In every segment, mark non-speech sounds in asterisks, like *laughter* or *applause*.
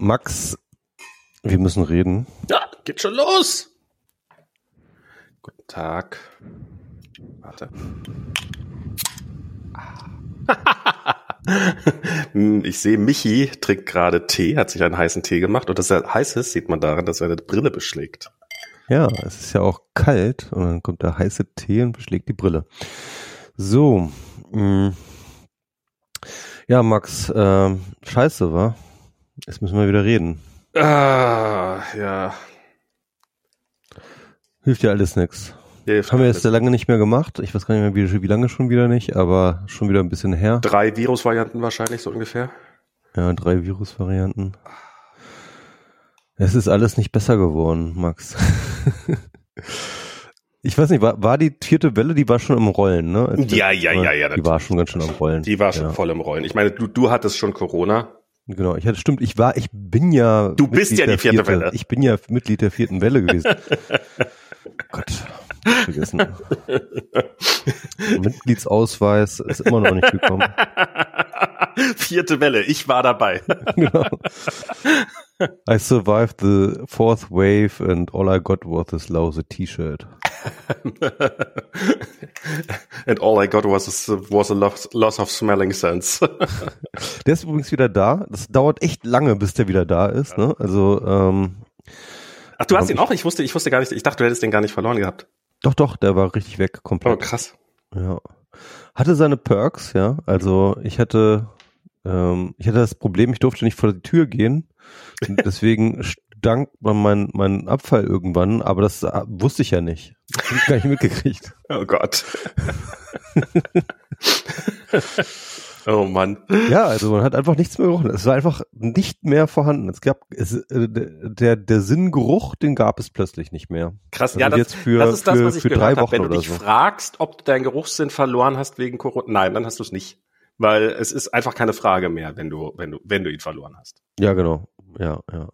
Max, wir müssen reden. Ja, geht schon los. Guten Tag. Warte. Hm, *laughs* ich sehe, Michi trinkt gerade Tee, hat sich einen heißen Tee gemacht und dass er heiß ist, sieht man daran, dass er eine Brille beschlägt. Ja, es ist ja auch kalt und dann kommt der heiße Tee und beschlägt die Brille. So, mh. ja, Max, äh, scheiße, wa? Jetzt müssen wir wieder reden. Ah, ja. Hilft ja alles nix. Hilft Haben wir jetzt sehr lange nicht mehr gemacht. Ich weiß gar nicht mehr, wie, wie lange schon wieder nicht, aber schon wieder ein bisschen her. Drei Virusvarianten wahrscheinlich, so ungefähr. Ja, drei Virusvarianten. Es ist alles nicht besser geworden, Max. *laughs* ich weiß nicht, war, war die vierte Welle, die war schon im Rollen, ne? Ja, ja, ja, ja, Die war schon ganz schön am Rollen. Die war schon ja. voll im Rollen. Ich meine, du, du hattest schon Corona. Genau, ich hatte, stimmt, ich war, ich bin ja. Du bist ja der die vierte vierte, Welle. Ich bin ja Mitglied der vierten Welle gewesen. *laughs* Gott, vergessen. Mitgliedsausweis ist immer noch nicht gekommen. *laughs* Vierte Welle, ich war dabei. *laughs* genau. I survived the fourth wave and all I got was this lousy T-Shirt. *laughs* And all I got was a, was a loss, loss of smelling sense. *laughs* Der ist übrigens wieder da. Das dauert echt lange, bis der wieder da ist. Ne? Also ähm, Ach, du hast ihn auch? Ich wusste, ich wusste gar nicht, ich dachte, du hättest den gar nicht verloren gehabt. doch, doch, der war richtig weg, Oh, komplett. krass. Ja. Hatte seine Perks, ja. Also ich hatte, ähm, ich hatte das Problem, ich durfte nicht vor die Tür gehen. *laughs* Deswegen man mein, mein Abfall irgendwann, aber das äh, wusste ich ja nicht. Das hab ich gar nicht mitgekriegt. *laughs* Oh Gott. *laughs* oh Mann. Ja, also man hat einfach nichts mehr gerochen. Es war einfach nicht mehr vorhanden. Es gab es, äh, der der Sinngeruch, den gab es plötzlich nicht mehr. Krass. Also ja, das, jetzt für- das ist das, für- was ich für gehört habe. Wenn du dich so. fragst, ob du deinen Geruchssinn verloren hast wegen Corona, nein, dann hast du es nicht. Weil es ist einfach keine Frage mehr, wenn du, wenn du, wenn du ihn verloren hast. Ja, genau. Ja, ja.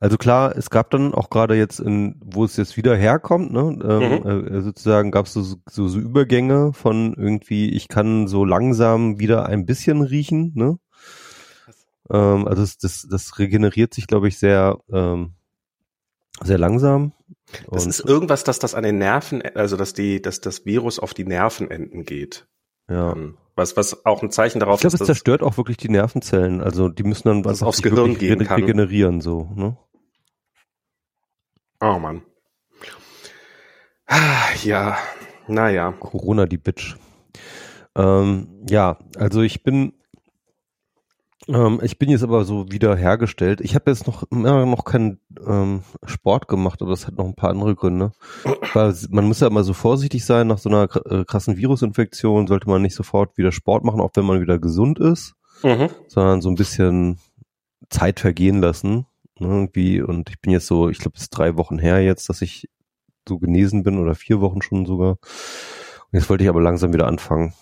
Also klar, es gab dann auch gerade jetzt in, wo es jetzt wieder herkommt, ne, ähm, äh, sozusagen gab es so, so, so Übergänge von irgendwie, ich kann so langsam wieder ein bisschen riechen, ne? Ähm, also das, das, das regeneriert sich, glaube ich, sehr, ähm, sehr langsam. Das ist irgendwas, dass das an den Nerven, also dass die, dass das Virus auf die Nervenenden geht. Ja. Ähm, Was, was auch ein Zeichen darauf Ich glaube, ist, es zerstört auch wirklich die Nervenzellen. Also die müssen dann einfach aufs Gehirn gehen kann. regenerieren, so, ne? Oh Mann. Ja, naja. Corona, die Bitch. Ähm, ja, also ich bin, ähm, ich bin jetzt aber so wieder hergestellt. Ich habe jetzt noch immer noch keinen ähm, Sport gemacht, aber das hat noch ein paar andere Gründe. Weil man muss ja immer so vorsichtig sein. Nach so einer äh, krassen Virusinfektion sollte man nicht sofort wieder Sport machen, auch wenn man wieder gesund ist, Mhm. sondern so ein bisschen Zeit vergehen lassen. Ne, irgendwie. Und ich bin jetzt so, ich glaube, es ist drei Wochen her jetzt, dass ich so genesen bin oder vier Wochen schon sogar. Und jetzt wollte ich aber langsam wieder anfangen,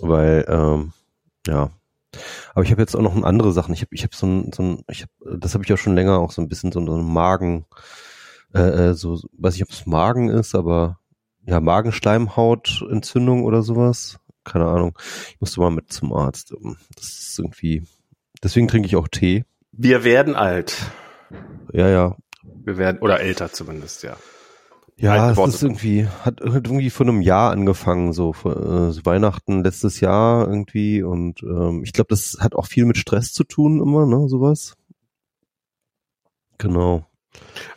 weil ähm, ja. Aber ich habe jetzt auch noch andere Sachen. Ich habe, ich habe so ein, so ein, ich habe, das habe ich ja schon länger auch so ein bisschen so, so ein Magen, äh, äh, so, weiß nicht, ob es Magen ist, aber ja, Magenschleimhautentzündung oder sowas. Keine Ahnung. Ich musste mal mit zum Arzt. Das ist irgendwie. Deswegen trinke ich auch Tee. Wir werden alt. Ja, ja. Wir werden, oder älter zumindest, ja. Ja, es ist irgendwie, hat, irgendwie vor einem Jahr angefangen, so, vor, äh, so Weihnachten letztes Jahr irgendwie und ähm, ich glaube, das hat auch viel mit Stress zu tun immer, ne, sowas. Genau.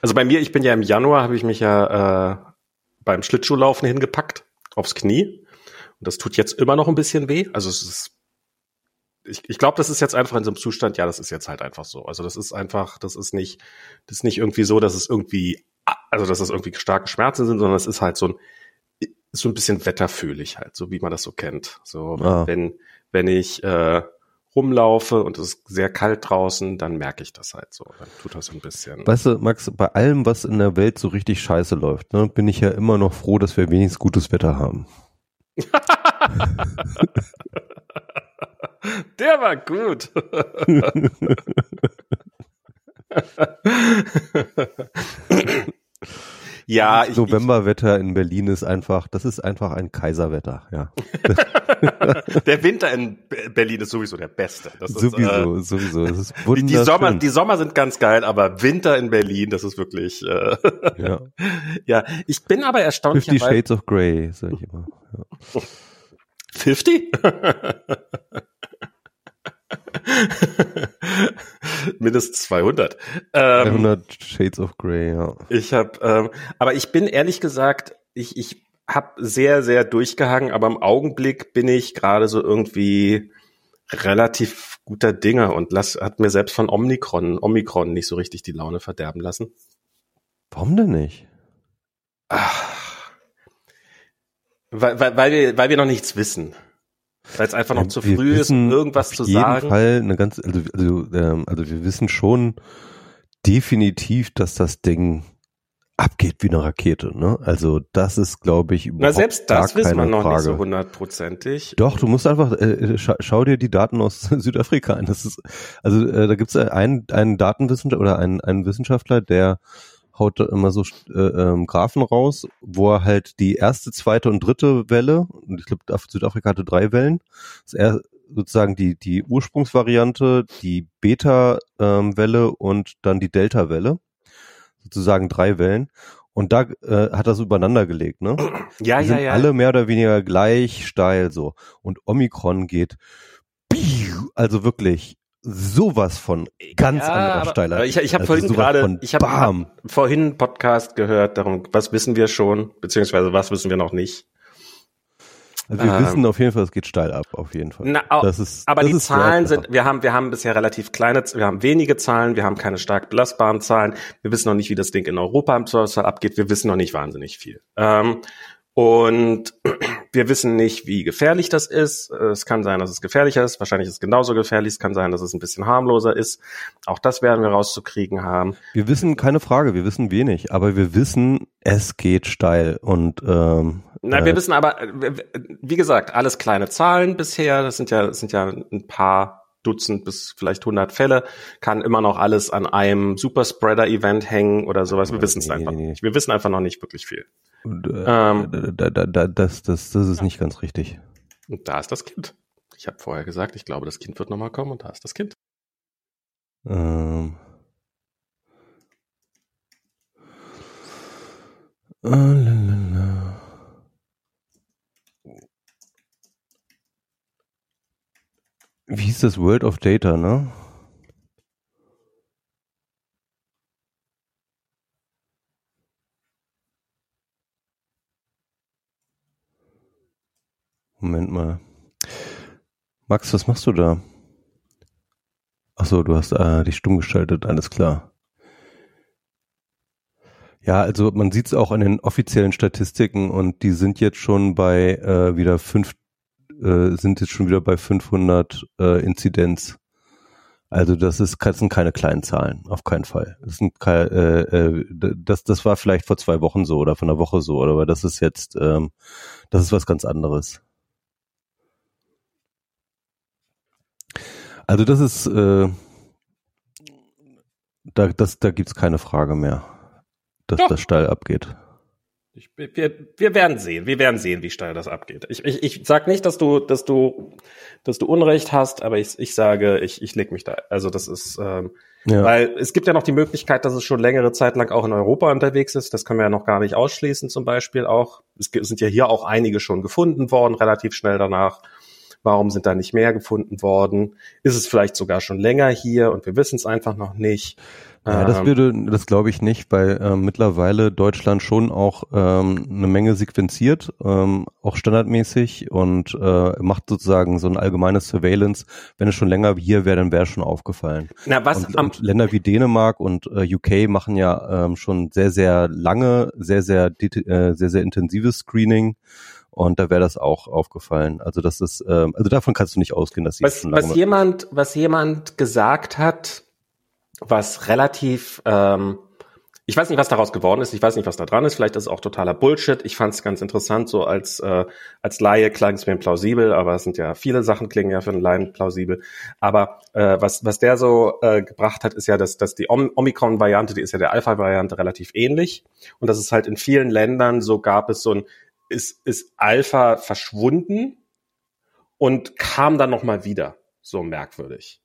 Also bei mir, ich bin ja im Januar, habe ich mich ja äh, beim Schlittschuhlaufen hingepackt, aufs Knie. Und das tut jetzt immer noch ein bisschen weh. Also es ist, ich, ich glaube, das ist jetzt einfach in so einem Zustand, ja, das ist jetzt halt einfach so. Also das ist einfach, das ist nicht, das ist nicht irgendwie so, dass es irgendwie, also dass es irgendwie starke Schmerzen sind, sondern es ist halt so ein, ist so ein bisschen wetterfühlig halt, so wie man das so kennt. So, Ah. wenn, wenn ich äh, rumlaufe und es ist sehr kalt draußen, dann merke ich das halt so. Dann tut das so ein bisschen. Weißt du, Max, bei allem, was in der Welt so richtig scheiße läuft, ne, bin ich ja immer noch froh, dass wir wenigstens gutes Wetter haben. *laughs* Der war gut. *laughs* *laughs* Ja, ich, Novemberwetter in Berlin ist einfach, das ist einfach ein Kaiserwetter, ja. *laughs* der Winter in Berlin ist sowieso der beste. Das sowieso, ist, äh, sowieso. Das ist *laughs* die, die, Sommer, die Sommer sind ganz geil, aber Winter in Berlin, das ist wirklich. Äh, ja. *laughs* ja, ich bin aber erstaunt. Fifty Shades of Grey, sag ich immer. Ja. 50? *laughs* Mindestens 200. Ähm, 200 Shades of Grey, ja. Ich habe, ähm, aber ich bin ehrlich gesagt, ich, ich habe sehr, sehr durchgehangen, aber im Augenblick bin ich gerade so irgendwie relativ guter Dinge und lass, hat mir selbst von Omikron, Omikron nicht so richtig die Laune verderben lassen. Warum denn nicht? Ach, weil, weil, weil, wir, weil wir noch nichts wissen. Weil es einfach noch zu früh ist, um irgendwas zu sagen. Auf jeden Fall eine ganz, also, also, ähm, also wir wissen schon definitiv, dass das Ding abgeht wie eine Rakete, ne? Also das ist, glaube ich, überhaupt Na selbst das wissen wir noch Frage. nicht so hundertprozentig. Doch, du musst einfach äh, scha schau dir die Daten aus *laughs* Südafrika an. Das ist also äh, da gibt es einen einen Datenwissenschaftler oder einen einen Wissenschaftler, der haut immer so äh, ähm, Graphen raus, wo er halt die erste, zweite und dritte Welle, und ich glaube, Südafrika hatte drei Wellen, das er sozusagen die, die Ursprungsvariante, die Beta-Welle ähm, und dann die Delta-Welle, sozusagen drei Wellen. Und da äh, hat er so übereinander gelegt, ne? Ja, die ja, ja. Alle mehr oder weniger gleich steil so. Und Omikron geht, also wirklich sowas von ganz ja, anderer Steiler. Ich, ich habe also vorhin gerade, ich habe hab vorhin einen Podcast gehört, darum, was wissen wir schon, beziehungsweise was wissen wir noch nicht. Also wir ähm, wissen auf jeden Fall, es geht steil ab, auf jeden Fall. Na, das ist, aber das die ist Zahlen sind, wir haben, wir haben bisher relativ kleine, wir haben wenige Zahlen, wir haben keine stark belastbaren Zahlen. Wir wissen noch nicht, wie das Ding in Europa im Zweifelsfall abgeht. Wir wissen noch nicht wahnsinnig viel. Ähm, und *clears throat* wir wissen nicht, wie gefährlich das ist. Es kann sein, dass es gefährlicher ist. Wahrscheinlich ist es genauso gefährlich. Es kann sein, dass es ein bisschen harmloser ist. Auch das werden wir rauszukriegen haben. Wir wissen, keine Frage, wir wissen wenig, aber wir wissen, es geht steil. Und ähm, Na, wir äh, wissen aber, wie gesagt, alles kleine Zahlen bisher. Das sind ja, das sind ja ein paar Dutzend bis vielleicht 100 Fälle, kann immer noch alles an einem Superspreader-Event hängen oder sowas. Wir wissen es einfach nicht. Wir wissen einfach noch nicht wirklich viel. Äh, ähm, da, da, da, das, das, das ist nicht ganz richtig. Und da ist das Kind. Ich habe vorher gesagt, ich glaube, das Kind wird nochmal kommen und da ist das Kind. Ähm. Oh, lalala. Wie hieß das World of Data, ne? Moment mal. Max, was machst du da? Ach so, du hast äh, dich stumm geschaltet, alles klar. Ja, also man sieht es auch an den offiziellen Statistiken und die sind jetzt schon bei äh, wieder fünf, äh, sind jetzt schon wieder bei 500 äh, Inzidenz. Also das ist das sind keine kleinen Zahlen, auf keinen Fall. Das sind äh, äh, das das war vielleicht vor zwei Wochen so oder vor einer Woche so, aber das ist jetzt ähm, das ist was ganz anderes. Also das ist, äh, da, das, da gibt's keine Frage mehr, dass Doch. das steil abgeht. Ich, wir, wir werden sehen, wir werden sehen, wie steil das abgeht. Ich, ich, ich sag nicht, dass du, dass du, dass du Unrecht hast, aber ich, ich sage, ich, ich leg mich da. Also das ist, ähm, ja. weil es gibt ja noch die Möglichkeit, dass es schon längere Zeit lang auch in Europa unterwegs ist. Das können wir ja noch gar nicht ausschließen, zum Beispiel auch. Es sind ja hier auch einige schon gefunden worden, relativ schnell danach. Warum sind da nicht mehr gefunden worden? Ist es vielleicht sogar schon länger hier und wir wissen es einfach noch nicht? Ja, das ähm, würde, das glaube ich nicht, weil äh, mittlerweile Deutschland schon auch ähm, eine Menge sequenziert, ähm, auch standardmäßig und äh, macht sozusagen so ein allgemeines Surveillance. Wenn es schon länger hier wäre, dann wäre schon aufgefallen. Na, was und, und Länder wie Dänemark und äh, UK machen ja ähm, schon sehr, sehr lange, sehr, sehr, äh, sehr, sehr intensives Screening. Und da wäre das auch aufgefallen. Also das ist, ähm, also davon kannst du nicht ausgehen, dass sie was, schon lange was jemand, was jemand gesagt hat, was relativ ähm, ich weiß nicht, was daraus geworden ist. Ich weiß nicht, was da dran ist. Vielleicht ist es auch totaler Bullshit. Ich fand es ganz interessant. So als äh, als Laie klang es mir plausibel, aber es sind ja viele Sachen klingen ja für einen Laien plausibel. Aber äh, was was der so äh, gebracht hat, ist ja, dass dass die Om Omikron-Variante, die ist ja der Alpha-Variante relativ ähnlich und dass es halt in vielen Ländern so gab es so ein ist ist Alpha verschwunden und kam dann noch mal wieder so merkwürdig.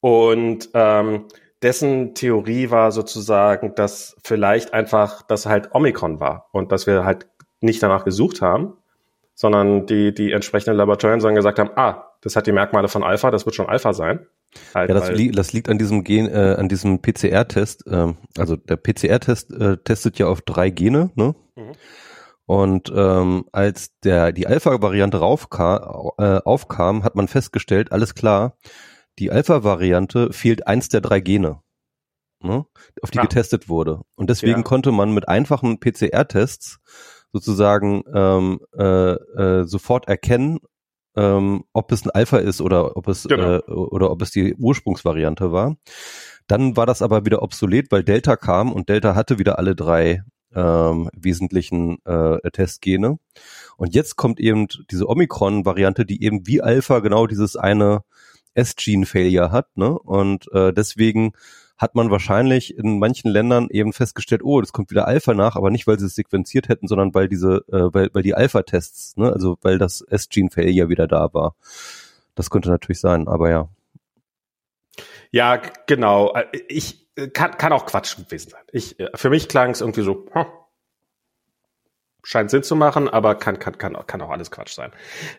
Und ähm, dessen Theorie war sozusagen, dass vielleicht einfach das halt Omikron war und dass wir halt nicht danach gesucht haben, sondern die, die entsprechenden Laboratorien sondern gesagt haben, ah, das hat die Merkmale von Alpha, das wird schon Alpha sein. Halt, ja, das, li das liegt an diesem Gen, äh, an diesem PCR-Test. Ähm, also der PCR-Test äh, testet ja auf drei Gene, ne? Mhm. Und ähm, als der die Alpha-Variante raufkam, äh, aufkam, hat man festgestellt, alles klar, die Alpha-Variante fehlt eins der drei Gene, ne, auf die ja. getestet wurde. Und deswegen ja. konnte man mit einfachen PCR-Tests sozusagen ähm, äh, äh, sofort erkennen, ähm, ob es ein Alpha ist oder ob es genau. äh, oder ob es die Ursprungsvariante war. Dann war das aber wieder obsolet, weil Delta kam und Delta hatte wieder alle drei ähm, wesentlichen äh, Testgene. Und jetzt kommt eben diese Omikron-Variante, die eben wie Alpha genau dieses eine S-Gene-Failure hat, ne? Und äh, deswegen hat man wahrscheinlich in manchen Ländern eben festgestellt, oh, das kommt wieder Alpha nach, aber nicht, weil sie es sequenziert hätten, sondern weil diese, äh, weil, weil die Alpha-Tests, ne, also weil das S-Gene-Failure wieder da war. Das könnte natürlich sein, aber ja. Ja, genau. Ich kann, kann auch Quatsch gewesen sein. Ich, für mich klang es irgendwie so, hm, scheint Sinn zu machen, aber kann, kann, kann, kann auch alles Quatsch sein.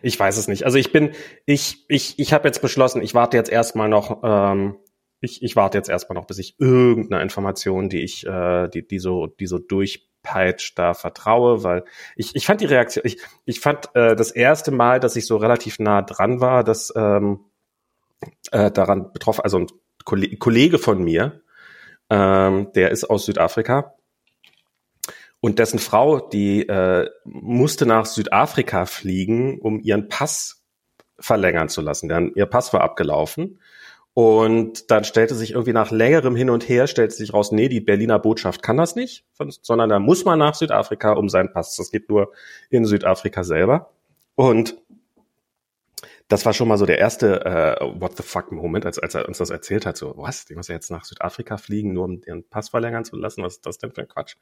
Ich weiß es nicht. Also ich bin, ich, ich, ich habe jetzt beschlossen, ich warte jetzt erstmal noch, ähm, ich, ich warte jetzt erstmal noch, bis ich irgendeine Information, die ich, äh, die, die so, die so durchpeitscht, da vertraue, weil ich, ich fand die Reaktion, ich, ich fand äh, das erste Mal, dass ich so relativ nah dran war, dass ähm, äh, daran betroffen, also ein Kollege von mir, ähm, der ist aus Südafrika und dessen Frau, die äh, musste nach Südafrika fliegen, um ihren Pass verlängern zu lassen. Denn ihr Pass war abgelaufen. Und dann stellte sich irgendwie nach längerem Hin und Her, stellte sich raus, nee, die Berliner Botschaft kann das nicht, sondern da muss man nach Südafrika um seinen Pass. Das geht nur in Südafrika selber. Und das war schon mal so der erste äh, What the fuck Moment, als, als er uns das erzählt hat. So, was? Die muss ja jetzt nach Südafrika fliegen, nur um ihren Pass verlängern zu lassen? Was ist das denn für ein Quatsch?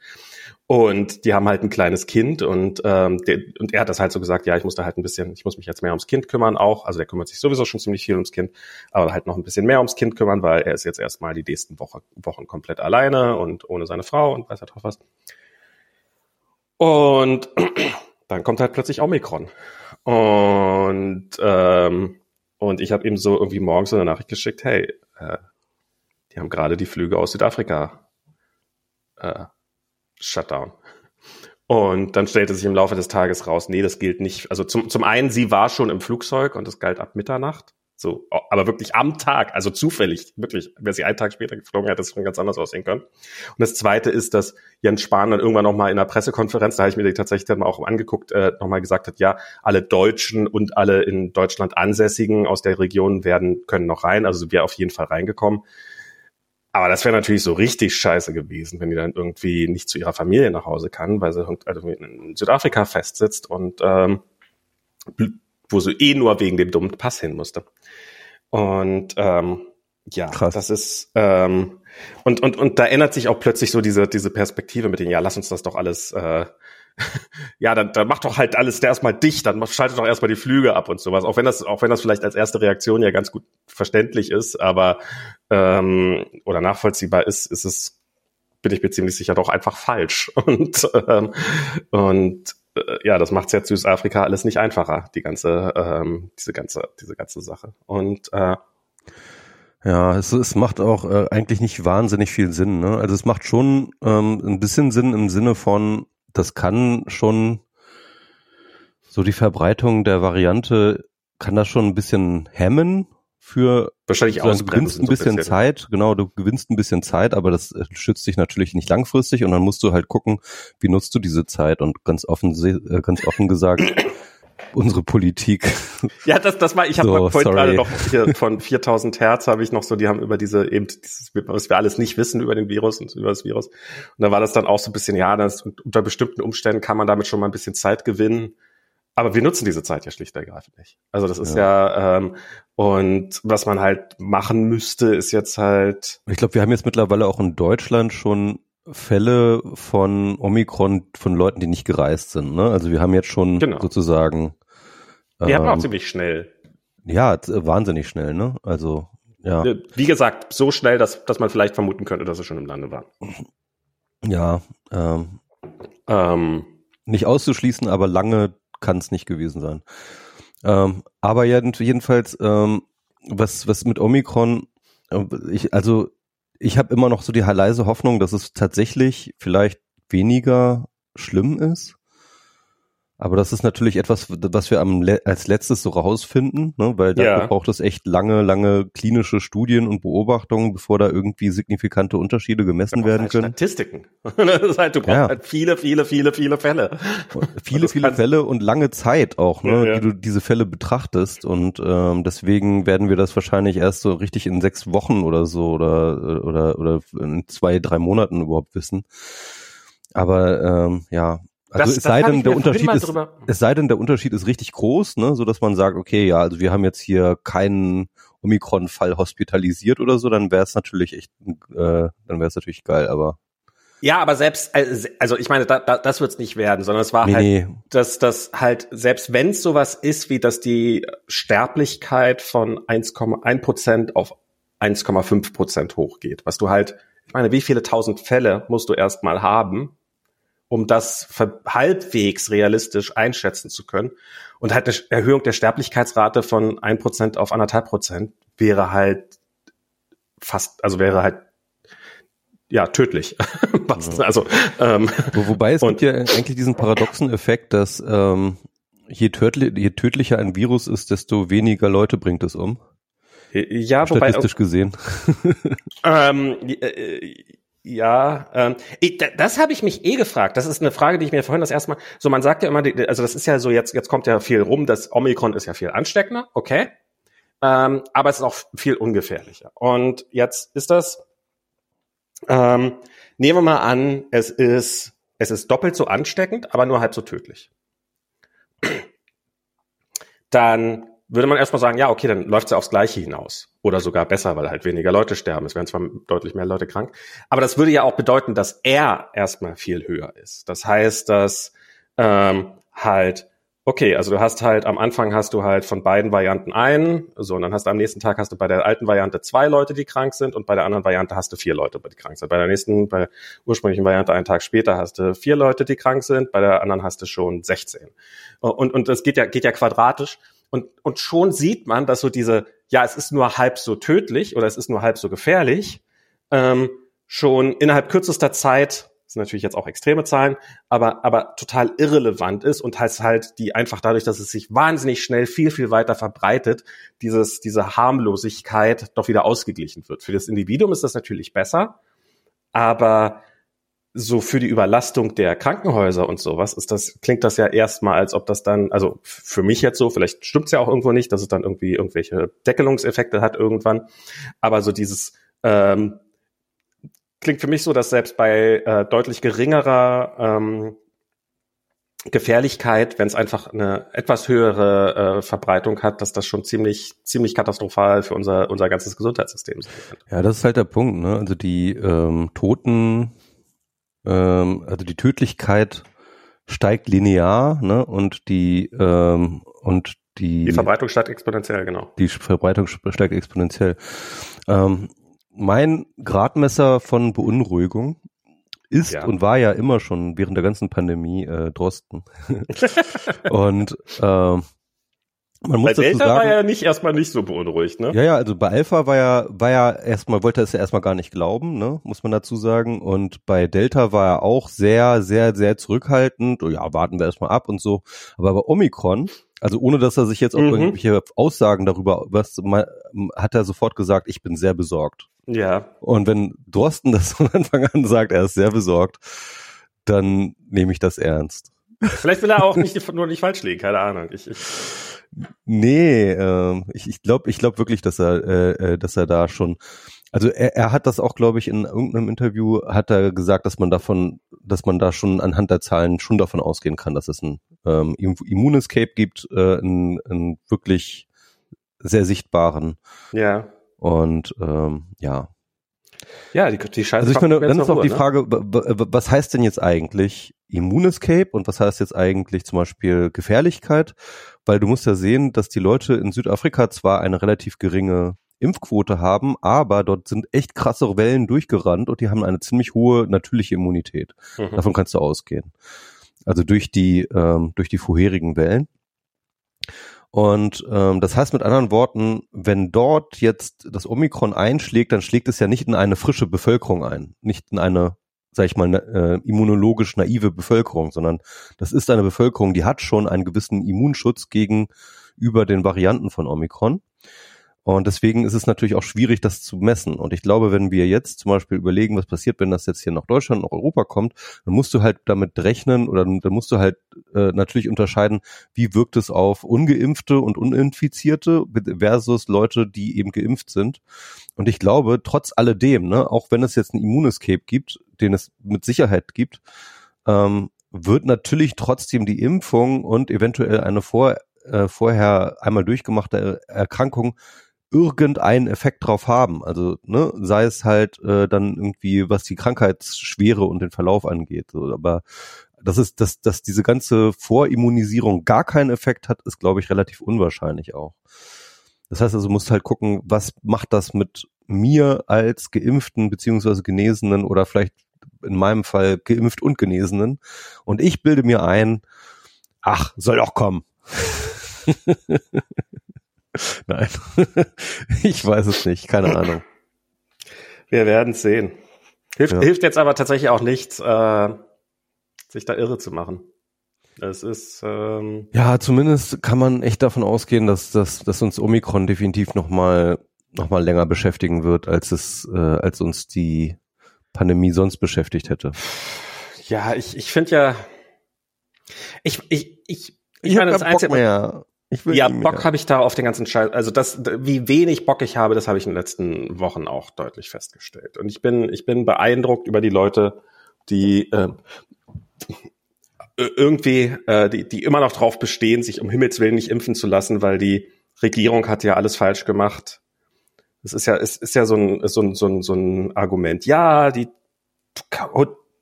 Und die haben halt ein kleines Kind und, ähm, der, und er hat das halt so gesagt, ja, ich muss da halt ein bisschen, ich muss mich jetzt mehr ums Kind kümmern auch. Also der kümmert sich sowieso schon ziemlich viel ums Kind, aber halt noch ein bisschen mehr ums Kind kümmern, weil er ist jetzt erstmal die nächsten Woche, Wochen komplett alleine und ohne seine Frau und weiß er doch was. Und *clears throat* dann kommt halt plötzlich Omikron. Und, ähm, und ich habe ihm so irgendwie morgens so eine Nachricht geschickt, hey, äh, die haben gerade die Flüge aus Südafrika äh, Shutdown. Und dann stellte sich im Laufe des Tages raus, nee, das gilt nicht. Also zum, zum einen, sie war schon im Flugzeug und das galt ab Mitternacht. So, aber wirklich am Tag, also zufällig, wirklich, wäre sie einen Tag später geflogen, hätte es schon ganz anders aussehen können. Und das zweite ist, dass Jens Spahn dann irgendwann nochmal in einer Pressekonferenz, da habe ich mir die tatsächlich dann auch angeguckt, äh, nochmal gesagt hat, ja, alle Deutschen und alle in Deutschland Ansässigen aus der Region werden, können noch rein, also wir auf jeden Fall reingekommen. Aber das wäre natürlich so richtig scheiße gewesen, wenn die dann irgendwie nicht zu ihrer Familie nach Hause kann, weil sie also in Südafrika festsitzt und ähm, wo sie eh nur wegen dem dummen Pass hin musste. Und ähm, ja, Krass. das ist ähm, und und und da ändert sich auch plötzlich so diese diese Perspektive mit den ja, lass uns das doch alles äh, *laughs* ja, dann, dann macht doch halt alles erstmal dicht, dann schaltet doch erstmal die Flüge ab und sowas. Auch wenn das, auch wenn das vielleicht als erste Reaktion ja ganz gut verständlich ist, aber ähm, oder nachvollziehbar ist, ist es, bin ich mir ziemlich sicher, doch einfach falsch. *laughs* Und ähm, und ja, das macht jetzt Südafrika alles nicht einfacher, die ganze, ähm, diese ganze, diese ganze Sache. Und äh, ja, es, es macht auch äh, eigentlich nicht wahnsinnig viel Sinn. Ne? Also es macht schon ähm, ein bisschen Sinn im Sinne von, das kann schon so die Verbreitung der Variante kann das schon ein bisschen hemmen für wahrscheinlich auch du gewinnst ein bisschen, so bisschen Zeit, genau, du gewinnst ein bisschen Zeit, aber das äh, schützt dich natürlich nicht langfristig und dann musst du halt gucken, wie nutzt du diese Zeit und ganz offen äh, ganz offen gesagt *coughs* unsere Politik. Ja, das, das war, ich habe so, vorhin gerade noch hier von 4000 Hertz habe ich noch so, die haben über diese eben, dieses, was wir alles nicht wissen über den Virus und über das Virus. Und da war das dann auch so ein bisschen, ja, das, unter bestimmten Umständen kann man damit schon mal ein bisschen Zeit gewinnen. Aber wir nutzen diese Zeit ja schlicht und ergreifend nicht. Also das ist ja, ja ähm, und was man halt machen müsste, ist jetzt halt. Ich glaube, wir haben jetzt mittlerweile auch in Deutschland schon Fälle von Omikron von Leuten, die nicht gereist sind. Ne? Also wir haben jetzt schon genau. sozusagen. Die ähm, hatten auch ziemlich schnell. Ja, wahnsinnig schnell, ne? Also ja. Wie gesagt, so schnell, dass, dass man vielleicht vermuten könnte, dass sie schon im Lande waren. Ja. Ähm, ähm, nicht auszuschließen, aber lange kann es nicht gewesen sein. Ähm, aber jedenfalls, ähm, was, was mit Omikron, äh, ich, also ich habe immer noch so die leise Hoffnung, dass es tatsächlich vielleicht weniger schlimm ist. Aber das ist natürlich etwas, was wir am Le als letztes so rausfinden, ne? weil dafür ja. braucht es echt lange, lange klinische Studien und Beobachtungen, bevor da irgendwie signifikante Unterschiede gemessen werden halt können. Statistiken. *laughs* das ist halt, du brauchst ja. halt viele, viele, viele, viele Fälle. Viele, viele Fälle und lange Zeit auch, ne, ja, die du diese Fälle betrachtest. Und ähm, deswegen werden wir das wahrscheinlich erst so richtig in sechs Wochen oder so oder oder oder in zwei, drei Monaten überhaupt wissen. Aber ähm, ja, also das, es sei denn, der Unterschied ist, es sei denn, der Unterschied ist richtig groß, ne, so dass man sagt, okay, ja, also wir haben jetzt hier keinen Omikron-Fall hospitalisiert oder so, dann wäre es natürlich echt, äh, dann wäre es natürlich geil, aber ja, aber selbst, äh, also ich meine, da, da, das wird's nicht werden, sondern es war nee, halt, nee. dass das halt, selbst wenn es sowas ist, wie dass die Sterblichkeit von 1,1 Prozent auf 1,5 Prozent hochgeht, was du halt, ich meine, wie viele tausend Fälle musst du erstmal haben, um das halbwegs realistisch einschätzen zu können. Und halt eine Erhöhung der Sterblichkeitsrate von ein Prozent auf anderthalb Prozent wäre halt fast, also wäre halt ja tödlich. *laughs* also ähm, Wo, wobei es gibt ja eigentlich diesen paradoxen Effekt, dass ähm, je, tödli je tödlicher ein Virus ist, desto weniger Leute bringt es um. Ja, statistisch wobei, gesehen. *laughs* Ähm, äh, ja, ähm, das habe ich mich eh gefragt. Das ist eine Frage, die ich mir vorhin das erste Mal. So, man sagt ja immer, also das ist ja so jetzt, jetzt kommt ja viel rum, das Omikron ist ja viel ansteckender, okay, ähm, aber es ist auch viel ungefährlicher. Und jetzt ist das, ähm, nehmen wir mal an, es ist es ist doppelt so ansteckend, aber nur halb so tödlich. Dann würde man erstmal sagen, ja, okay, dann läuft es ja aufs Gleiche hinaus. Oder sogar besser, weil halt weniger Leute sterben. Es werden zwar deutlich mehr Leute krank. Aber das würde ja auch bedeuten, dass er erstmal viel höher ist. Das heißt, dass ähm, halt, okay, also du hast halt, am Anfang hast du halt von beiden Varianten einen, so, und dann hast du am nächsten Tag hast du bei der alten Variante zwei Leute, die krank sind, und bei der anderen Variante hast du vier Leute, die krank sind. Bei der nächsten, bei der ursprünglichen Variante einen Tag später hast du vier Leute, die krank sind, bei der anderen hast du schon 16. Und, und das geht ja, geht ja quadratisch. Und, und schon sieht man, dass so diese, ja, es ist nur halb so tödlich oder es ist nur halb so gefährlich, ähm, schon innerhalb kürzester Zeit, das sind natürlich jetzt auch extreme Zahlen, aber, aber total irrelevant ist und heißt halt die einfach dadurch, dass es sich wahnsinnig schnell viel, viel weiter verbreitet, dieses, diese Harmlosigkeit doch wieder ausgeglichen wird. Für das Individuum ist das natürlich besser, aber so für die Überlastung der Krankenhäuser und sowas ist das, klingt das ja erstmal, als ob das dann, also für mich jetzt so, vielleicht stimmt's ja auch irgendwo nicht, dass es dann irgendwie irgendwelche Deckelungseffekte hat irgendwann. Aber so dieses ähm, klingt für mich so, dass selbst bei äh, deutlich geringerer ähm, Gefährlichkeit, wenn es einfach eine etwas höhere äh, Verbreitung hat, dass das schon ziemlich ziemlich katastrophal für unser unser ganzes Gesundheitssystem könnte. Ja, das ist halt der Punkt. Ne? Also die ähm, Toten ähm, also die Tödlichkeit steigt linear, ne? Und die ähm, und die die Verbreitung steigt exponentiell, genau. Die Verbreitung steigt exponentiell. Ähm, mein Gradmesser von Beunruhigung ist ja. und war ja immer schon während der ganzen Pandemie äh, Drosten. *laughs* und ähm, man muss bei Delta sagen, war er nicht erstmal nicht so beunruhigt, ne? Ja, ja, also bei Alpha war ja, war ja erstmal, wollte er es ja erstmal gar nicht glauben, ne, muss man dazu sagen. Und bei Delta war er auch sehr, sehr, sehr zurückhaltend. Oh ja, warten wir erstmal ab und so. Aber bei Omikron, also ohne dass er sich jetzt auch mhm. irgendwelche Aussagen darüber, was hat er sofort gesagt, ich bin sehr besorgt. Ja. Und wenn Drosten das *laughs* von Anfang an sagt, er ist sehr besorgt, dann nehme ich das ernst. Vielleicht will er auch nicht nur nicht falsch liegen, keine Ahnung. Ich, ich Nee, äh, ich, ich glaube ich glaub wirklich, dass er, äh, äh, dass er da schon, also er, er hat das auch, glaube ich, in irgendeinem Interview, hat er gesagt, dass man davon, dass man da schon anhand der Zahlen schon davon ausgehen kann, dass es ein ähm, Immunescape gibt, äh, einen, einen wirklich sehr sichtbaren. Ja. Und ähm, ja. Ja, die, die Scheiße. Also ich meine, dann ist auch die ne? Frage, was heißt denn jetzt eigentlich Immunescape und was heißt jetzt eigentlich zum Beispiel Gefährlichkeit? Weil du musst ja sehen, dass die Leute in Südafrika zwar eine relativ geringe Impfquote haben, aber dort sind echt krasse Wellen durchgerannt und die haben eine ziemlich hohe natürliche Immunität. Mhm. Davon kannst du ausgehen. Also durch die, ähm, durch die vorherigen Wellen. Und ähm, das heißt mit anderen Worten, wenn dort jetzt das Omikron einschlägt, dann schlägt es ja nicht in eine frische Bevölkerung ein, nicht in eine, sag ich mal, äh, immunologisch naive Bevölkerung, sondern das ist eine Bevölkerung, die hat schon einen gewissen Immunschutz gegenüber den Varianten von Omikron. Und deswegen ist es natürlich auch schwierig, das zu messen. Und ich glaube, wenn wir jetzt zum Beispiel überlegen, was passiert, wenn das jetzt hier nach Deutschland, nach Europa kommt, dann musst du halt damit rechnen oder dann musst du halt äh, natürlich unterscheiden, wie wirkt es auf ungeimpfte und uninfizierte versus Leute, die eben geimpft sind. Und ich glaube, trotz alledem, ne, auch wenn es jetzt ein Immunescape gibt, den es mit Sicherheit gibt, ähm, wird natürlich trotzdem die Impfung und eventuell eine vor, äh, vorher einmal durchgemachte Erkrankung irgendeinen Effekt drauf haben. Also ne, sei es halt äh, dann irgendwie, was die Krankheitsschwere und den Verlauf angeht. So, aber das ist, dass, dass diese ganze Vorimmunisierung gar keinen Effekt hat, ist, glaube ich, relativ unwahrscheinlich auch. Das heißt also, musst halt gucken, was macht das mit mir als Geimpften beziehungsweise Genesenen oder vielleicht in meinem Fall geimpft und Genesenen. Und ich bilde mir ein, ach, soll doch kommen. *laughs* *laughs* Nein, *laughs* ich weiß es nicht, keine Ahnung. Wir werden sehen. Hilft, ja. hilft jetzt aber tatsächlich auch nichts, äh, sich da irre zu machen. Es ist ähm ja zumindest kann man echt davon ausgehen, dass, dass, dass uns Omikron definitiv noch mal noch mal länger beschäftigen wird, als es äh, als uns die Pandemie sonst beschäftigt hätte. Ja, ich ich finde ja ich ich ich ich, ich meine das Einzige mehr. Ja, Bock habe ich da auf den ganzen Scheiß. Also das, wie wenig Bock ich habe, das habe ich in den letzten Wochen auch deutlich festgestellt. Und ich bin, ich bin beeindruckt über die Leute, die äh, irgendwie, äh, die, die immer noch drauf bestehen, sich um Himmels Willen nicht impfen zu lassen, weil die Regierung hat ja alles falsch gemacht. Es ist ja, es ist ja so ein, so ein, so ein, so ein Argument. Ja, die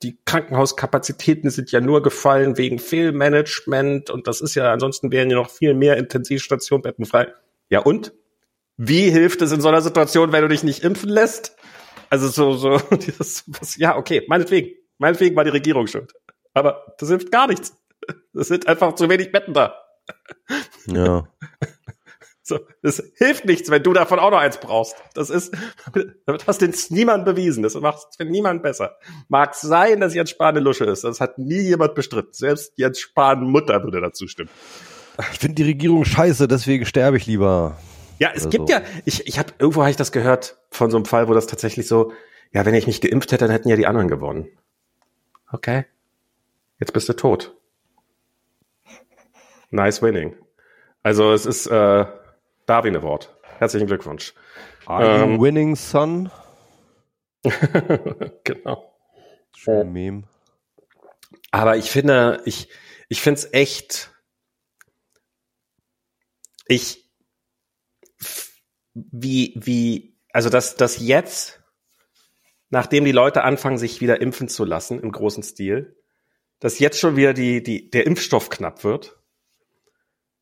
die Krankenhauskapazitäten sind ja nur gefallen wegen Fehlmanagement und das ist ja, ansonsten wären ja noch viel mehr Intensivstationbetten frei. Ja und? Wie hilft es in so einer Situation, wenn du dich nicht impfen lässt? Also so, so, *laughs* dieses, was, ja, okay, meinetwegen. Meinetwegen war die Regierung schuld. Aber das hilft gar nichts. Es sind einfach zu wenig Betten da. Ja. *laughs* So, es hilft nichts, wenn du davon auch noch eins brauchst. Das ist, *laughs* damit hast du jetzt niemand bewiesen. Das macht es für niemand besser. Mag sein, dass Jens Spahn eine Lusche ist. Das hat nie jemand bestritten. Selbst Jens Spahn Mutter würde dazu stimmen. Ich finde die Regierung scheiße, deswegen sterbe ich lieber. Ja, es gibt so. ja, ich, ich habe irgendwo habe ich das gehört von so einem Fall, wo das tatsächlich so, ja, wenn ich mich geimpft hätte, dann hätten ja die anderen gewonnen. Okay. Jetzt bist du tot. Nice winning. Also es ist, äh, Darwin Award. Herzlichen Glückwunsch. Are ähm, you winning, son? *laughs* genau. Schön Meme. Aber ich finde, ich, ich finde es echt, ich, wie, wie, also dass, dass jetzt, nachdem die Leute anfangen, sich wieder impfen zu lassen im großen Stil, dass jetzt schon wieder die, die, der Impfstoff knapp wird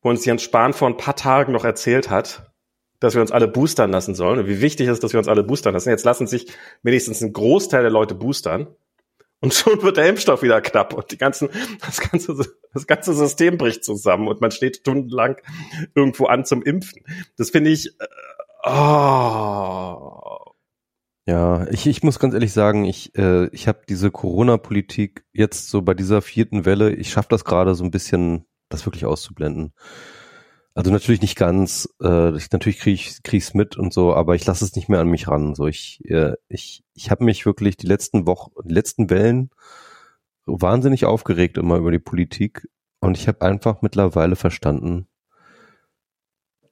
wo uns Jens Spahn vor ein paar Tagen noch erzählt hat, dass wir uns alle boostern lassen sollen und wie wichtig es ist, dass wir uns alle boostern lassen. Jetzt lassen sich wenigstens ein Großteil der Leute boostern. Und *laughs* schon wird der Impfstoff wieder knapp und die ganzen, das ganze, das ganze System bricht zusammen und man steht stundenlang irgendwo an zum Impfen. Das finde ich, äh, oh. Ja, ich, ich muss ganz ehrlich sagen, ich, äh, ich habe diese Corona-Politik jetzt so bei dieser vierten Welle, ich schaffe das gerade so ein bisschen das wirklich auszublenden. Also natürlich nicht ganz, äh, ich, natürlich kriege ich krieg's mit und so, aber ich lasse es nicht mehr an mich ran. So ich äh, ich ich habe mich wirklich die letzten Wochen, die letzten Wellen wahnsinnig aufgeregt immer über die Politik Und ich habe einfach mittlerweile verstanden,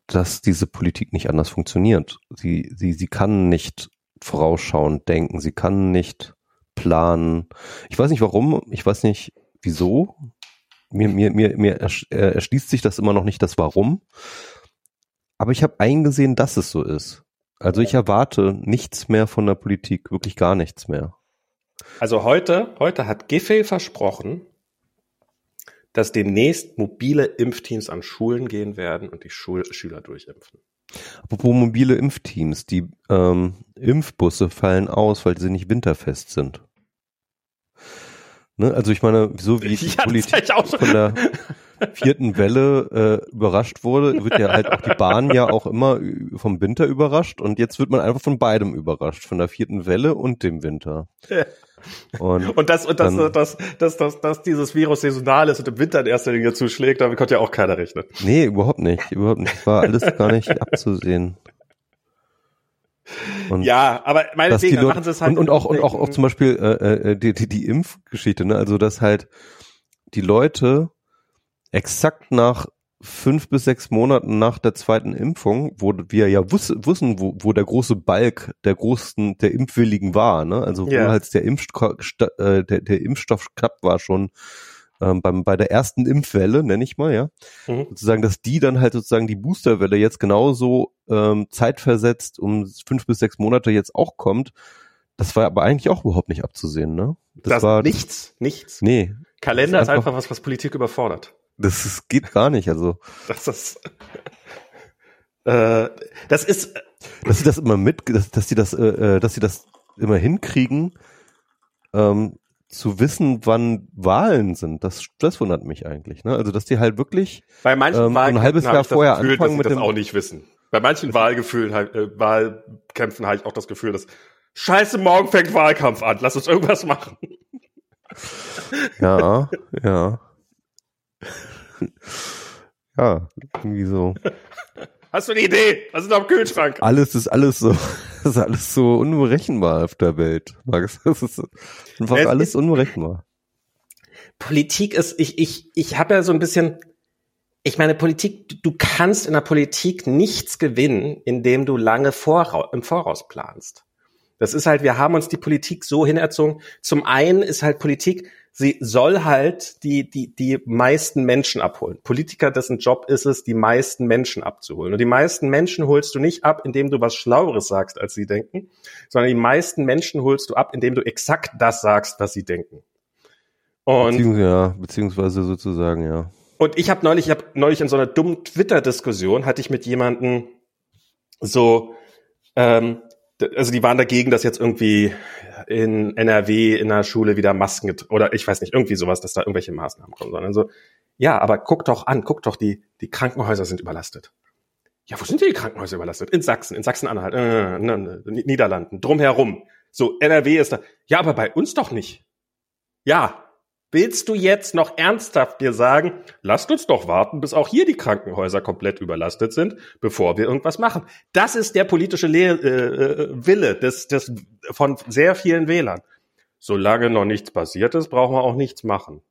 dass diese Politik nicht anders funktioniert. Sie, sie, sie kann nicht vorausschauend denken, sie kann nicht planen. Ich weiß nicht warum, ich weiß nicht wieso. Mir, mir, mir, mir äh, erschließt sich das immer noch nicht, das Warum. Aber ich habe eingesehen, dass es so ist. Also ich erwarte nichts mehr von der Politik, wirklich gar nichts mehr. Also heute, heute hat Giffey versprochen, dass demnächst mobile Impfteams an Schulen gehen werden und die Schul Schüler durchimpfen. Apropos mobile Impfteams, die ähm, Impfbusse fallen aus, weil sie nicht winterfest sind. Ne? Also ich meine, so wie *laughs* die ja, Politik von der vierten Welle äh, überrascht wurde, wird ja halt auch die Bahn ja auch immer vom Winter überrascht und jetzt wird man einfach von beidem überrascht, von der vierten Welle und dem Winter. Ja. Und, und, das, und das, dann, das, das, das, dass dieses Virus saisonal ist und im Winter in erster Linie zuschlägt, damit konnte ja auch keiner rechnen. Nee, überhaupt nicht. Überhaupt nicht. Das war alles gar nicht abzusehen. Und ja, aber meinetwegen, dann machen sie es halt. Und, und auch, und auch, auch zum Beispiel äh, äh, die, die, die Impfgeschichte, ne? Also dass halt die Leute exakt nach fünf bis sechs Monaten nach der zweiten Impfung, wo wir ja wuss, wussten, wo, wo der große Balk der großen, der Impfwilligen war, ne? Also wo ja. halt der, Impfstoff, äh, der, der Impfstoff knapp war schon ähm, beim, bei der ersten Impfwelle, nenne ich mal, ja. Mhm. Sozusagen, dass die dann halt sozusagen die Boosterwelle jetzt genauso ähm, zeitversetzt um fünf bis sechs Monate jetzt auch kommt. Das war aber eigentlich auch überhaupt nicht abzusehen, ne? Das, das war nichts, nichts. Nee. Kalender ist einfach, ist einfach was, was Politik überfordert. Das ist, geht gar nicht, also. Das ist, äh, das ist, dass sie das immer mit, dass, dass sie das, äh, äh, dass sie das immer hinkriegen, ähm, zu wissen, wann Wahlen sind. Das, das wundert mich eigentlich. Ne? Also dass die halt wirklich bei manchen ähm, ein halbes Jahr vorher Gefühl, anfangen dass sie das auch nicht wissen. Bei manchen Wahlgefühlen, äh, Wahlkämpfen habe ich auch das Gefühl, dass Scheiße, morgen fängt Wahlkampf an. Lass uns irgendwas machen. *laughs* Ja, ja. *laughs* ja, irgendwie so. Hast du eine Idee? Was ist noch im Kühlschrank? Alles ist alles so, das *laughs* ist alles so unberechenbar auf der Welt, Max. *laughs* Das ist einfach es alles ist, unberechenbar. Politik ist, ich, ich, ich habe ja so ein bisschen, ich meine, Politik, du kannst in der Politik nichts gewinnen, indem du lange Vorra im Voraus planst. Das ist halt, wir haben uns die Politik so hinerzogen. Zum einen ist halt Politik, sie soll halt die, die, die meisten Menschen abholen. Politiker, dessen Job ist es, die meisten Menschen abzuholen. Und die meisten Menschen holst du nicht ab, indem du was Schlaueres sagst, als sie denken, sondern die meisten Menschen holst du ab, indem du exakt das sagst, was sie denken. Und Beziehungs ja, beziehungsweise sozusagen, ja. Und ich habe neulich, ich habe neulich in so einer dummen Twitter-Diskussion, hatte ich mit jemandem so, ähm, also die waren dagegen, dass jetzt irgendwie in NRW in der Schule wieder Masken oder ich weiß nicht, irgendwie sowas, dass da irgendwelche Maßnahmen kommen, sondern so, ja, aber guck doch an, guck doch, die, die Krankenhäuser sind überlastet. Ja, wo sind die Krankenhäuser überlastet? In Sachsen, in Sachsen-Anhalt, äh, äh, Niederlanden, drumherum. So, NRW ist da. Ja, aber bei uns doch nicht. Ja, Willst du jetzt noch ernsthaft dir sagen, lasst uns doch warten, bis auch hier die Krankenhäuser komplett überlastet sind, bevor wir irgendwas machen? Das ist der politische Le äh, äh, Wille des, des, von sehr vielen Wählern. Solange noch nichts passiert ist, brauchen wir auch nichts machen.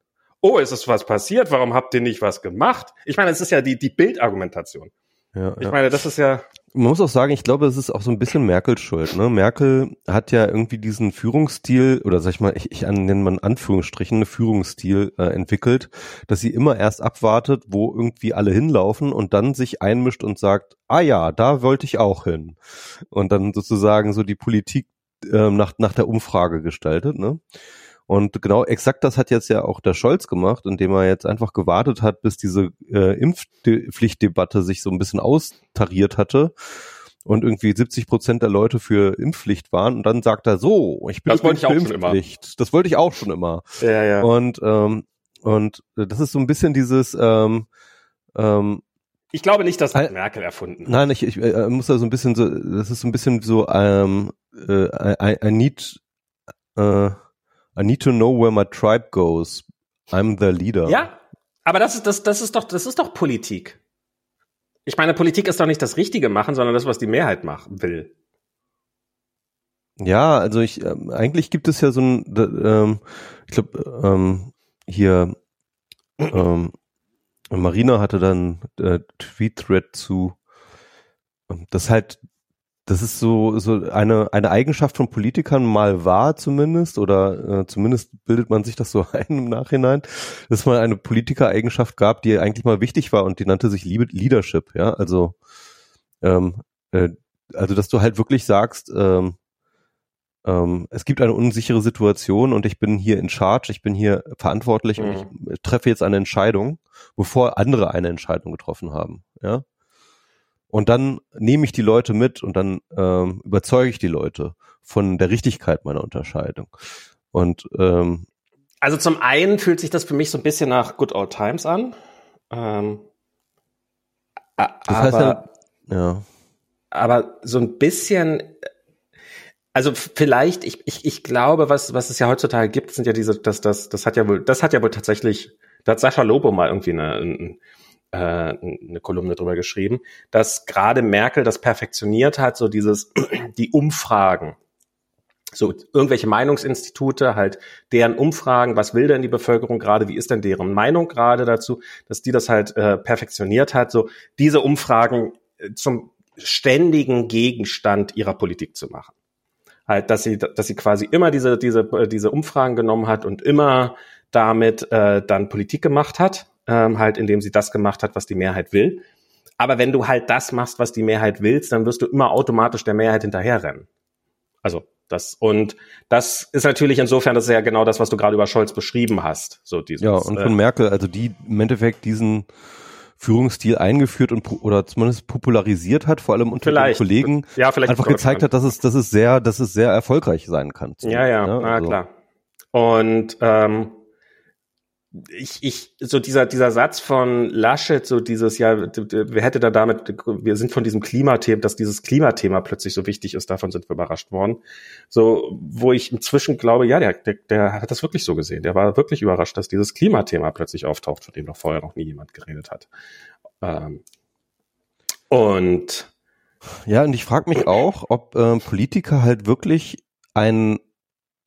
Oh, ist es was passiert? Warum habt ihr nicht was gemacht? Ich meine, es ist ja die, die Bildargumentation. Ja, ich ja. meine, das ist ja. Man muss auch sagen, ich glaube, es ist auch so ein bisschen Merkels Schuld. Ne? Merkel hat ja irgendwie diesen Führungsstil, oder sag ich mal, ich, ich nenne mal in Anführungsstrichen, einen Führungsstil äh, entwickelt, dass sie immer erst abwartet, wo irgendwie alle hinlaufen und dann sich einmischt und sagt, ah ja, da wollte ich auch hin. Und dann sozusagen so die Politik äh, nach, nach der Umfrage gestaltet. Ne? Und genau exakt das hat jetzt ja auch der Scholz gemacht, indem er jetzt einfach gewartet hat, bis diese äh, Impfpflichtdebatte sich so ein bisschen austariert hatte und irgendwie 70 Prozent der Leute für Impfpflicht waren. Und dann sagt er so, ich bin das wollte ich auch Impfpflicht. Schon immer. Das wollte ich auch schon immer. Ja, ja. Und ähm, und das ist so ein bisschen dieses ähm, ähm, ich glaube nicht, dass das Merkel erfunden hat. Nein, ich, ich äh, muss da so ein bisschen so, das ist so ein bisschen so, ähm, äh, I, I need, äh, I need to know where my tribe goes. I'm the leader. Ja, aber das ist, das, das ist doch, das ist doch Politik. Ich meine, Politik ist doch nicht das Richtige machen, sondern das, was die Mehrheit machen will. Ja, also ich, ähm, eigentlich gibt es ja so ein, ähm, ich glaube, ähm, hier, ähm, Marina hatte dann äh, Tweet-Thread zu, ähm, das halt, das ist so, so eine, eine Eigenschaft von Politikern mal war zumindest, oder äh, zumindest bildet man sich das so *laughs* ein im Nachhinein, dass mal eine Politikereigenschaft gab, die eigentlich mal wichtig war und die nannte sich Leadership, ja, also, ähm, äh, also dass du halt wirklich sagst, ähm, ähm, es gibt eine unsichere Situation und ich bin hier in Charge, ich bin hier verantwortlich mhm. und ich treffe jetzt eine Entscheidung, bevor andere eine Entscheidung getroffen haben. Ja. Und dann nehme ich die Leute mit und dann ähm, überzeuge ich die Leute von der Richtigkeit meiner Unterscheidung. Und ähm, also zum einen fühlt sich das für mich so ein bisschen nach Good Old Times an. Ähm, das heißt aber, ja, ja. Aber so ein bisschen also vielleicht, ich, ich, ich glaube, was, was es ja heutzutage gibt, sind ja diese, das, das, das hat ja wohl, das hat ja wohl tatsächlich, da hat Sascha Lobo mal irgendwie eine, eine, äh, eine Kolumne drüber geschrieben, dass gerade Merkel das perfektioniert hat, so dieses, *clears throat* die Umfragen. So, irgendwelche Meinungsinstitute, halt deren Umfragen, was will denn die Bevölkerung gerade, wie ist denn deren Meinung gerade dazu, dass die das halt äh, perfektioniert hat, so diese Umfragen äh, zum ständigen Gegenstand ihrer Politik zu machen halt, dass sie, dass sie quasi immer diese, diese, diese Umfragen genommen hat und immer damit äh, dann Politik gemacht hat, ähm, halt indem sie das gemacht hat, was die Mehrheit will. Aber wenn du halt das machst, was die Mehrheit willst, dann wirst du immer automatisch der Mehrheit hinterherrennen. Also das und das ist natürlich insofern, das ist ja genau das, was du gerade über Scholz beschrieben hast. So dieses, ja, und von äh, Merkel, also die im Endeffekt diesen Führungsstil eingeführt und oder zumindest popularisiert hat, vor allem unter vielleicht. den Kollegen, ja, vielleicht einfach gezeigt hat, dass es, dass es sehr, dass es sehr erfolgreich sein kann. Ja, ja, ja also. klar. Und ähm, ich, ich, so dieser, dieser Satz von Laschet, so dieses, ja, wer hätte da damit, wir sind von diesem Klimathema, dass dieses Klimathema plötzlich so wichtig ist, davon sind wir überrascht worden. So, wo ich inzwischen glaube, ja, der, der, der hat das wirklich so gesehen. Der war wirklich überrascht, dass dieses Klimathema plötzlich auftaucht, von dem noch vorher noch nie jemand geredet hat. Ähm, und ja, und ich frage mich auch, ob äh, Politiker halt wirklich ein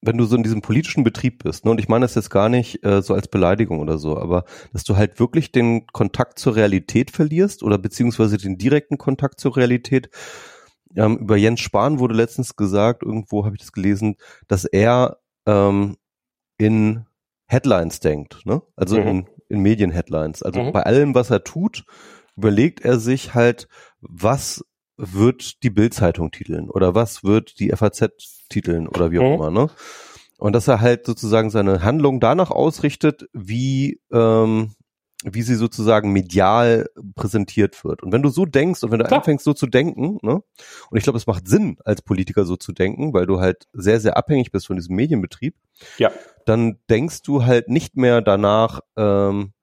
wenn du so in diesem politischen Betrieb bist, ne, und ich meine das jetzt gar nicht äh, so als Beleidigung oder so, aber dass du halt wirklich den Kontakt zur Realität verlierst oder beziehungsweise den direkten Kontakt zur Realität. Ähm, über Jens Spahn wurde letztens gesagt, irgendwo habe ich das gelesen, dass er ähm, in Headlines denkt, ne? Also mhm. in, in Medien-Headlines. Also mhm. bei allem, was er tut, überlegt er sich halt, was wird die Bildzeitung titeln oder was wird die FAZ titeln oder wie auch mhm. immer, ne? Und dass er halt sozusagen seine Handlung danach ausrichtet, wie, ähm, wie sie sozusagen medial präsentiert wird. Und wenn du so denkst und wenn du Klar. anfängst so zu denken, ne, und ich glaube, es macht Sinn, als Politiker so zu denken, weil du halt sehr, sehr abhängig bist von diesem Medienbetrieb, ja. dann denkst du halt nicht mehr danach, ähm,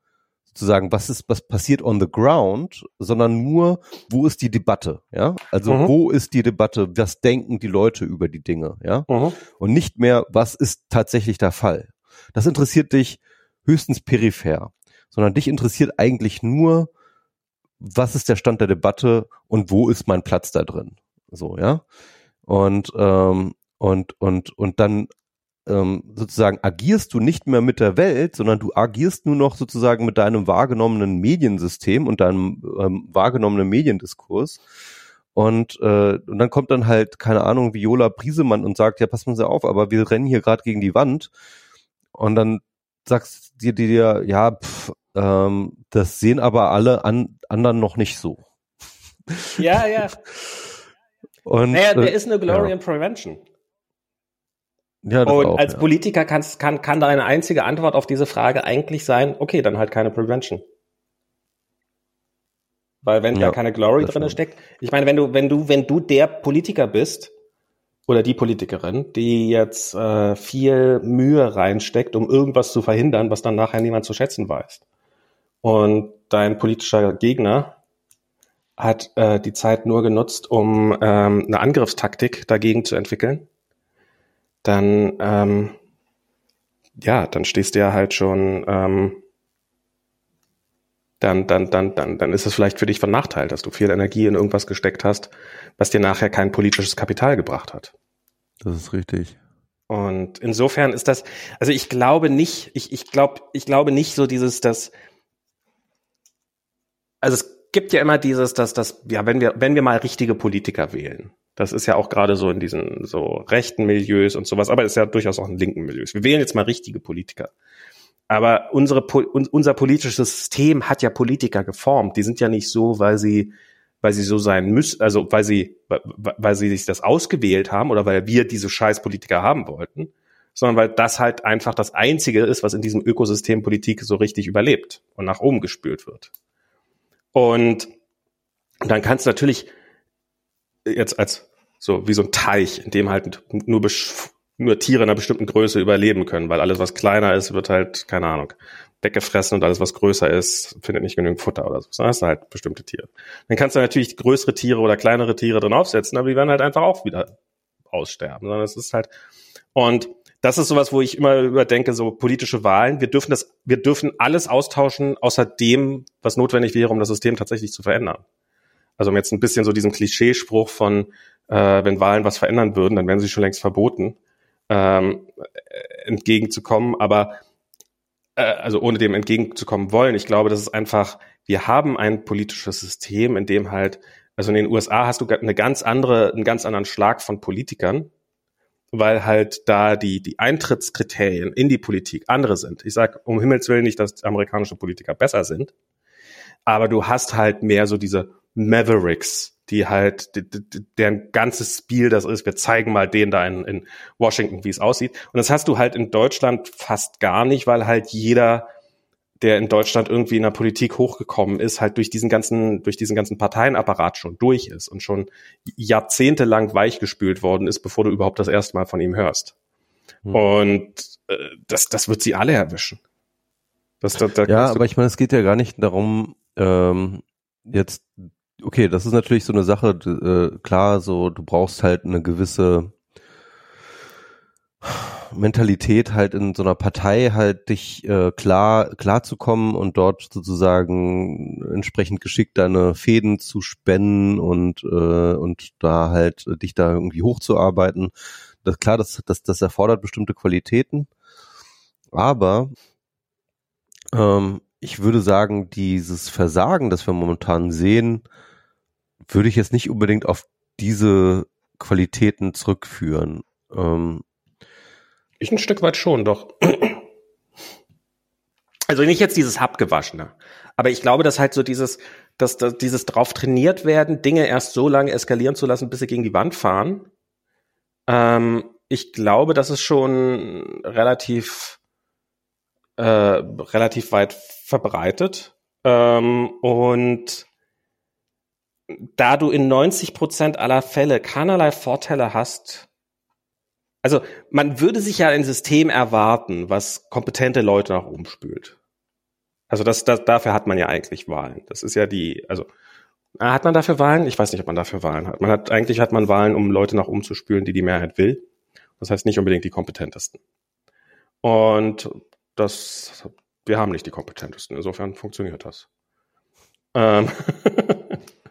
sozusagen, was ist, was passiert on the ground, sondern nur, wo ist die Debatte, ja? Also, mhm. wo ist die Debatte? Was denken die Leute über die Dinge, ja? Mhm. Und nicht mehr, was ist tatsächlich der Fall? Das interessiert dich höchstens peripher, sondern dich interessiert eigentlich nur, was ist der Stand der Debatte und wo ist mein Platz da drin? So, ja? Und, ähm, und, und, und dann ähm, sozusagen agierst du nicht mehr mit der Welt, sondern du agierst nur noch sozusagen mit deinem wahrgenommenen Mediensystem und deinem ähm, wahrgenommenen Mediendiskurs. Und, äh, und dann kommt dann halt, keine Ahnung, Viola Briesemann und sagt, ja, pass mal auf, aber wir rennen hier gerade gegen die Wand. Und dann sagst du dir, ja, pff, ähm, das sehen aber alle an, anderen noch nicht so. Ja, ja. *laughs* Und, naja, there äh, is no glory ja. in prevention. Ja, und auch, als ja. Politiker kannst, kann, kann deine einzige Antwort auf diese Frage eigentlich sein, okay, dann halt keine Prevention. Weil wenn ja, da keine Glory drin steckt, ich meine, wenn du, wenn du, wenn du der Politiker bist oder die Politikerin, die jetzt äh, viel Mühe reinsteckt, um irgendwas zu verhindern, was dann nachher niemand zu schätzen weiß. Und dein politischer Gegner hat äh, die Zeit nur genutzt, um ähm, eine Angriffstaktik dagegen zu entwickeln dann ähm, ja, dann stehst du ja halt schon, ähm, dann, dann, dann, dann, dann ist es vielleicht für dich von Nachteil, dass du viel Energie in irgendwas gesteckt hast, was dir nachher kein politisches Kapital gebracht hat. Das ist richtig. Und insofern ist das, also ich glaube nicht, ich, ich glaube, ich glaube nicht so dieses, dass also es gibt ja immer dieses, dass das, ja, wenn wir, wenn wir mal richtige Politiker wählen, das ist ja auch gerade so in diesen so rechten Milieus und sowas, aber ist ja durchaus auch in linken Milieus. Wir wählen jetzt mal richtige Politiker. Aber unsere, unser politisches System hat ja Politiker geformt. Die sind ja nicht so, weil sie, weil sie so sein müssen, also weil sie, weil sie sich das ausgewählt haben oder weil wir diese scheiß Politiker haben wollten, sondern weil das halt einfach das einzige ist, was in diesem Ökosystem Politik so richtig überlebt und nach oben gespült wird. Und dann kannst du natürlich jetzt als so wie so ein Teich, in dem halt nur nur Tiere einer bestimmten Größe überleben können, weil alles, was kleiner ist, wird halt, keine Ahnung, weggefressen und alles, was größer ist, findet nicht genügend Futter oder so. Hast du halt bestimmte Tiere. Dann kannst du natürlich größere Tiere oder kleinere Tiere drin aufsetzen, aber die werden halt einfach auch wieder aussterben. Sondern es ist halt, und das ist sowas, wo ich immer überdenke, so politische Wahlen. Wir dürfen das, wir dürfen alles austauschen, außer dem, was notwendig wäre, um das System tatsächlich zu verändern. Also um jetzt ein bisschen so diesem Klischeespruch von, äh, wenn Wahlen was verändern würden, dann wären sie schon längst verboten ähm, entgegenzukommen, aber äh, also ohne dem entgegenzukommen wollen. Ich glaube, das ist einfach, wir haben ein politisches System, in dem halt, also in den USA hast du eine ganz andere, einen ganz anderen Schlag von Politikern, weil halt da die, die Eintrittskriterien in die Politik andere sind. Ich sage um Himmels Willen nicht, dass amerikanische Politiker besser sind, aber du hast halt mehr so diese Mavericks, die halt, die, die, deren ganzes Spiel das ist, wir zeigen mal den da in, in Washington, wie es aussieht. Und das hast du halt in Deutschland fast gar nicht, weil halt jeder, der in Deutschland irgendwie in der Politik hochgekommen ist, halt durch diesen ganzen, durch diesen ganzen Parteienapparat schon durch ist und schon jahrzehntelang weichgespült worden ist, bevor du überhaupt das erste Mal von ihm hörst. Hm. Und äh, das, das wird sie alle erwischen. Das, da, da ja, aber ich meine, es geht ja gar nicht darum, ähm, jetzt okay, das ist natürlich so eine Sache, äh, klar, so du brauchst halt eine gewisse Mentalität halt in so einer Partei halt dich äh, klar klar zu kommen und dort sozusagen entsprechend geschickt deine Fäden zu spennen und äh, und da halt dich da irgendwie hochzuarbeiten. Das klar, das das das erfordert bestimmte Qualitäten, aber ähm, ich würde sagen, dieses Versagen, das wir momentan sehen, würde ich jetzt nicht unbedingt auf diese Qualitäten zurückführen. Ähm, ich ein Stück weit schon, doch. Also nicht jetzt dieses Abgewaschene, aber ich glaube, dass halt so dieses, dass, dass dieses drauf trainiert werden, Dinge erst so lange eskalieren zu lassen, bis sie gegen die Wand fahren. Ähm, ich glaube, das ist schon relativ, äh, relativ weit verbreitet. Ähm, und da du in 90 Prozent aller Fälle keinerlei Vorteile hast, also man würde sich ja ein System erwarten, was kompetente Leute nach oben spült. Also das, das dafür hat man ja eigentlich Wahlen. Das ist ja die, also ah, hat man dafür Wahlen? Ich weiß nicht, ob man dafür Wahlen hat. Man hat eigentlich hat man Wahlen, um Leute nach oben zu spülen, die die Mehrheit will. Das heißt nicht unbedingt die kompetentesten. Und das, wir haben nicht die kompetentesten. Insofern funktioniert das. Ähm *laughs*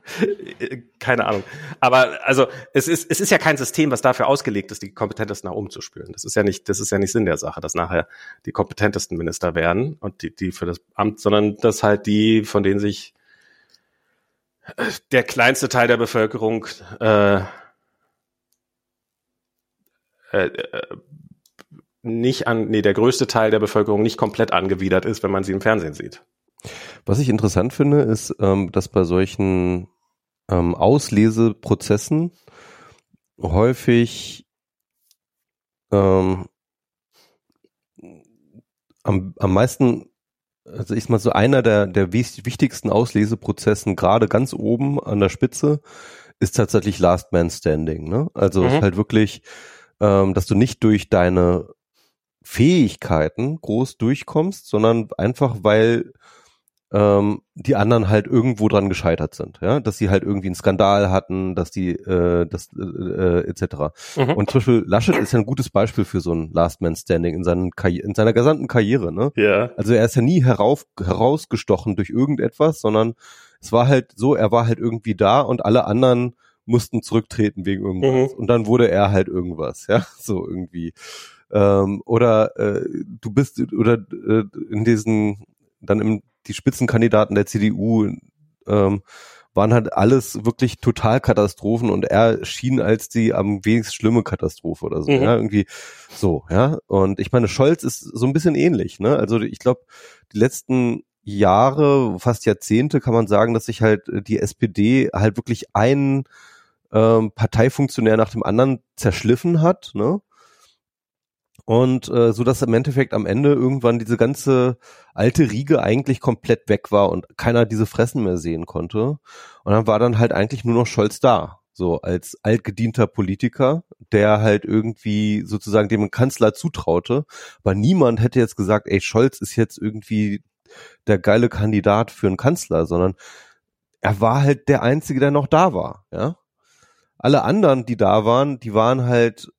*laughs* Keine Ahnung. Aber also es ist, es ist ja kein System, was dafür ausgelegt ist, die kompetentesten nach oben zu spülen. Das ist ja nicht, das ist ja nicht Sinn der Sache, dass nachher die kompetentesten Minister werden und die, die für das Amt, sondern dass halt die, von denen sich der kleinste Teil der Bevölkerung äh, äh, nicht an, nee, der größte Teil der Bevölkerung nicht komplett angewidert ist, wenn man sie im Fernsehen sieht. Was ich interessant finde, ist, ähm, dass bei solchen ähm, Ausleseprozessen häufig ähm, am, am meisten, also ich mal so einer der, der wichtigsten Ausleseprozessen, gerade ganz oben an der Spitze, ist tatsächlich Last Man Standing. Ne? Also mhm. halt wirklich, ähm, dass du nicht durch deine Fähigkeiten groß durchkommst, sondern einfach weil ähm, die anderen halt irgendwo dran gescheitert sind, ja, dass sie halt irgendwie einen Skandal hatten, dass die, äh, das äh, äh, etc. Mhm. Und zum Beispiel Laschet ist ja ein gutes Beispiel für so ein Last Man Standing in, seinen in seiner gesamten Karriere, ne? Ja. Also er ist ja nie herauf, herausgestochen durch irgendetwas, sondern es war halt so, er war halt irgendwie da und alle anderen mussten zurücktreten wegen irgendwas. Mhm. Und dann wurde er halt irgendwas, ja, *laughs* so irgendwie. Ähm, oder äh, du bist oder äh, in diesen dann im die Spitzenkandidaten der CDU ähm, waren halt alles wirklich Totalkatastrophen und er schien als die am wenigst schlimme Katastrophe oder so, mhm. ja, irgendwie so, ja. Und ich meine, Scholz ist so ein bisschen ähnlich, ne? Also ich glaube, die letzten Jahre, fast Jahrzehnte kann man sagen, dass sich halt die SPD halt wirklich einen ähm, Parteifunktionär nach dem anderen zerschliffen hat, ne? Und äh, so dass im Endeffekt am Ende irgendwann diese ganze alte Riege eigentlich komplett weg war und keiner diese Fressen mehr sehen konnte. Und dann war dann halt eigentlich nur noch Scholz da, so als altgedienter Politiker, der halt irgendwie sozusagen dem Kanzler zutraute. Aber niemand hätte jetzt gesagt, ey, Scholz ist jetzt irgendwie der geile Kandidat für einen Kanzler, sondern er war halt der Einzige, der noch da war, ja. Alle anderen, die da waren, die waren halt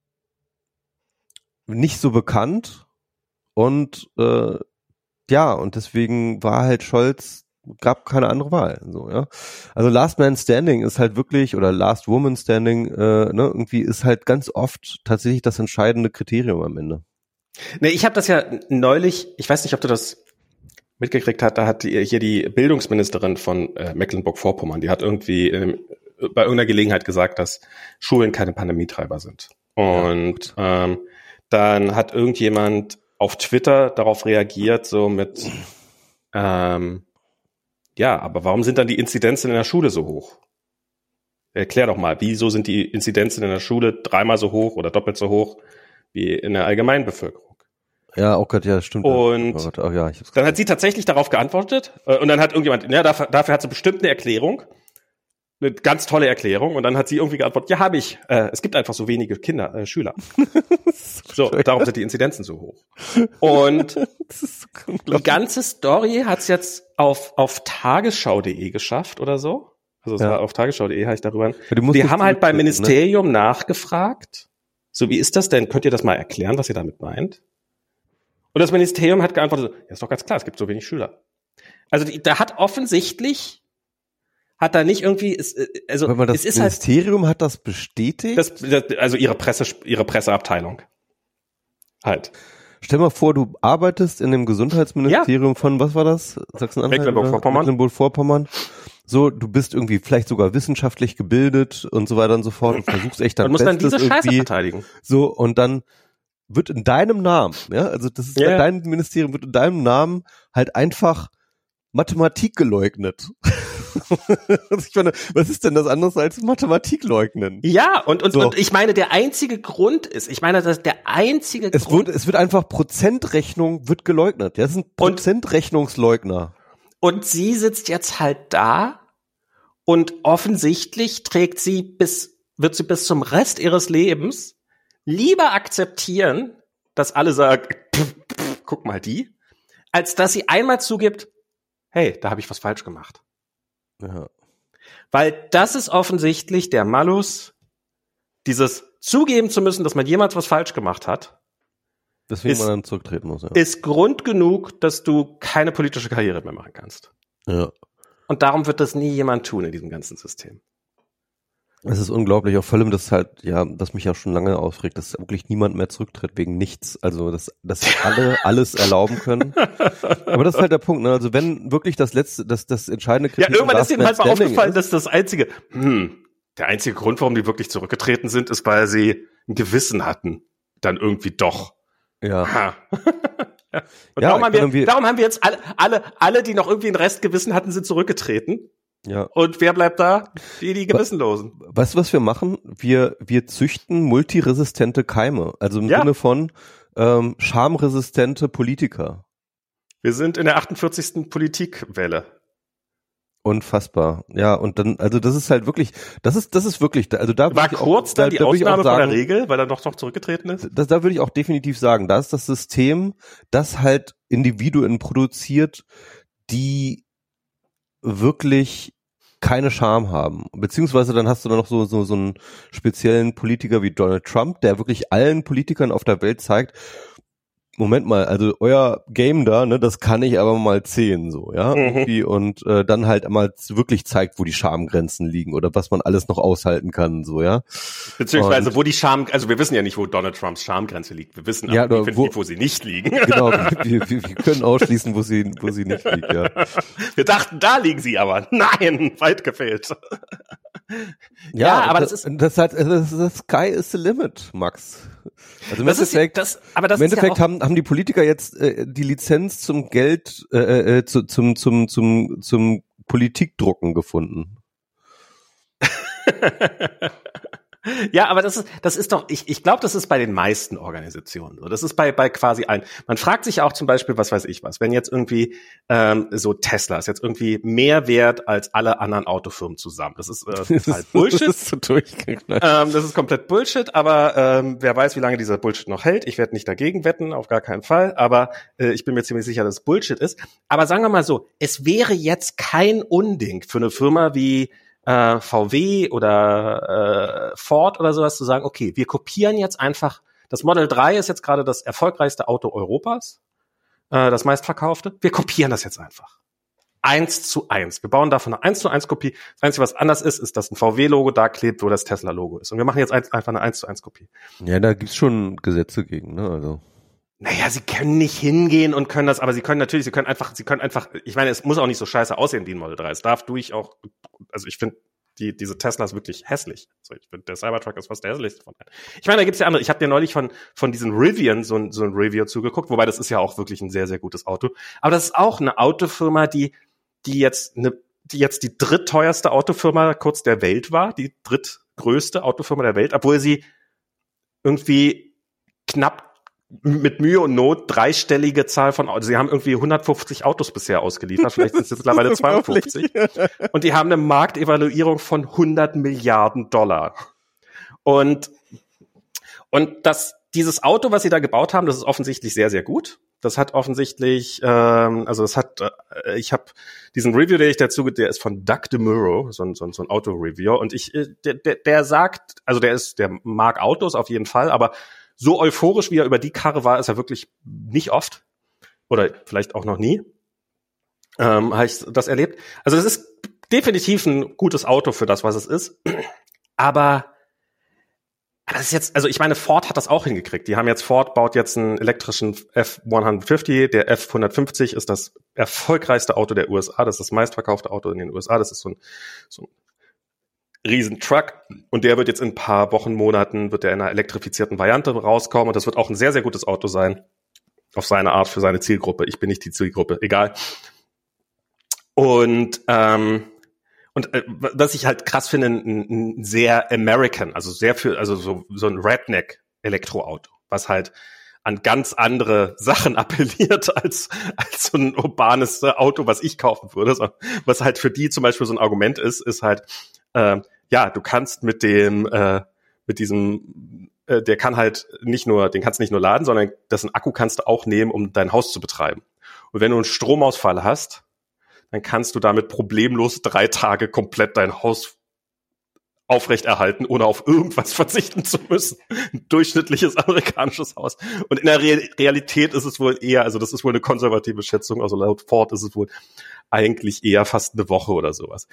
nicht so bekannt und äh, ja, und deswegen war halt Scholz, gab keine andere Wahl. So, ja. Also Last Man Standing ist halt wirklich, oder Last Woman Standing, äh, ne, irgendwie ist halt ganz oft tatsächlich das entscheidende Kriterium am Ende. Nee, ich habe das ja neulich, ich weiß nicht, ob du das mitgekriegt hast, da hat hier die Bildungsministerin von äh, Mecklenburg-Vorpommern, die hat irgendwie ähm, bei irgendeiner Gelegenheit gesagt, dass Schulen keine Pandemietreiber sind. Und ja, ähm, dann hat irgendjemand auf Twitter darauf reagiert, so mit, ähm, ja, aber warum sind dann die Inzidenzen in der Schule so hoch? Erklär doch mal, wieso sind die Inzidenzen in der Schule dreimal so hoch oder doppelt so hoch wie in der allgemeinen Bevölkerung? Ja, oh Gott, ja, stimmt. Und oh Gott, oh, ja, dann hat sie tatsächlich darauf geantwortet äh, und dann hat irgendjemand, ja, dafür, dafür hat sie bestimmt eine Erklärung eine ganz tolle Erklärung und dann hat sie irgendwie geantwortet, ja, habe ich. Äh, es gibt einfach so wenige Kinder, äh, Schüler. *laughs* so, darum sind die Inzidenzen so hoch. Und *laughs* die ganze Story hat's jetzt auf, auf tagesschau.de geschafft oder so. Also es ja. war auf tagesschau.de, habe ich darüber. Die haben halt beim ne? Ministerium ne? nachgefragt. So, wie ist das denn? Könnt ihr das mal erklären, was ihr damit meint? Und das Ministerium hat geantwortet, ja, ist doch ganz klar, es gibt so wenig Schüler. Also die, da hat offensichtlich hat da nicht irgendwie, ist, äh, also das es ist halt Ministerium halt, hat das bestätigt. Das, das, also ihre Presse, ihre Presseabteilung. Halt. Stell mal vor, du arbeitest in dem Gesundheitsministerium ja. von, was war das? Sachsen-Anhalt? Mecklenburg-Vorpommern. Mecklenburg-Vorpommern. So, du bist irgendwie vielleicht sogar wissenschaftlich gebildet und so weiter und so fort und versuchst echt dann und musst dann diese Scheiße verteidigen. So, und dann wird in deinem Namen, ja, also das ist yeah. dein Ministerium, wird in deinem Namen halt einfach Mathematik geleugnet. *laughs* ich meine, was ist denn das anderes als Mathematik leugnen? Ja, und, und, so. und ich meine, der einzige Grund ist, ich meine, dass der einzige es Grund. Wird, es wird einfach Prozentrechnung wird geleugnet. Ja, das sind Prozentrechnungsleugner. Und sie sitzt jetzt halt da und offensichtlich trägt sie bis, wird sie bis zum Rest ihres Lebens lieber akzeptieren, dass alle sagen, pff, pff, guck mal die, als dass sie einmal zugibt, hey, da habe ich was falsch gemacht. Ja. Weil das ist offensichtlich der Malus, dieses zugeben zu müssen, dass man jemals was falsch gemacht hat. Deswegen ist, man dann zurücktreten muss, ja. Ist Grund genug, dass du keine politische Karriere mehr machen kannst. Ja. Und darum wird das nie jemand tun in diesem ganzen System. Es ist unglaublich, auch vor allem, dass halt, ja, das mich ja schon lange aufregt, dass wirklich niemand mehr zurücktritt wegen nichts. Also, dass, dass alle *laughs* alles erlauben können. Aber das ist halt der Punkt, ne? Also, wenn wirklich das letzte, das, das entscheidende Kriterium Ja, irgendwann ist ihnen halt mal aufgefallen, ist, dass das einzige, hm, der einzige Grund, warum die wirklich zurückgetreten sind, ist, weil sie ein Gewissen hatten. Dann irgendwie doch. Ja. *laughs* ja. Und ja, darum, haben wir, darum haben wir jetzt alle, alle, alle, die noch irgendwie ein Restgewissen hatten, sind zurückgetreten. Ja. Und wer bleibt da? Die, die Gewissenlosen. Weißt du, was wir machen? Wir, wir züchten multiresistente Keime. Also im ja. Sinne von ähm, schamresistente Politiker. Wir sind in der 48. Politikwelle. Unfassbar. Ja, und dann, also das ist halt wirklich, das ist, das ist wirklich, also da war kurz auch, dann da, die da Ausnahme sagen, von der Regel, weil er doch noch zurückgetreten ist. Das, da würde ich auch definitiv sagen, da ist das System, das halt Individuen produziert, die wirklich keine Scham haben. Beziehungsweise dann hast du dann noch so, so, so einen speziellen Politiker wie Donald Trump, der wirklich allen Politikern auf der Welt zeigt, Moment mal, also euer Game da, ne, das kann ich aber mal zehn so, ja, mhm. irgendwie und äh, dann halt mal wirklich zeigt, wo die Schamgrenzen liegen oder was man alles noch aushalten kann, so, ja. Beziehungsweise und, wo die Scham, also wir wissen ja nicht, wo Donald Trumps Schamgrenze liegt. Wir wissen ja, aber wo, wo sie nicht liegen. *laughs* Genau, *laughs* wir, wir, wir können ausschließen, wo sie, wo sie nicht liegt, ja. Wir dachten, da liegen sie aber. *laughs* Nein, weit gefehlt. Ja, ja aber das, das, ist das hat das, das Sky is the limit, Max. Also im Endeffekt, ist, das, aber das im Endeffekt ja haben haben die Politiker jetzt äh, die Lizenz zum Geld äh, äh, zu, zum zum zum zum Politikdrucken gefunden. *laughs* Ja, aber das ist, das ist doch, ich, ich glaube, das ist bei den meisten Organisationen so. Das ist bei, bei quasi allen. Man fragt sich auch zum Beispiel, was weiß ich was, wenn jetzt irgendwie ähm, so Tesla ist jetzt irgendwie mehr wert als alle anderen Autofirmen zusammen. Das ist äh, *laughs* total Bullshit. das, ist so ähm, das ist komplett Bullshit, aber ähm, wer weiß, wie lange dieser Bullshit noch hält. Ich werde nicht dagegen wetten, auf gar keinen Fall, aber äh, ich bin mir ziemlich sicher, dass es Bullshit ist. Aber sagen wir mal so, es wäre jetzt kein Unding für eine Firma wie äh, VW oder äh, Ford oder sowas zu sagen, okay, wir kopieren jetzt einfach, das Model 3 ist jetzt gerade das erfolgreichste Auto Europas, äh, das meistverkaufte, wir kopieren das jetzt einfach. Eins zu eins. Wir bauen davon eine eins zu eins Kopie. Das Einzige, was anders ist, ist, dass ein VW-Logo da klebt, wo das Tesla-Logo ist. Und wir machen jetzt einfach eine eins zu eins Kopie. Ja, da gibt's schon Gesetze gegen, ne? Also. Naja, sie können nicht hingehen und können das, aber sie können natürlich, sie können einfach, sie können einfach, ich meine, es muss auch nicht so scheiße aussehen wie ein Model 3. Es darf durch auch, also ich finde, die, diese Tesla ist wirklich hässlich. Also ich finde, der Cybertruck ist fast der hässlichste von allen. Ich meine, da gibt's ja andere. Ich habe dir neulich von, von diesen Rivian so ein, so ein Review zugeguckt, wobei das ist ja auch wirklich ein sehr, sehr gutes Auto. Aber das ist auch eine Autofirma, die, die jetzt eine, die jetzt die drittteuerste Autofirma kurz der Welt war, die drittgrößte Autofirma der Welt, obwohl sie irgendwie knapp mit Mühe und Not dreistellige Zahl von Autos. Sie haben irgendwie 150 Autos bisher ausgeliefert, vielleicht sind es mittlerweile *laughs* 52. Und die haben eine Marktevaluierung von 100 Milliarden Dollar. Und, und das, dieses Auto, was sie da gebaut haben, das ist offensichtlich sehr, sehr gut. Das hat offensichtlich, ähm, also das hat, äh, ich habe diesen Review, der ich dazu, der ist von Doug DeMuro, so ein, so ein, so ein Auto-Reviewer. Und ich, äh, der, der, der sagt, also der ist, der mag Autos auf jeden Fall, aber so euphorisch, wie er über die Karre war, ist er wirklich nicht oft. Oder vielleicht auch noch nie. Ähm, habe ich das erlebt. Also es ist definitiv ein gutes Auto für das, was es ist. Aber das ist jetzt, also ich meine, Ford hat das auch hingekriegt. Die haben jetzt, Ford baut jetzt einen elektrischen F150. Der F150 ist das erfolgreichste Auto der USA. Das ist das meistverkaufte Auto in den USA. Das ist so ein, so ein Riesentruck und der wird jetzt in ein paar Wochen, Monaten, wird der in einer elektrifizierten Variante rauskommen und das wird auch ein sehr, sehr gutes Auto sein. Auf seine Art für seine Zielgruppe. Ich bin nicht die Zielgruppe, egal. Und, ähm, und äh, was ich halt krass finde, ein, ein sehr American, also sehr für, also so, so ein Redneck-Elektroauto, was halt an ganz andere Sachen *laughs* appelliert als, als so ein urbanes Auto, was ich kaufen würde. Was halt für die zum Beispiel so ein Argument ist, ist halt, äh, ja, du kannst mit dem, äh, mit diesem, äh, der kann halt nicht nur, den kannst du nicht nur laden, sondern dessen Akku kannst du auch nehmen, um dein Haus zu betreiben. Und wenn du einen Stromausfall hast, dann kannst du damit problemlos drei Tage komplett dein Haus aufrechterhalten, ohne auf irgendwas *laughs* verzichten zu müssen. Ein durchschnittliches amerikanisches Haus. Und in der Re Realität ist es wohl eher, also das ist wohl eine konservative Schätzung, also laut Ford ist es wohl eigentlich eher fast eine Woche oder sowas.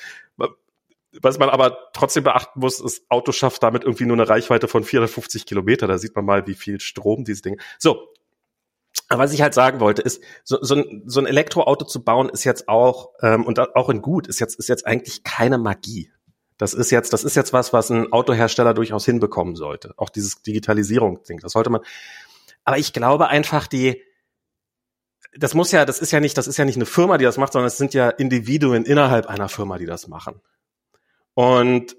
Was man aber trotzdem beachten muss, ist, Auto schafft damit irgendwie nur eine Reichweite von 450 Kilometer. Da sieht man mal, wie viel Strom diese Dinge. So. Aber was ich halt sagen wollte, ist, so, so, ein, so ein Elektroauto zu bauen, ist jetzt auch, ähm, und auch in gut, ist jetzt, ist jetzt eigentlich keine Magie. Das ist jetzt, das ist jetzt was, was ein Autohersteller durchaus hinbekommen sollte. Auch dieses Digitalisierung-Ding, das sollte man. Aber ich glaube einfach, die, das muss ja, das ist ja nicht, das ist ja nicht eine Firma, die das macht, sondern es sind ja Individuen innerhalb einer Firma, die das machen. Und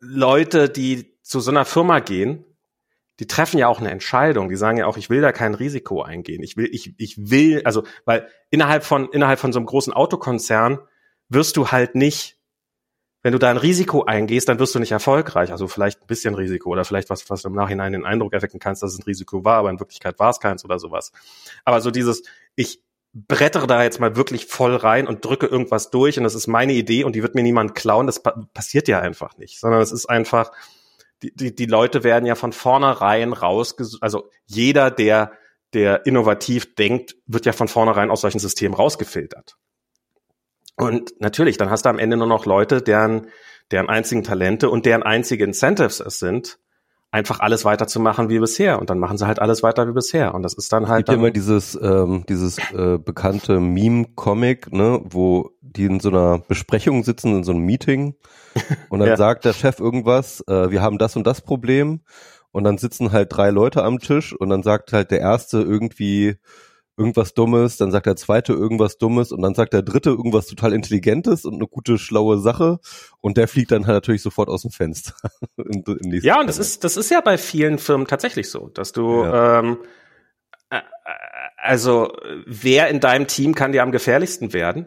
Leute, die zu so einer Firma gehen, die treffen ja auch eine Entscheidung. Die sagen ja auch, ich will da kein Risiko eingehen. Ich will, ich, ich will, also, weil innerhalb von, innerhalb von so einem großen Autokonzern wirst du halt nicht, wenn du da ein Risiko eingehst, dann wirst du nicht erfolgreich. Also vielleicht ein bisschen Risiko oder vielleicht was, was du im Nachhinein den Eindruck erwecken kannst, dass es ein Risiko war, aber in Wirklichkeit war es keins oder sowas. Aber so dieses, ich, brettere da jetzt mal wirklich voll rein und drücke irgendwas durch und das ist meine Idee und die wird mir niemand klauen, das pa passiert ja einfach nicht, sondern es ist einfach, die, die, die Leute werden ja von vornherein rausgesucht, also jeder, der der innovativ denkt, wird ja von vornherein aus solchen Systemen rausgefiltert. Und natürlich, dann hast du am Ende nur noch Leute, deren, deren einzigen Talente und deren einzige Incentives es sind, einfach alles weiterzumachen wie bisher. Und dann machen sie halt alles weiter wie bisher. Und das ist dann halt. Es gibt ja immer dieses, ähm, dieses äh, bekannte Meme-Comic, ne, wo die in so einer Besprechung sitzen, in so einem Meeting. Und dann *laughs* ja. sagt der Chef irgendwas, äh, wir haben das und das Problem. Und dann sitzen halt drei Leute am Tisch und dann sagt halt der erste irgendwie, irgendwas Dummes, dann sagt der zweite irgendwas Dummes und dann sagt der dritte irgendwas total Intelligentes und eine gute, schlaue Sache und der fliegt dann halt natürlich sofort aus dem Fenster. *laughs* in, in ja, und das ist, das ist ja bei vielen Firmen tatsächlich so, dass du, ja. ähm, äh, äh, also wer in deinem Team kann dir am gefährlichsten werden?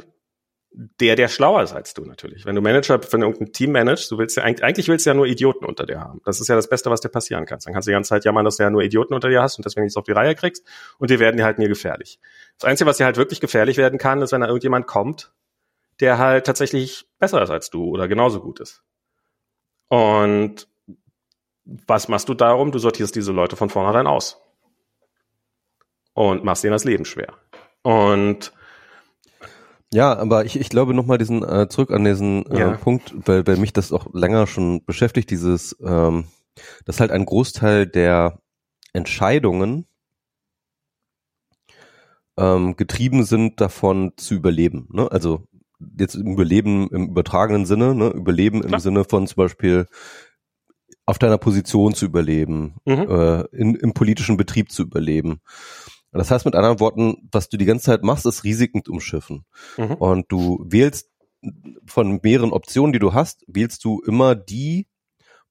Der, der schlauer ist als du natürlich. Wenn du Manager, wenn du irgendein Team managst, du willst ja eigentlich, willst du ja nur Idioten unter dir haben. Das ist ja das Beste, was dir passieren kann. Dann kannst du die ganze Zeit jammern, dass du ja nur Idioten unter dir hast und deswegen nichts auf die Reihe kriegst und die werden dir halt nie gefährlich. Das Einzige, was dir halt wirklich gefährlich werden kann, ist, wenn da irgendjemand kommt, der halt tatsächlich besser ist als du oder genauso gut ist. Und was machst du darum? Du sortierst diese Leute von vornherein aus. Und machst denen das Leben schwer. Und ja, aber ich, ich glaube nochmal diesen äh, zurück an diesen äh, ja. Punkt, weil, weil mich das auch länger schon beschäftigt, dieses, ähm, dass halt ein Großteil der Entscheidungen ähm, getrieben sind davon zu überleben. Ne? Also jetzt Überleben im übertragenen Sinne, ne? Überleben Klar. im Sinne von zum Beispiel auf deiner Position zu überleben, mhm. äh, in, im politischen Betrieb zu überleben. Das heißt mit anderen Worten, was du die ganze Zeit machst, ist Risiken umschiffen. Mhm. Und du wählst von mehreren Optionen, die du hast, wählst du immer die,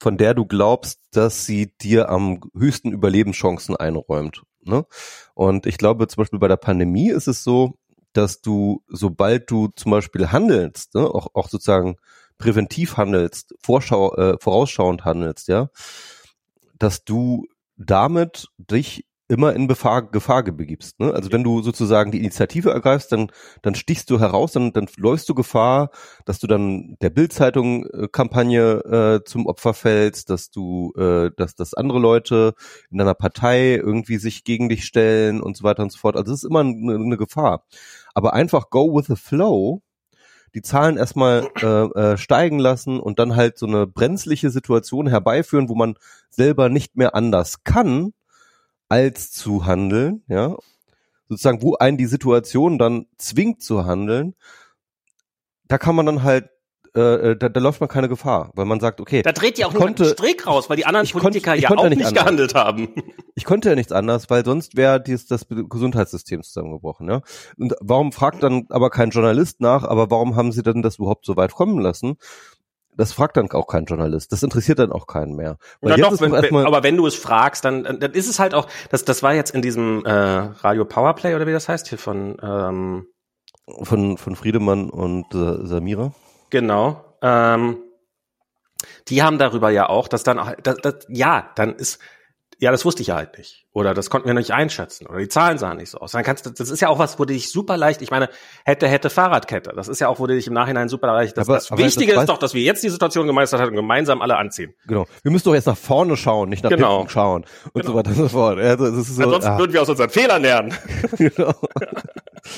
von der du glaubst, dass sie dir am höchsten Überlebenschancen einräumt. Ne? Und ich glaube zum Beispiel bei der Pandemie ist es so, dass du, sobald du zum Beispiel handelst, ne, auch, auch sozusagen präventiv handelst, vorschau, äh, vorausschauend handelst, ja, dass du damit dich immer in Gefahr, Gefahr begibst. Ne? Also wenn du sozusagen die Initiative ergreifst, dann, dann stichst du heraus, dann, dann läufst du Gefahr, dass du dann der Bildzeitung-Kampagne äh, zum Opfer fällst, dass du, äh, dass, dass andere Leute in deiner Partei irgendwie sich gegen dich stellen und so weiter und so fort. Also es ist immer eine, eine Gefahr. Aber einfach go with the flow, die Zahlen erstmal äh, äh, steigen lassen und dann halt so eine brenzliche Situation herbeiführen, wo man selber nicht mehr anders kann, als zu handeln, ja, sozusagen, wo einen die Situation dann zwingt zu handeln, da kann man dann halt äh, äh, da, da läuft man keine Gefahr, weil man sagt, okay. Da dreht ja auch konnte, Strick raus, weil die anderen Politiker konnt, ja auch nicht, nicht gehandelt haben. *laughs* Ich konnte ja nichts anders, weil sonst wäre das, das Gesundheitssystem zusammengebrochen. Ja? Und warum fragt dann aber kein Journalist nach, aber warum haben sie denn das überhaupt so weit kommen lassen? Das fragt dann auch kein Journalist. Das interessiert dann auch keinen mehr. Weil ja, doch, wenn, aber wenn du es fragst, dann, dann ist es halt auch, das, das war jetzt in diesem äh, Radio Powerplay oder wie das heißt hier von ähm, von von Friedemann und äh, Samira. Genau. Ähm, die haben darüber ja auch, dass dann, das, das, ja, dann ist ja, das wusste ich ja halt nicht. Oder das konnten wir nicht einschätzen. Oder die Zahlen sahen nicht so aus. Dann kannst du, das ist ja auch was, wo du dich super leicht, ich meine, hätte, hätte Fahrradkette. Das ist ja auch, wo du dich im Nachhinein super leicht, das, aber, das aber Wichtige das ist doch, dass wir jetzt die Situation gemeistert haben und gemeinsam alle anziehen. Genau. Wir müssen doch jetzt nach vorne schauen, nicht nach genau. hinten schauen. Und genau. so weiter und so fort. Also, das ist so, Ansonsten ah. würden wir aus unseren Fehlern lernen. *laughs* genau. *laughs*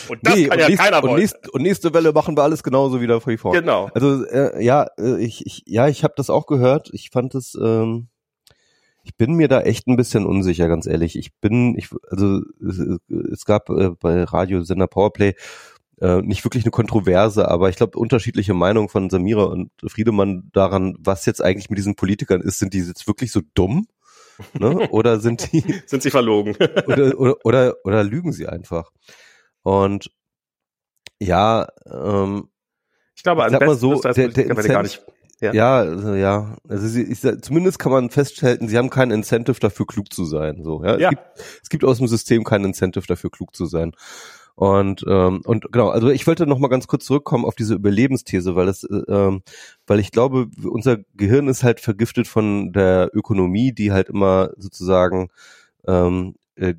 Und das nee, kann und ja nächst, keiner wollen. Und, nächst, und nächste Welle machen wir alles genauso wieder wie vor. Genau. Also, äh, ja, äh, ich, ich, ja, ich habe das auch gehört. Ich fand es, ähm, ich bin mir da echt ein bisschen unsicher, ganz ehrlich. Ich bin, ich, also es, es gab äh, bei Radiosender Powerplay äh, nicht wirklich eine Kontroverse, aber ich glaube unterschiedliche Meinungen von Samira und Friedemann daran, was jetzt eigentlich mit diesen Politikern ist. Sind die jetzt wirklich so dumm? Ne? Oder sind die *laughs* sind sie verlogen? *laughs* oder, oder, oder, oder lügen sie einfach? Und ja, ähm, ich glaube, ich sag mal so, der, der Incentive, gar nicht ja, ja, also, ja. Also sie, ich, zumindest kann man feststellen, sie haben kein Incentive dafür, klug zu sein. So, ja. ja. Es, gibt, es gibt aus dem System kein Incentive dafür, klug zu sein. Und ähm, und genau, also ich wollte noch mal ganz kurz zurückkommen auf diese Überlebensthese, weil das, äh, ähm, weil ich glaube, unser Gehirn ist halt vergiftet von der Ökonomie, die halt immer sozusagen ähm, äh,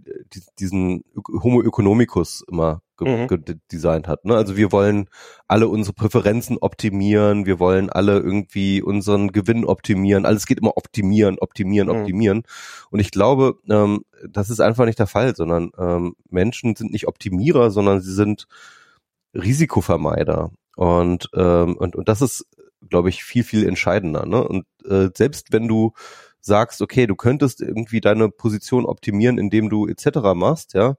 diesen Homo economicus immer mhm. designt hat. Ne? Also wir wollen alle unsere Präferenzen optimieren, wir wollen alle irgendwie unseren Gewinn optimieren. Alles geht immer optimieren, optimieren, mhm. optimieren. Und ich glaube, ähm, das ist einfach nicht der Fall, sondern ähm, Menschen sind nicht Optimierer, sondern sie sind Risikovermeider. Und, ähm, und, und das ist, glaube ich, viel, viel entscheidender. Ne? Und äh, selbst wenn du sagst, okay, du könntest irgendwie deine Position optimieren, indem du etc. machst, ja,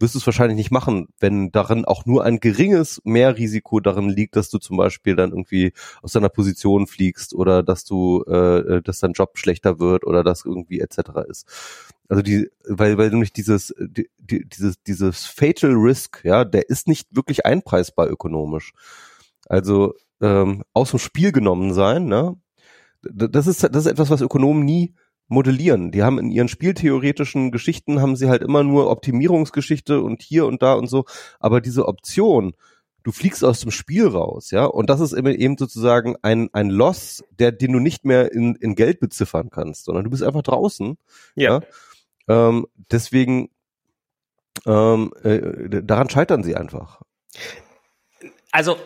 wirst du es wahrscheinlich nicht machen, wenn darin auch nur ein geringes Mehrrisiko darin liegt, dass du zum Beispiel dann irgendwie aus deiner Position fliegst oder dass du, äh, dass dein Job schlechter wird oder dass irgendwie etc. ist. Also die, weil, weil nämlich dieses, die, dieses, dieses Fatal Risk, ja, der ist nicht wirklich einpreisbar ökonomisch. Also ähm, aus dem Spiel genommen sein, ne? Das ist, das ist etwas, was Ökonomen nie modellieren. Die haben in ihren spieltheoretischen Geschichten haben sie halt immer nur Optimierungsgeschichte und hier und da und so. Aber diese Option, du fliegst aus dem Spiel raus, ja, und das ist eben sozusagen ein, ein Loss, der, den du nicht mehr in, in Geld beziffern kannst, sondern du bist einfach draußen. Ja. ja? Ähm, deswegen, ähm, äh, daran scheitern sie einfach. Also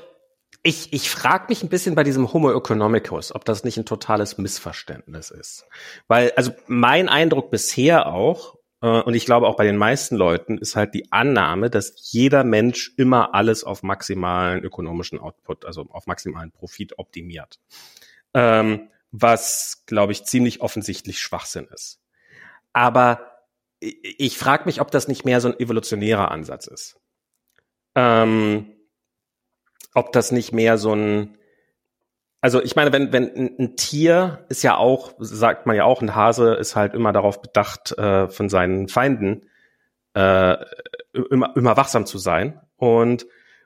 ich, ich frage mich ein bisschen bei diesem Homo economicus, ob das nicht ein totales Missverständnis ist. Weil, also mein Eindruck bisher auch, äh, und ich glaube auch bei den meisten Leuten, ist halt die Annahme, dass jeder Mensch immer alles auf maximalen ökonomischen Output, also auf maximalen Profit optimiert. Ähm, was, glaube ich, ziemlich offensichtlich Schwachsinn ist. Aber ich, frage mich, ob das nicht mehr so ein evolutionärer Ansatz ist. Ähm, ob das nicht mehr so ein, also ich meine, wenn, wenn ein, Tier ist ja auch, sagt man ja auch, ein Hase ist halt immer darauf bedacht, äh, von seinen Feinden äh, immer, immer wachsam zu sein. Und,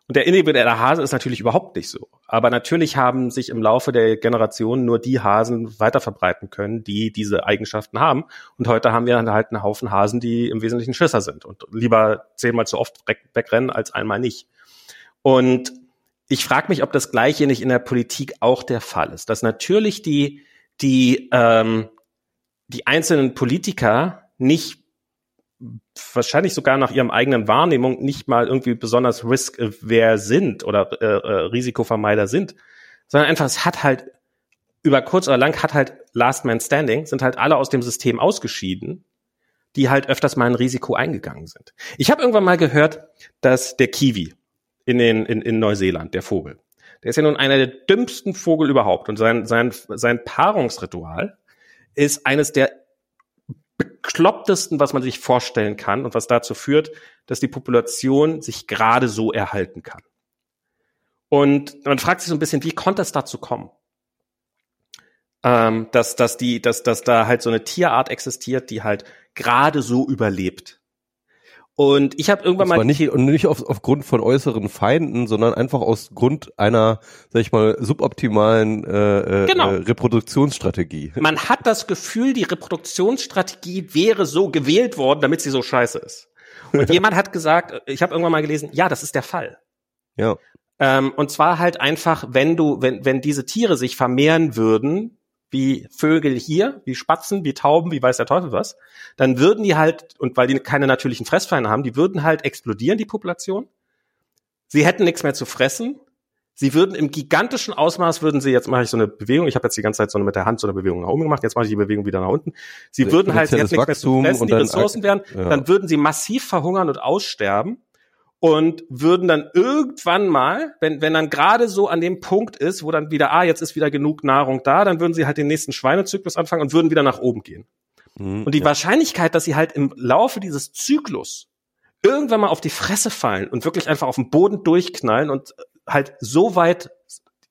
und der individuelle Hase ist natürlich überhaupt nicht so. Aber natürlich haben sich im Laufe der Generationen nur die Hasen weiter verbreiten können, die diese Eigenschaften haben. Und heute haben wir halt einen Haufen Hasen, die im Wesentlichen Schisser sind und lieber zehnmal zu oft wegrennen als einmal nicht. Und ich frage mich, ob das Gleiche nicht in der Politik auch der Fall ist, dass natürlich die die ähm, die einzelnen Politiker nicht wahrscheinlich sogar nach ihrem eigenen Wahrnehmung nicht mal irgendwie besonders risk-aware sind oder äh, äh, Risikovermeider sind, sondern einfach es hat halt über kurz oder lang hat halt Last Man Standing, sind halt alle aus dem System ausgeschieden, die halt öfters mal ein Risiko eingegangen sind. Ich habe irgendwann mal gehört, dass der Kiwi, in, den, in, in Neuseeland, der Vogel. Der ist ja nun einer der dümmsten Vogel überhaupt und sein, sein, sein Paarungsritual ist eines der beklopptesten, was man sich vorstellen kann und was dazu führt, dass die Population sich gerade so erhalten kann. Und man fragt sich so ein bisschen, wie konnte es dazu kommen? Ähm, dass, dass, die, dass, dass da halt so eine Tierart existiert, die halt gerade so überlebt. Und ich habe irgendwann mal nicht und nicht auf, aufgrund von äußeren Feinden, sondern einfach aus Grund einer, sag ich mal, suboptimalen äh, äh, genau. äh, Reproduktionsstrategie. Man hat das Gefühl, die Reproduktionsstrategie wäre so gewählt worden, damit sie so scheiße ist. Und *laughs* jemand hat gesagt, ich habe irgendwann mal gelesen, ja, das ist der Fall. Ja. Ähm, und zwar halt einfach, wenn du, wenn, wenn diese Tiere sich vermehren würden, wie Vögel hier, wie Spatzen, wie Tauben, wie weiß der Teufel was, dann würden die halt, und weil die keine natürlichen Fressfeinde haben, die würden halt explodieren, die Population. Sie hätten nichts mehr zu fressen. Sie würden im gigantischen Ausmaß würden sie, jetzt mache ich so eine Bewegung, ich habe jetzt die ganze Zeit so eine, mit der Hand so eine Bewegung nach oben gemacht, jetzt mache ich die Bewegung wieder nach unten. Sie würden halt jetzt nichts mehr zu fressen, die Ressourcen wären, ja. dann würden sie massiv verhungern und aussterben und würden dann irgendwann mal, wenn, wenn dann gerade so an dem Punkt ist, wo dann wieder, ah, jetzt ist wieder genug Nahrung da, dann würden sie halt den nächsten Schweinezyklus anfangen und würden wieder nach oben gehen. Mhm, und die ja. Wahrscheinlichkeit, dass sie halt im Laufe dieses Zyklus irgendwann mal auf die Fresse fallen und wirklich einfach auf den Boden durchknallen und halt so weit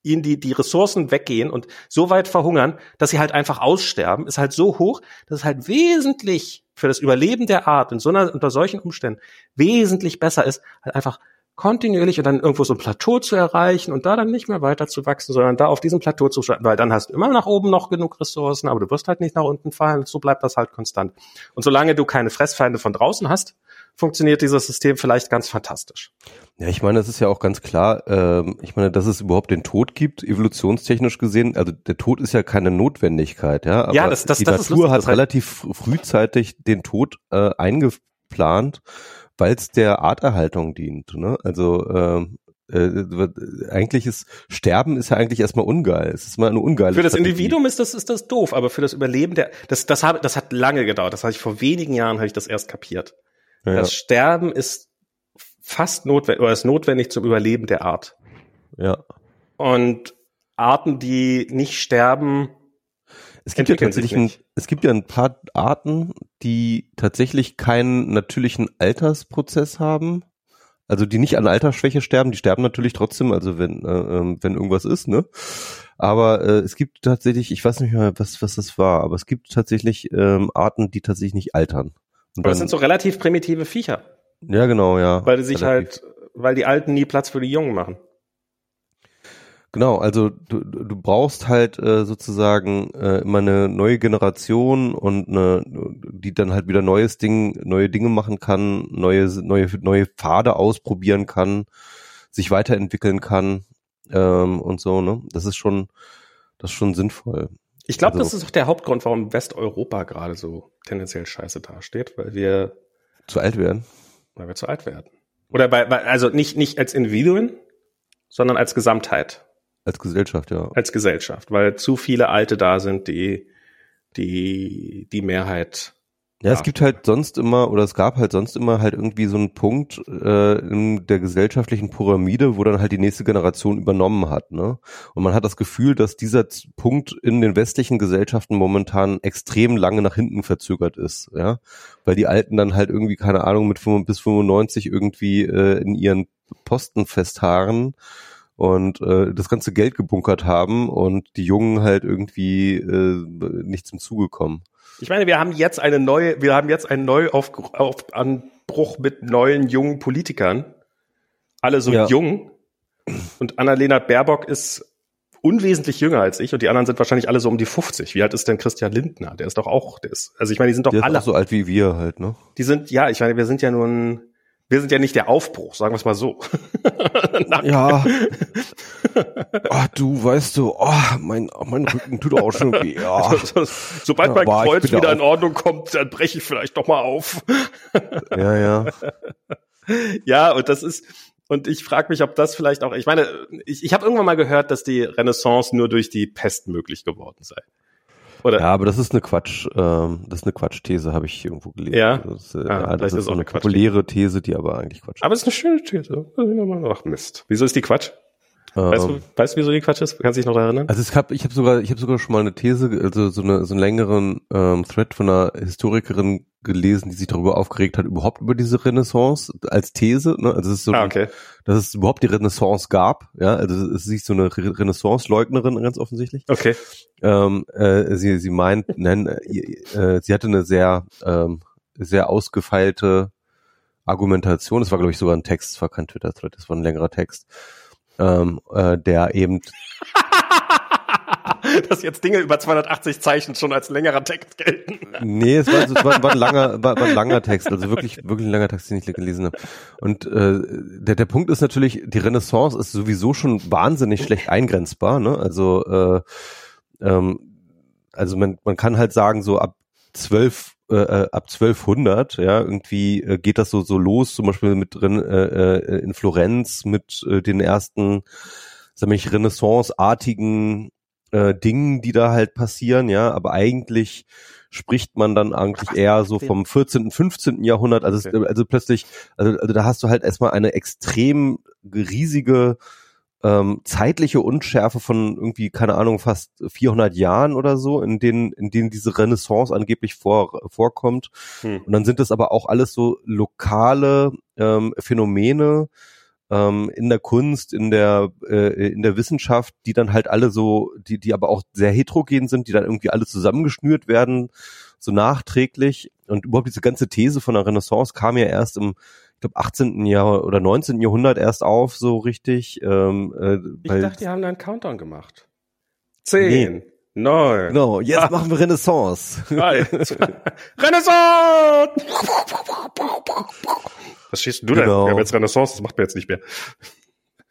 ihnen die, die Ressourcen weggehen und so weit verhungern, dass sie halt einfach aussterben, ist halt so hoch, dass es halt wesentlich für das Überleben der Art in so einer, unter solchen Umständen wesentlich besser ist, halt einfach kontinuierlich und dann irgendwo so ein Plateau zu erreichen und da dann nicht mehr weiter zu wachsen, sondern da auf diesem Plateau zu starten, weil dann hast du immer nach oben noch genug Ressourcen, aber du wirst halt nicht nach unten fallen, so bleibt das halt konstant. Und solange du keine Fressfeinde von draußen hast, funktioniert dieses System vielleicht ganz fantastisch. Ja, ich meine, das ist ja auch ganz klar, ähm, ich meine, dass es überhaupt den Tod gibt, evolutionstechnisch gesehen, also der Tod ist ja keine Notwendigkeit, ja, aber ja, das, das, die das Natur lustig, hat relativ frühzeitig den Tod äh, eingeplant weil es der Arterhaltung dient. Ne? Also ähm, äh, eigentlich ist Sterben ist ja eigentlich erstmal ungeil. Es ist mal eine ungeile. Für das Strategie. Individuum ist das ist das doof, aber für das Überleben der das das habe das hat lange gedauert. Das habe ich vor wenigen Jahren habe ich das erst kapiert. Ja. Das Sterben ist fast notwendig oder ist notwendig zum Überleben der Art. Ja. Und Arten, die nicht sterben, es gibt ja tatsächlich ein, es gibt ja ein paar Arten, die tatsächlich keinen natürlichen Altersprozess haben. Also die nicht an Altersschwäche sterben, die sterben natürlich trotzdem, also wenn, äh, ähm, wenn irgendwas ist, ne? Aber äh, es gibt tatsächlich, ich weiß nicht mehr, was, was das war, aber es gibt tatsächlich ähm, Arten, die tatsächlich nicht altern. Und aber das sind so relativ primitive Viecher. Ja, genau, ja. Weil die sich relativ. halt, weil die Alten nie Platz für die Jungen machen. Genau, also du, du brauchst halt äh, sozusagen äh, immer eine neue Generation und eine, die dann halt wieder neues Ding, neue Dinge machen kann, neue, neue, neue Pfade ausprobieren kann, sich weiterentwickeln kann ähm, und so, ne? Das ist schon, das ist schon sinnvoll. Ich glaube, also, das ist auch der Hauptgrund, warum Westeuropa gerade so tendenziell scheiße dasteht, weil wir zu alt werden. Weil wir zu alt werden. Oder bei, bei also nicht, nicht als Individuen, sondern als Gesamtheit. Als Gesellschaft, ja. Als Gesellschaft, weil zu viele Alte da sind, die die die Mehrheit. Ja, es gibt halt sonst immer oder es gab halt sonst immer halt irgendwie so einen Punkt äh, in der gesellschaftlichen Pyramide, wo dann halt die nächste Generation übernommen hat, ne? Und man hat das Gefühl, dass dieser Punkt in den westlichen Gesellschaften momentan extrem lange nach hinten verzögert ist, ja, weil die Alten dann halt irgendwie keine Ahnung mit 5, bis 95 irgendwie äh, in ihren Posten festharren und äh, das ganze Geld gebunkert haben und die Jungen halt irgendwie äh, nicht zum Zuge kommen. Ich meine, wir haben jetzt eine neue, wir haben jetzt einen Neuanbruch mit neuen jungen Politikern. Alle so ja. jung. Und Annalena Baerbock ist unwesentlich jünger als ich und die anderen sind wahrscheinlich alle so um die 50. Wie alt ist denn Christian Lindner? Der ist doch auch, der ist, also ich meine, die sind doch alle. So alt wie wir halt, ne? Die sind, ja, ich meine, wir sind ja nun, wir sind ja nicht der Aufbruch, sagen wir es mal so. *laughs* ja. oh, du weißt du, oh, mein, mein Rücken tut auch schon weh. Ja. *laughs* Sobald ja, mein Kreuz wieder in Ordnung kommt, dann breche ich vielleicht doch mal auf. *laughs* ja, ja. Ja, und das ist, und ich frage mich, ob das vielleicht auch, ich meine, ich, ich habe irgendwann mal gehört, dass die Renaissance nur durch die Pest möglich geworden sei. Oder? Ja, aber das ist eine Quatsch, ähm, das ist eine Quatschthese, habe ich irgendwo gelesen. Ja, das, äh, ah, das ist, ist auch eine populäre These, die aber eigentlich Quatsch ist. Aber es ist eine schöne These. Ach Mist. Wieso ist die Quatsch? Weißt du, ähm. weißt du, wieso die Quatsch ist? Kannst du dich noch erinnern? Also ich habe ich hab sogar, ich habe sogar schon mal eine These, also so, eine, so einen längeren ähm, Thread von einer Historikerin gelesen, die sich darüber aufgeregt hat, überhaupt über diese Renaissance als These. Ne? Also es ist so, ah, okay. dass es überhaupt die Renaissance gab. Ja, also es ist so eine Renaissance-Leugnerin ganz offensichtlich. Okay. Ähm, äh, sie, sie meint, *laughs* nein, äh, äh, sie hatte eine sehr, ähm, sehr ausgefeilte Argumentation. Das war, glaube ich, sogar ein Text, das war kein Twitter-Thread, das war ein längerer Text ähm, äh, der eben *laughs* dass jetzt Dinge über 280 Zeichen schon als längerer Text gelten. Nee, es war, es war, war ein *laughs* langer, war, war ein langer Text, also wirklich, wirklich ein langer Text, den ich gelesen habe. Und äh, der, der Punkt ist natürlich, die Renaissance ist sowieso schon wahnsinnig schlecht eingrenzbar. Ne? Also, äh, ähm, also man, man kann halt sagen, so ab zwölf äh, äh ab 1200, ja, irgendwie äh, geht das so so los, zum Beispiel mit drin äh, äh, in Florenz mit äh, den ersten, sag ich, Renaissance-artigen äh, Dingen, die da halt passieren, ja, aber eigentlich spricht man dann eigentlich eher so vom 14., 15. Jahrhundert, also, okay. also plötzlich, also, also da hast du halt erstmal eine extrem riesige ähm, zeitliche Unschärfe von irgendwie, keine Ahnung, fast 400 Jahren oder so, in denen, in denen diese Renaissance angeblich vor, vorkommt. Hm. Und dann sind das aber auch alles so lokale ähm, Phänomene ähm, in der Kunst, in der, äh, in der Wissenschaft, die dann halt alle so, die, die aber auch sehr heterogen sind, die dann irgendwie alle zusammengeschnürt werden, so nachträglich. Und überhaupt diese ganze These von der Renaissance kam ja erst im glaube 18. Jahr oder 19. Jahrhundert erst auf, so richtig. Ähm, äh, ich dachte, die haben da einen Countdown gemacht. Zehn. Nee. Neun. Genau, jetzt ah. machen wir Renaissance. *laughs* Renaissance! *laughs* Was schießt du genau. denn? Wir haben jetzt Renaissance, das macht mir jetzt nicht mehr.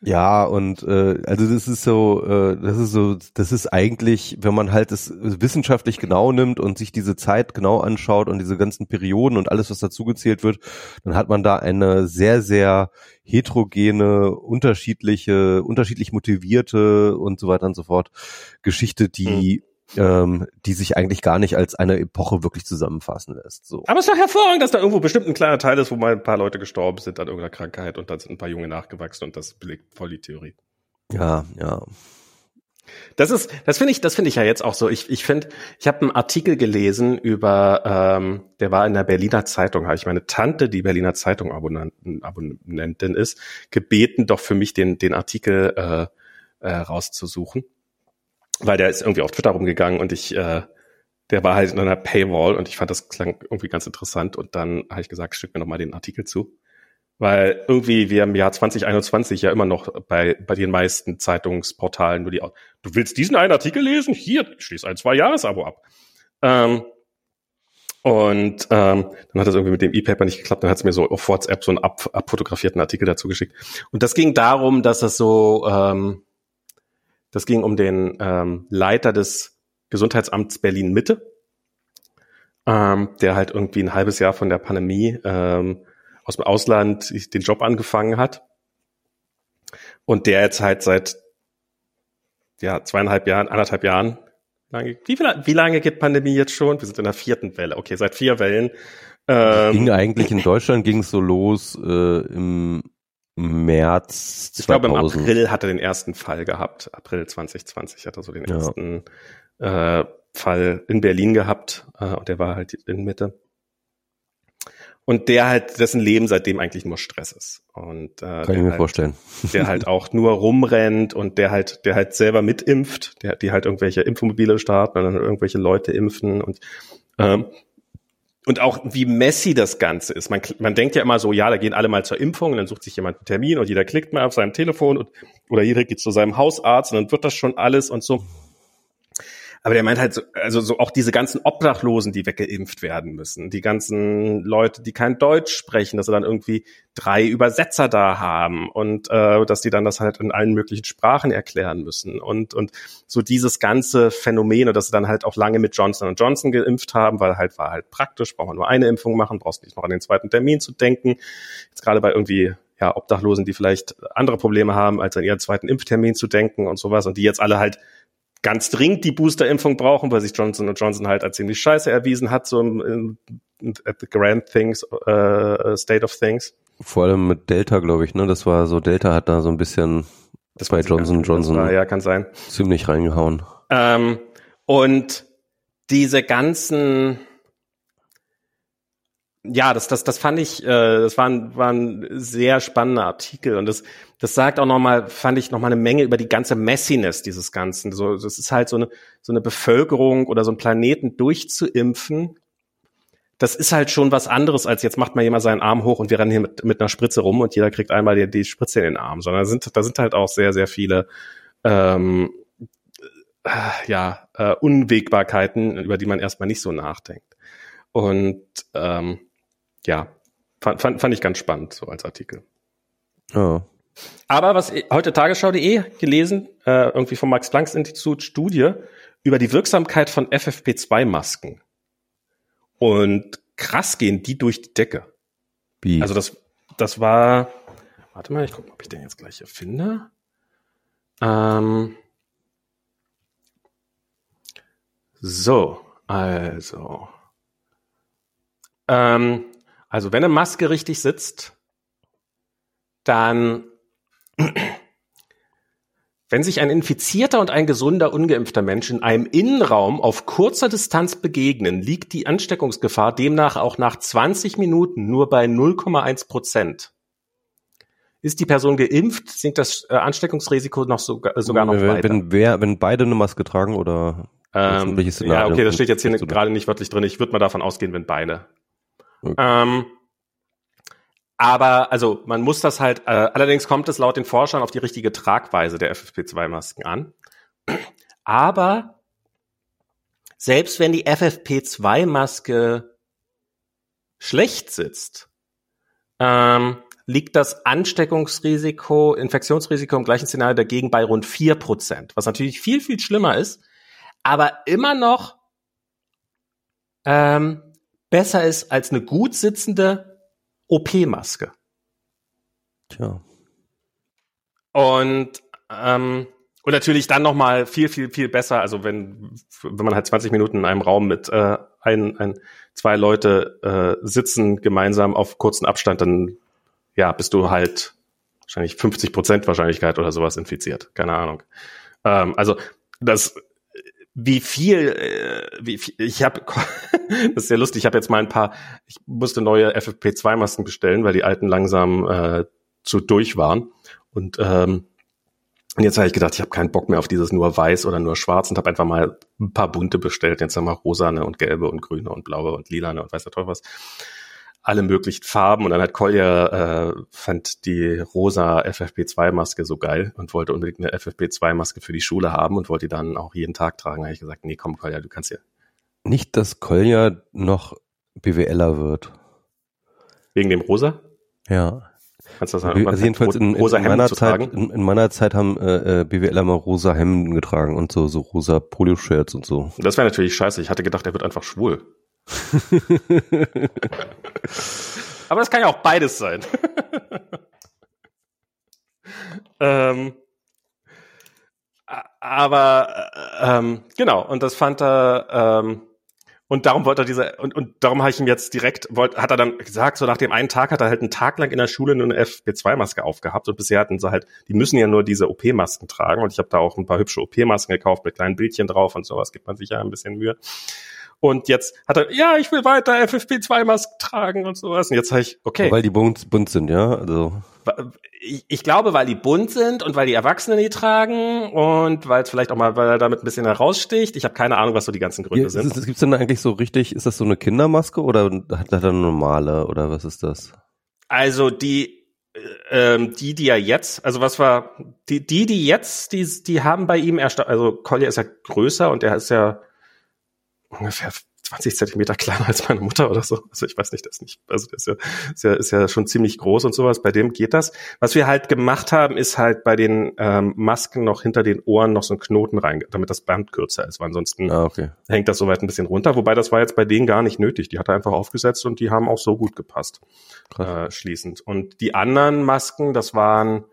Ja, und äh, also das ist so, äh, das ist so, das ist eigentlich, wenn man halt es wissenschaftlich genau nimmt und sich diese Zeit genau anschaut und diese ganzen Perioden und alles, was dazugezählt wird, dann hat man da eine sehr, sehr heterogene, unterschiedliche, unterschiedlich motivierte und so weiter und so fort Geschichte, die ähm, die sich eigentlich gar nicht als eine Epoche wirklich zusammenfassen lässt. So. Aber es ist doch hervorragend, dass da irgendwo bestimmt ein kleiner Teil ist, wo mal ein paar Leute gestorben sind an irgendeiner Krankheit und dann sind ein paar Junge nachgewachsen und das belegt voll die Theorie. Ja, ja. Das ist, das finde ich, das finde ich ja jetzt auch so. Ich, ich finde, ich habe einen Artikel gelesen über, ähm, der war in der Berliner Zeitung, habe ich meine Tante, die Berliner Zeitung Abonnentin ist, gebeten, doch für mich den den Artikel äh, äh, rauszusuchen weil der ist irgendwie auf Twitter rumgegangen und ich, äh, der war halt in einer Paywall und ich fand das klang irgendwie ganz interessant und dann habe ich gesagt, schick mir noch mal den Artikel zu. Weil irgendwie wir im Jahr 2021 ja immer noch bei, bei den meisten Zeitungsportalen nur die, du willst diesen einen Artikel lesen? Hier, schließ ein Zwei-Jahres-Abo ab. Ähm, und ähm, dann hat das irgendwie mit dem E-Paper nicht geklappt. Dann hat es mir so auf WhatsApp so einen ab, abfotografierten Artikel dazu geschickt. Und das ging darum, dass es so, ähm, das ging um den ähm, Leiter des Gesundheitsamts Berlin Mitte, ähm, der halt irgendwie ein halbes Jahr von der Pandemie ähm, aus dem Ausland den Job angefangen hat und der jetzt halt seit ja zweieinhalb Jahren, anderthalb Jahren lange, wie, wie lange geht Pandemie jetzt schon? Wir sind in der vierten Welle. Okay, seit vier Wellen. Ähm, ging eigentlich in Deutschland ging es so los äh, im März 2000. Ich glaube, im April hat er den ersten Fall gehabt. April 2020 hat er so den ja. ersten äh, Fall in Berlin gehabt. Äh, und der war halt in Mitte. Und der halt, dessen Leben seitdem eigentlich nur Stress ist. Und, äh, Kann ich mir halt, vorstellen. *laughs* Der halt auch nur *laughs* rumrennt und der halt, der halt selber mitimpft, der, die halt irgendwelche Impfmobile starten und dann irgendwelche Leute impfen und ähm, und auch wie messy das Ganze ist. Man, man denkt ja immer so, ja, da gehen alle mal zur Impfung und dann sucht sich jemand einen Termin und jeder klickt mal auf seinem Telefon und, oder jeder geht zu seinem Hausarzt und dann wird das schon alles und so. Aber der meint halt so, also so auch diese ganzen Obdachlosen, die weggeimpft werden müssen, die ganzen Leute, die kein Deutsch sprechen, dass sie dann irgendwie drei Übersetzer da haben und äh, dass die dann das halt in allen möglichen Sprachen erklären müssen und und so dieses ganze Phänomen und dass sie dann halt auch lange mit Johnson Johnson geimpft haben, weil halt war halt praktisch, braucht man nur eine Impfung machen, brauchst nicht noch an den zweiten Termin zu denken. Jetzt gerade bei irgendwie ja, Obdachlosen, die vielleicht andere Probleme haben, als an ihren zweiten Impftermin zu denken und sowas und die jetzt alle halt ganz dringend die Boosterimpfung brauchen, weil sich Johnson Johnson halt als ziemlich scheiße erwiesen hat, so im, im at the grand things, uh, state of things. Vor allem mit Delta, glaube ich, ne? Das war so, Delta hat da so ein bisschen das bei Johnson Johnson war, ja, kann sein. ziemlich reingehauen. Ähm, und diese ganzen ja, das, das, das fand ich, äh, das war ein, war ein sehr spannender Artikel und das, das sagt auch nochmal, fand ich nochmal eine Menge über die ganze Messiness dieses Ganzen. So, das ist halt so eine, so eine Bevölkerung oder so einen Planeten durchzuimpfen. Das ist halt schon was anderes, als jetzt macht mal jemand seinen Arm hoch und wir rennen hier mit, mit einer Spritze rum und jeder kriegt einmal die, die Spritze in den Arm, sondern da sind, da sind halt auch sehr, sehr viele, ähm, äh, ja, äh, Unwägbarkeiten, über die man erstmal nicht so nachdenkt. Und ähm, ja, fand, fand, fand ich ganz spannend, so als Artikel. Oh. Aber was heute Tagesschau.de gelesen, äh, irgendwie vom Max-Planck-Institut Studie über die Wirksamkeit von FFP2-Masken. Und krass gehen die durch die Decke. Wie? Also das, das war, warte mal, ich gucke, ob ich den jetzt gleich hier finde. Ähm, so, also. Ähm, also wenn eine Maske richtig sitzt, dann, wenn sich ein infizierter und ein gesunder, ungeimpfter Mensch in einem Innenraum auf kurzer Distanz begegnen, liegt die Ansteckungsgefahr demnach auch nach 20 Minuten nur bei 0,1 Prozent. Ist die Person geimpft, sinkt das äh, Ansteckungsrisiko noch sogar, sogar noch weiter. Wenn, wer, wenn beide eine Maske tragen oder ähm, ja, okay, das steht jetzt hier gerade nicht wörtlich drin. Ich würde mal davon ausgehen, wenn beide. Okay. Ähm, aber also man muss das halt, äh, allerdings kommt es laut den Forschern auf die richtige Tragweise der FFP2-Masken an. Aber selbst wenn die FFP2-Maske schlecht sitzt, ähm, liegt das Ansteckungsrisiko, Infektionsrisiko im gleichen Szenario dagegen bei rund vier Prozent, was natürlich viel, viel schlimmer ist, aber immer noch ähm, besser ist als eine gut sitzende OP-Maske. Tja. Und ähm, und natürlich dann noch mal viel viel viel besser. Also wenn wenn man halt 20 Minuten in einem Raum mit äh, ein, ein zwei Leute äh, sitzen gemeinsam auf kurzen Abstand, dann ja bist du halt wahrscheinlich 50 Prozent Wahrscheinlichkeit oder sowas infiziert. Keine Ahnung. Ähm, also das wie viel, äh, wie viel ich habe, *laughs* das ist sehr lustig, ich habe jetzt mal ein paar, ich musste neue FFP2-Masken bestellen, weil die alten langsam äh, zu durch waren. Und ähm, jetzt habe ich gedacht, ich habe keinen Bock mehr auf dieses nur weiß oder nur schwarz und habe einfach mal ein paar bunte bestellt. Jetzt haben wir rosane und gelbe und grüne und blaue und lilane und weiß der Teufel was. Alle möglichen Farben. Und dann hat Kolja äh, fand die rosa FFP2-Maske so geil und wollte unbedingt eine FFP2-Maske für die Schule haben und wollte die dann auch jeden Tag tragen. Da habe ich gesagt, nee, komm, Kolja, du kannst ja. Nicht, dass Kolja noch BWLer wird. Wegen dem Rosa? Ja. Kannst du das sagen? Also jedenfalls in, in, in meiner Zeit, in, in, meiner Zeit haben äh, äh BWLer mal rosa Hemden getragen und so, so rosa Poloshirts und so. Das wäre natürlich scheiße. Ich hatte gedacht, er wird einfach schwul. *laughs* Aber das kann ja auch beides sein. *laughs* ähm, aber äh, ähm, genau, und das fand er, ähm, und darum wollte er diese, und, und darum habe ich ihm jetzt direkt, wollt, hat er dann gesagt, so nach dem einen Tag hat er halt einen Tag lang in der Schule nur eine FP2-Maske aufgehabt und bisher hatten sie halt, die müssen ja nur diese OP-Masken tragen und ich habe da auch ein paar hübsche OP-Masken gekauft mit kleinen Bildchen drauf und sowas, gibt man sich ja ein bisschen Mühe. Und jetzt hat er, ja, ich will weiter FFP2-Masken tragen und sowas. Und jetzt sage ich, okay. Weil die bunt, bunt sind, ja. Also. Ich, ich, glaube, weil die bunt sind und weil die Erwachsenen die tragen und weil es vielleicht auch mal, weil er damit ein bisschen heraussticht. Ich habe keine Ahnung, was so die ganzen Gründe ja, sind. Ist, gibt's denn eigentlich so richtig, ist das so eine Kindermaske oder hat er eine normale oder was ist das? Also die, äh, ähm, die, die ja jetzt, also was war, die, die, die jetzt, die, die haben bei ihm erst, also Collier ist ja größer und er ist ja ungefähr 20 Zentimeter kleiner als meine Mutter oder so. Also ich weiß nicht, das nicht. Also das ist ja, ist ja, ist ja schon ziemlich groß und sowas. Bei dem geht das. Was wir halt gemacht haben, ist halt bei den ähm, Masken noch hinter den Ohren noch so einen Knoten rein, damit das Band kürzer ist. Weil ansonsten ah, okay. hängt das soweit ein bisschen runter. Wobei das war jetzt bei denen gar nicht nötig. Die hat er einfach aufgesetzt und die haben auch so gut gepasst. Äh, schließend. Und die anderen Masken, das waren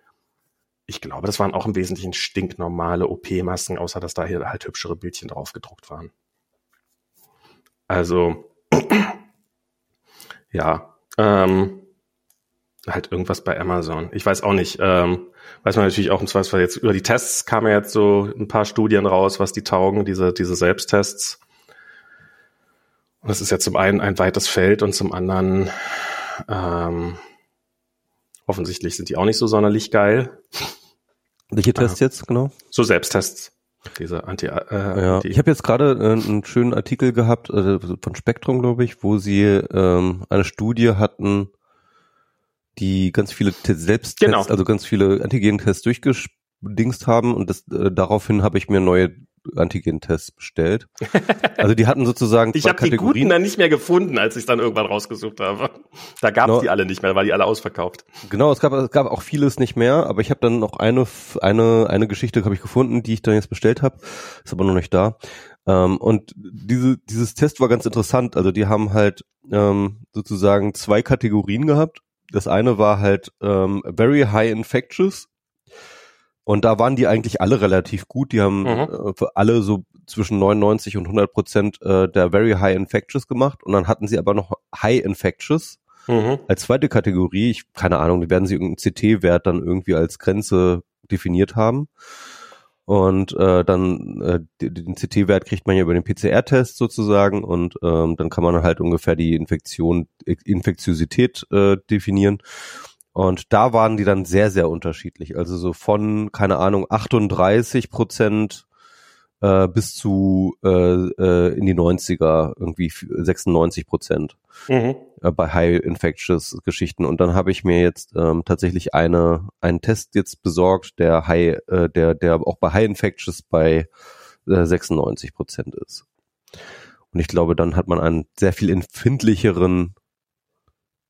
ich glaube, das waren auch im Wesentlichen stinknormale OP-Masken, außer dass da hier halt hübschere Bildchen drauf gedruckt waren. Also, *clears throat* ja, ähm, halt irgendwas bei Amazon. Ich weiß auch nicht. Ähm, weiß man natürlich auch im Zweifelsfall jetzt über die Tests kamen ja jetzt so ein paar Studien raus, was die taugen, diese, diese Selbsttests. Und das ist ja zum einen ein weites Feld und zum anderen ähm, offensichtlich sind die auch nicht so sonderlich geil. Welche Tests äh, jetzt genau? So Selbsttests. Diese Anti. Äh, ja, Anti ich habe jetzt gerade äh, einen schönen Artikel gehabt äh, von Spektrum, glaube ich, wo sie ähm, eine Studie hatten, die ganz viele Selbsttests, genau. also ganz viele Antigen-Tests durchgedingst haben und das, äh, daraufhin habe ich mir neue Antigen-Tests bestellt. Also die hatten sozusagen *laughs* Ich habe die guten dann nicht mehr gefunden, als ich dann irgendwann rausgesucht habe. Da gab es genau. die alle nicht mehr, weil die alle ausverkauft. Genau, es gab, es gab auch vieles nicht mehr, aber ich habe dann noch eine eine eine Geschichte habe ich gefunden, die ich dann jetzt bestellt habe, ist aber noch nicht da. Ähm, und diese dieses Test war ganz interessant. Also die haben halt ähm, sozusagen zwei Kategorien gehabt. Das eine war halt ähm, very high infectious und da waren die eigentlich alle relativ gut. Die haben mhm. äh, für alle so zwischen 99 und 100 Prozent äh, der Very High Infectious gemacht. Und dann hatten sie aber noch High Infectious mhm. als zweite Kategorie. Ich keine Ahnung, die werden sie irgendeinen CT-Wert dann irgendwie als Grenze definiert haben. Und äh, dann äh, den CT-Wert kriegt man ja über den PCR-Test sozusagen und ähm, dann kann man halt ungefähr die Infektion, Infektiosität äh, definieren. Und da waren die dann sehr, sehr unterschiedlich. Also so von, keine Ahnung, 38 Prozent äh, bis zu äh, äh, in die 90er, irgendwie 96 Prozent mhm. äh, bei High Infectious Geschichten. Und dann habe ich mir jetzt ähm, tatsächlich eine einen Test jetzt besorgt, der High, äh, der der auch bei High Infectious bei äh, 96 Prozent ist. Und ich glaube, dann hat man einen sehr viel empfindlicheren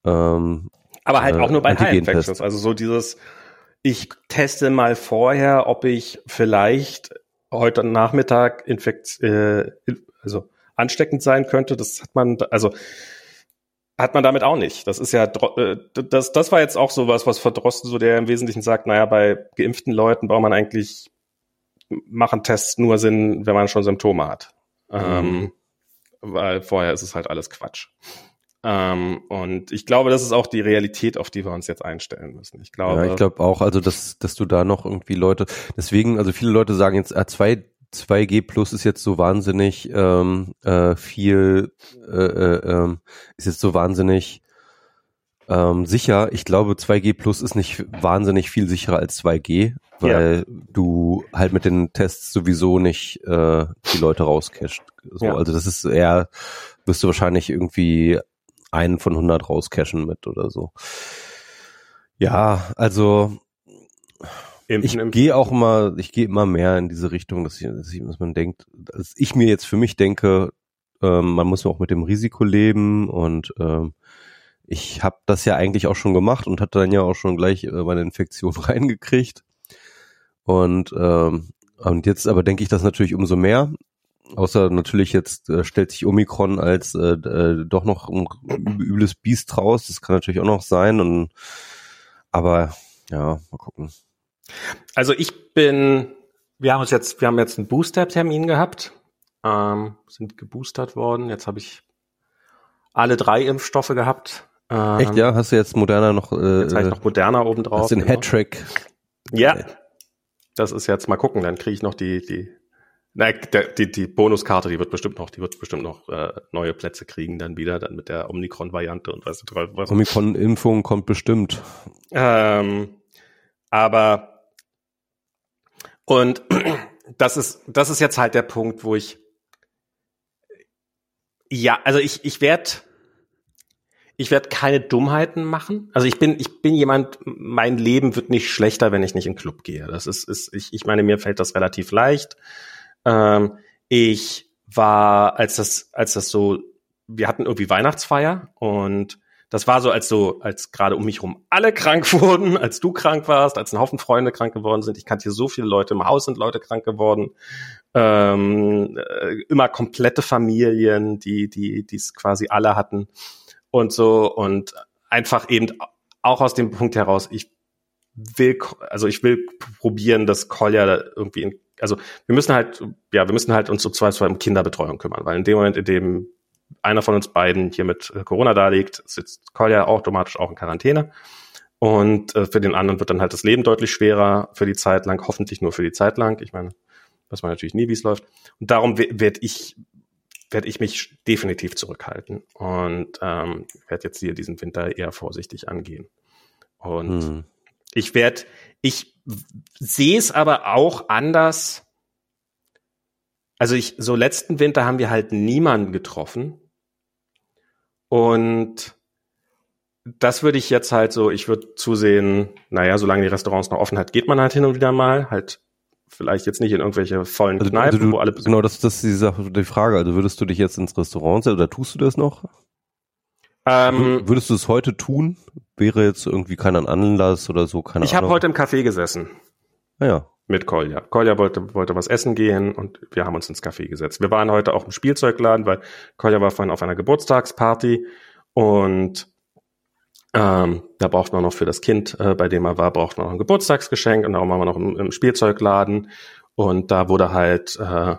ähm, Aber halt äh, auch nur bei High Infections. Also so dieses, ich teste mal vorher, ob ich vielleicht heute Nachmittag infekt, äh, also ansteckend sein könnte. Das hat man, also hat man damit auch nicht. Das ist ja, äh, das, das war jetzt auch sowas, was Verdrosten so der im Wesentlichen sagt, naja, bei geimpften Leuten braucht man eigentlich, machen Tests nur Sinn, wenn man schon Symptome hat. Mhm. Ähm, weil vorher ist es halt alles Quatsch. Ähm, und ich glaube, das ist auch die Realität, auf die wir uns jetzt einstellen müssen. Ich glaube, ja, ich glaube auch, also dass, dass du da noch irgendwie Leute, deswegen, also viele Leute sagen jetzt, A2 2G Plus ist jetzt so wahnsinnig ähm, äh, viel, äh, äh, ähm, ist jetzt so wahnsinnig ähm, sicher. Ich glaube, 2G Plus ist nicht wahnsinnig viel sicherer als 2G, weil ja. du halt mit den Tests sowieso nicht äh, die Leute rauscasht. So, ja. Also das ist eher, wirst du wahrscheinlich irgendwie einen von 100 rauscashen mit oder so. Ja, also ich gehe auch immer, ich gehe immer mehr in diese Richtung, dass, ich, dass, ich, dass man denkt, dass ich mir jetzt für mich denke, ähm, man muss auch mit dem Risiko leben und ähm, ich habe das ja eigentlich auch schon gemacht und hatte dann ja auch schon gleich äh, meine Infektion *laughs* reingekriegt. Und, ähm, und jetzt aber denke ich das natürlich umso mehr. Außer natürlich jetzt äh, stellt sich Omikron als äh, äh, doch noch ein übles Biest raus. Das kann natürlich auch noch sein. Und aber ja, mal gucken. Also ich bin, wir haben uns jetzt, wir haben jetzt einen Booster-Termin gehabt, ähm, sind geboostert worden. Jetzt habe ich alle drei Impfstoffe gehabt. Ähm, Echt, ja? Hast du jetzt Moderna noch? Äh, jetzt habe ich noch Moderna oben drauf. Hast du den genau. Hattrick? Ja. Das ist jetzt mal gucken, dann kriege ich noch die, die, na, der, die, die Bonuskarte, die wird bestimmt noch, die wird bestimmt noch äh, neue Plätze kriegen dann wieder, dann mit der Omikron-Variante und weißt du was. Omikron-Impfung kommt bestimmt. Ähm, aber und *clears throat* das ist, das ist jetzt halt der Punkt, wo ich, ja, also ich, ich werde, ich werde keine Dummheiten machen. Also ich bin, ich bin jemand, mein Leben wird nicht schlechter, wenn ich nicht in den Club gehe. Das ist, ist ich, ich meine, mir fällt das relativ leicht. Ähm, ich war, als das, als das so, wir hatten irgendwie Weihnachtsfeier und das war so, als so, als gerade um mich rum alle krank *laughs* wurden, als du krank warst, als ein Haufen Freunde krank geworden sind. Ich kannte hier so viele Leute, im Haus sind Leute krank geworden. Ähm, äh, immer komplette Familien, die, die, die es quasi alle hatten und so und einfach eben auch aus dem Punkt heraus, ich will, also ich will probieren, dass Kolja irgendwie in, also wir müssen halt, ja, wir müssen halt uns so zwei, zwei um Kinderbetreuung kümmern, weil in dem Moment, in dem einer von uns beiden hier mit äh, Corona da liegt, sitzt Kolja automatisch auch in Quarantäne. Und äh, für den anderen wird dann halt das Leben deutlich schwerer für die Zeit lang, hoffentlich nur für die Zeit lang. Ich meine, weiß man natürlich nie, wie es läuft. Und darum werde ich werde ich mich definitiv zurückhalten und ähm, werde jetzt hier diesen Winter eher vorsichtig angehen. Und hm. ich werde, ich sehe es aber auch anders also ich, so letzten Winter haben wir halt niemanden getroffen. Und das würde ich jetzt halt so, ich würde zusehen, naja, solange die Restaurants noch offen hat, geht man halt hin und wieder mal, halt vielleicht jetzt nicht in irgendwelche vollen also, Kneipen, also du, wo alle Genau, das, das ist die, Sache, die Frage. Also würdest du dich jetzt ins Restaurant setzen oder tust du das noch? Ähm, würdest du es heute tun? Wäre jetzt irgendwie kein Anlass oder so, keine Ich habe heute im Café gesessen. Ah ja. Mit Kolja. Kolja wollte, wollte was essen gehen und wir haben uns ins Café gesetzt. Wir waren heute auch im Spielzeugladen, weil Kolja war vorhin auf einer Geburtstagsparty und ähm, da braucht man noch für das Kind, äh, bei dem er war, braucht man noch ein Geburtstagsgeschenk und darum waren wir noch im, im Spielzeugladen und da wurde halt äh,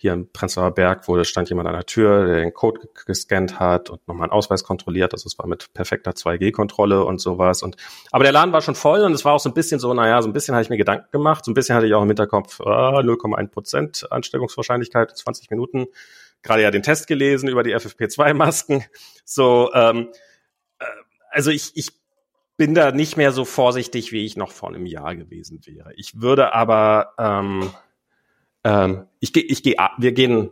hier im Prenzlauer Berg, wo stand jemand an der Tür, der den Code gescannt hat und nochmal einen Ausweis kontrolliert. Also es war mit perfekter 2G-Kontrolle und sowas. Und aber der Laden war schon voll und es war auch so ein bisschen so, naja, so ein bisschen hatte ich mir Gedanken gemacht, so ein bisschen hatte ich auch im Hinterkopf, ah, 0,1 Prozent Ansteckungswahrscheinlichkeit, 20 Minuten. Gerade ja den Test gelesen über die FFP2-Masken. So, ähm, äh, also ich, ich bin da nicht mehr so vorsichtig, wie ich noch vor einem Jahr gewesen wäre. Ich würde aber ähm, ähm, ich gehe, ich gehe, wir gehen,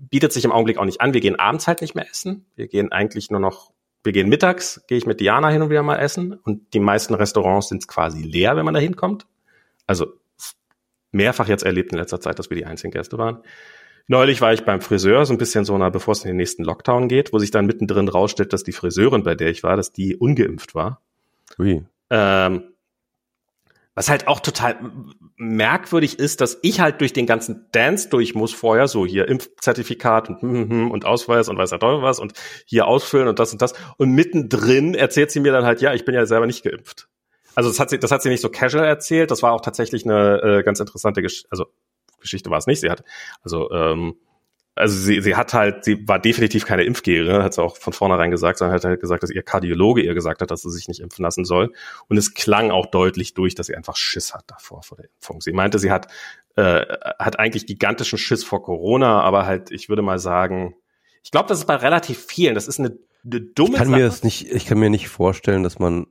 bietet sich im Augenblick auch nicht an. Wir gehen abends halt nicht mehr essen. Wir gehen eigentlich nur noch, wir gehen mittags, gehe ich mit Diana hin und wieder mal essen und die meisten Restaurants sind quasi leer, wenn man da hinkommt. Also mehrfach jetzt erlebt in letzter Zeit, dass wir die einzigen Gäste waren. Neulich war ich beim Friseur, so ein bisschen so, na, bevor es in den nächsten Lockdown geht, wo sich dann mittendrin rausstellt, dass die Friseurin, bei der ich war, dass die ungeimpft war. Ui. Ähm, was halt auch total merkwürdig ist, dass ich halt durch den ganzen Dance durch muss vorher, so hier Impfzertifikat und, hm, hm, hm, und Ausweis und weiß er toll was und hier ausfüllen und das und das. Und mittendrin erzählt sie mir dann halt, ja, ich bin ja selber nicht geimpft. Also das hat sie, das hat sie nicht so casual erzählt. Das war auch tatsächlich eine äh, ganz interessante Geschichte. Also Geschichte war es nicht. Sie hat, also ähm, also sie, sie hat halt, sie war definitiv keine Impfgegnerin, hat sie auch von vornherein gesagt, sondern hat halt gesagt, dass ihr Kardiologe ihr gesagt hat, dass sie sich nicht impfen lassen soll. Und es klang auch deutlich durch, dass sie einfach Schiss hat davor, vor der Impfung. Sie meinte, sie hat, äh, hat eigentlich gigantischen Schiss vor Corona, aber halt, ich würde mal sagen, ich glaube, das ist bei relativ vielen, das ist eine, eine dumme ich kann Sache. mir das nicht, ich kann mir nicht vorstellen, dass man,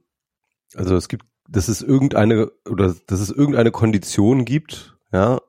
also es gibt, dass es irgendeine, oder dass es irgendeine Kondition gibt, ja,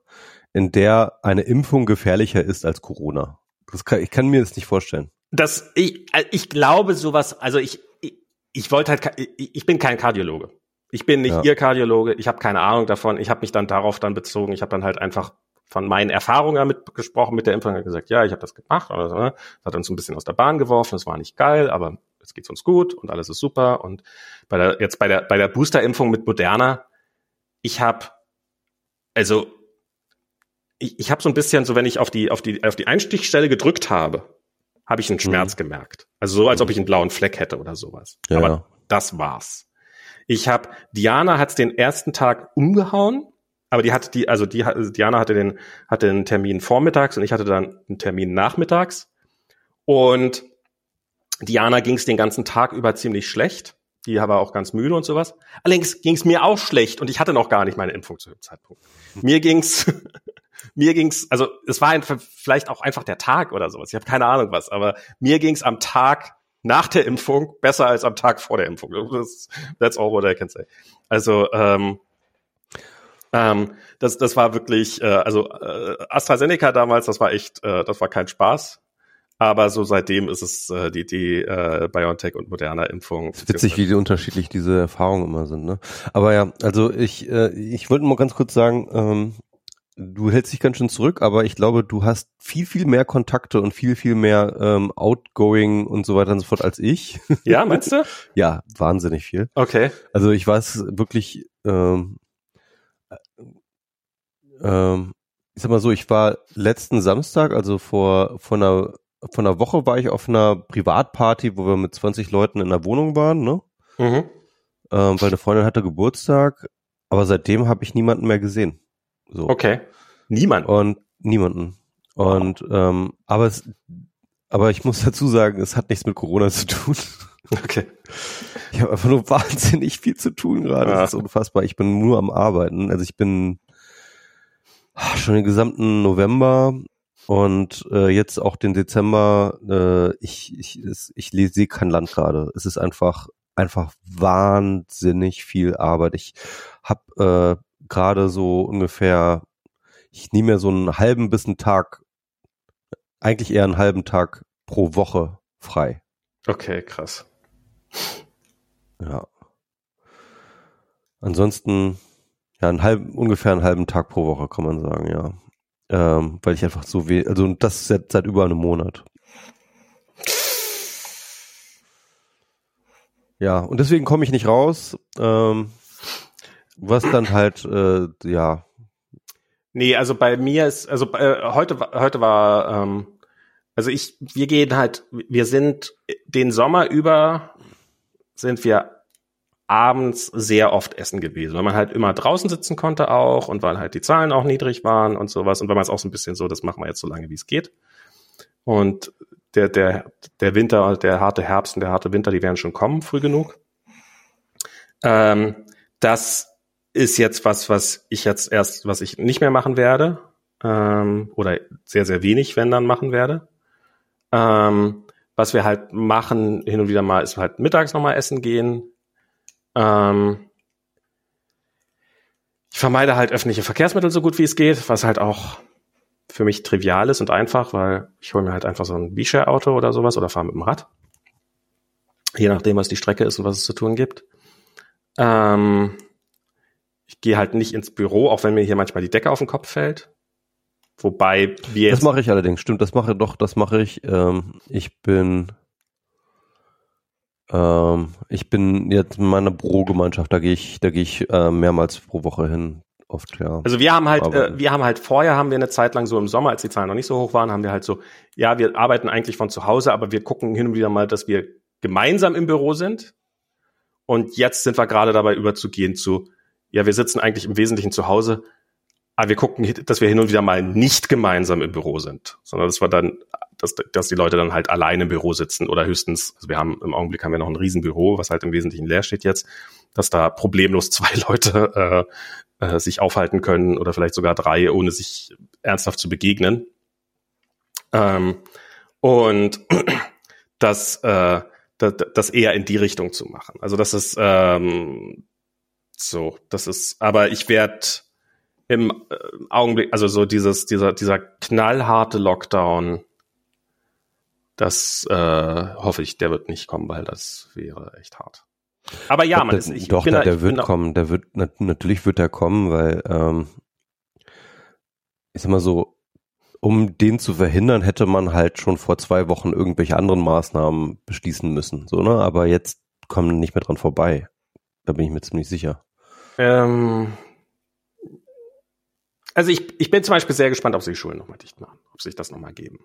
in der eine Impfung gefährlicher ist als Corona. Das kann, ich kann mir das nicht vorstellen. Das, ich, äh, ich glaube sowas, also ich, ich, ich wollte halt, ich, ich bin kein Kardiologe. Ich bin nicht Ja. Ihr Kardiologe, ich habe keine Ahnung davon. Ich habe mich dann darauf dann bezogen. Ich habe dann halt einfach von meinen Erfahrungen damit gesprochen mit der Impfung und gesagt, ja, ich habe das gemacht. Oder so, ne? Das hat uns ein bisschen aus der Bahn geworfen. Es war nicht geil, aber jetzt geht's uns gut und alles ist super. Und bei der jetzt bei der bei der Boosterimpfung mit Moderna, ich habe also ich, ich habe so ein bisschen so, wenn ich auf die auf die auf die Einstichstelle gedrückt habe, habe ich einen Schmerz gemerkt. Also so, als ob ich einen blauen Fleck hätte oder sowas. Ja, Aber das war's. Ich habe Diana hat's den ersten Tag umgehauen, aber die hatte die also die also Diana hatte den hatte den Termin vormittags und ich hatte dann einen Termin nachmittags und Diana ging's den ganzen Tag über ziemlich schlecht. Die war auch ganz müde und sowas. Allerdings ging's mir auch schlecht und ich hatte noch gar nicht meine Impfung zu dem Zeitpunkt. Mir ging's mir ging's, also es war einfach, vielleicht auch einfach der Tag oder sowas. Ich habe keine Ahnung was, aber mir ging's am Tag nach der Impfung besser als am Tag vor der Impfung. Das, that's all what I can say. Also ähm, ähm, das, das war wirklich, äh, also äh, AstraZeneca damals, das war echt, äh, das war kein Spaß. Aber so seitdem ist es äh, die, die äh, BioNTech und Moderna-Impfung. Es ist witzig, wie unterschiedlich diese Erfahrungen immer sind. Ne? Aber ja, also ich, äh, ich wollte nur ganz kurz sagen, ähm, du hältst dich ganz schön zurück, aber ich glaube, du hast viel, viel mehr Kontakte und viel, viel mehr ähm, Outgoing und so weiter und so fort als ich. Ja, meinst du? *laughs* ja, wahnsinnig viel. Okay. Also ich weiß wirklich, ähm, äh, ähm, ich sag mal so, ich war letzten Samstag, also vor, vor einer, vor einer Woche war ich auf einer Privatparty, wo wir mit 20 Leuten in der Wohnung waren, ne? Mhm. Ähm, weil eine Freundin hatte Geburtstag, aber seitdem habe ich niemanden mehr gesehen. So. Okay. Niemand. Und niemanden. Und ähm, aber es, aber ich muss dazu sagen, es hat nichts mit Corona zu tun. Okay. *laughs* Ich habe einfach nur wahnsinnig viel zu tun gerade. Ja. Das ist unfassbar. Ich bin nur am Arbeiten. Also ich bin ah, schon den gesamten November und äh, jetzt auch den Dezember. Äh, ich ich es- ich lese sehe kein Land gerade. Es ist einfach einfach wahnsinnig viel Arbeit. Ich habe äh, gerade so ungefähr, ich nehme mir so einen halben bis einen Tag, eigentlich eher einen halben Tag pro Woche frei. Okay, krass. Ja. Ansonsten, ja, einen halben, ungefähr einen halben Tag pro Woche, kann man sagen, ja. Ähm, weil ich einfach so weh, also das seit, seit über einem Monat. Ja, und deswegen komme ich nicht raus. Ähm, was dann halt, äh, ja, Nee, also bei mir ist, also äh, heute, heute war, ähm, also ich, wir gehen halt, wir sind den Sommer über, sind wir abends sehr oft essen gewesen, weil man halt immer draußen sitzen konnte auch und weil halt die Zahlen auch niedrig waren und sowas und weil man es auch so ein bisschen so, das machen wir jetzt so lange wie es geht. Und der, der, der Winter, der harte Herbst und der harte Winter, die werden schon kommen, früh genug. Ähm, das ist jetzt was, was ich jetzt erst, was ich nicht mehr machen werde, ähm, oder sehr, sehr wenig, wenn dann machen werde. Ähm, was wir halt machen, hin und wieder mal, ist halt mittags nochmal essen gehen. Ähm, ich vermeide halt öffentliche Verkehrsmittel so gut wie es geht, was halt auch für mich trivial ist und einfach, weil ich hole mir halt einfach so ein V-Share-Auto oder sowas oder fahre mit dem Rad. Je nachdem, was die Strecke ist und was es zu tun gibt. Ähm, ich gehe halt nicht ins Büro, auch wenn mir hier manchmal die Decke auf den Kopf fällt. Wobei wir Das mache ich allerdings, stimmt, das mache doch, das mache ich. Ähm, ich bin ähm, ich bin jetzt in meiner Bürogemeinschaft, da gehe ich, da gehe ich äh, mehrmals pro Woche hin. Oft, ja. Also wir haben halt, äh, wir haben halt vorher haben wir eine Zeit lang so im Sommer, als die Zahlen noch nicht so hoch waren, haben wir halt so, ja, wir arbeiten eigentlich von zu Hause, aber wir gucken hin und wieder mal, dass wir gemeinsam im Büro sind. Und jetzt sind wir gerade dabei überzugehen zu, ja, wir sitzen eigentlich im Wesentlichen zu Hause, aber wir gucken, dass wir hin und wieder mal nicht gemeinsam im Büro sind, sondern dass wir dann, dass, dass die Leute dann halt alleine im Büro sitzen oder höchstens, also wir haben im Augenblick haben wir noch ein Riesenbüro, was halt im Wesentlichen leer steht jetzt, dass da problemlos *laughs* zwei Leute äh, äh, sich aufhalten können oder vielleicht sogar drei, ohne sich ernsthaft zu begegnen. Ähm, und *clears throat* das, äh, das, das eher in die Richtung zu machen. Also das ist ähm, so, das ist, aber ich werde im äh, Augenblick, also so dieses, dieser, dieser knallharte Lockdown, das äh, hoffe ich, der wird nicht kommen, weil das wäre echt hart. Aber ja, man der, ist, ich doch, der, da, der wird kommen, der wird, nat natürlich wird der kommen, weil, ähm, ich sag mal so, um den zu verhindern, hätte man halt schon vor zwei Wochen irgendwelche anderen Maßnahmen beschließen müssen, so, ne, aber jetzt kommen nicht mehr dran vorbei. Da bin ich mir ziemlich sicher. Ähm, also ich, ich bin zum Beispiel sehr gespannt, ob sie die Schulen nochmal dicht machen, ob sich das nochmal geben.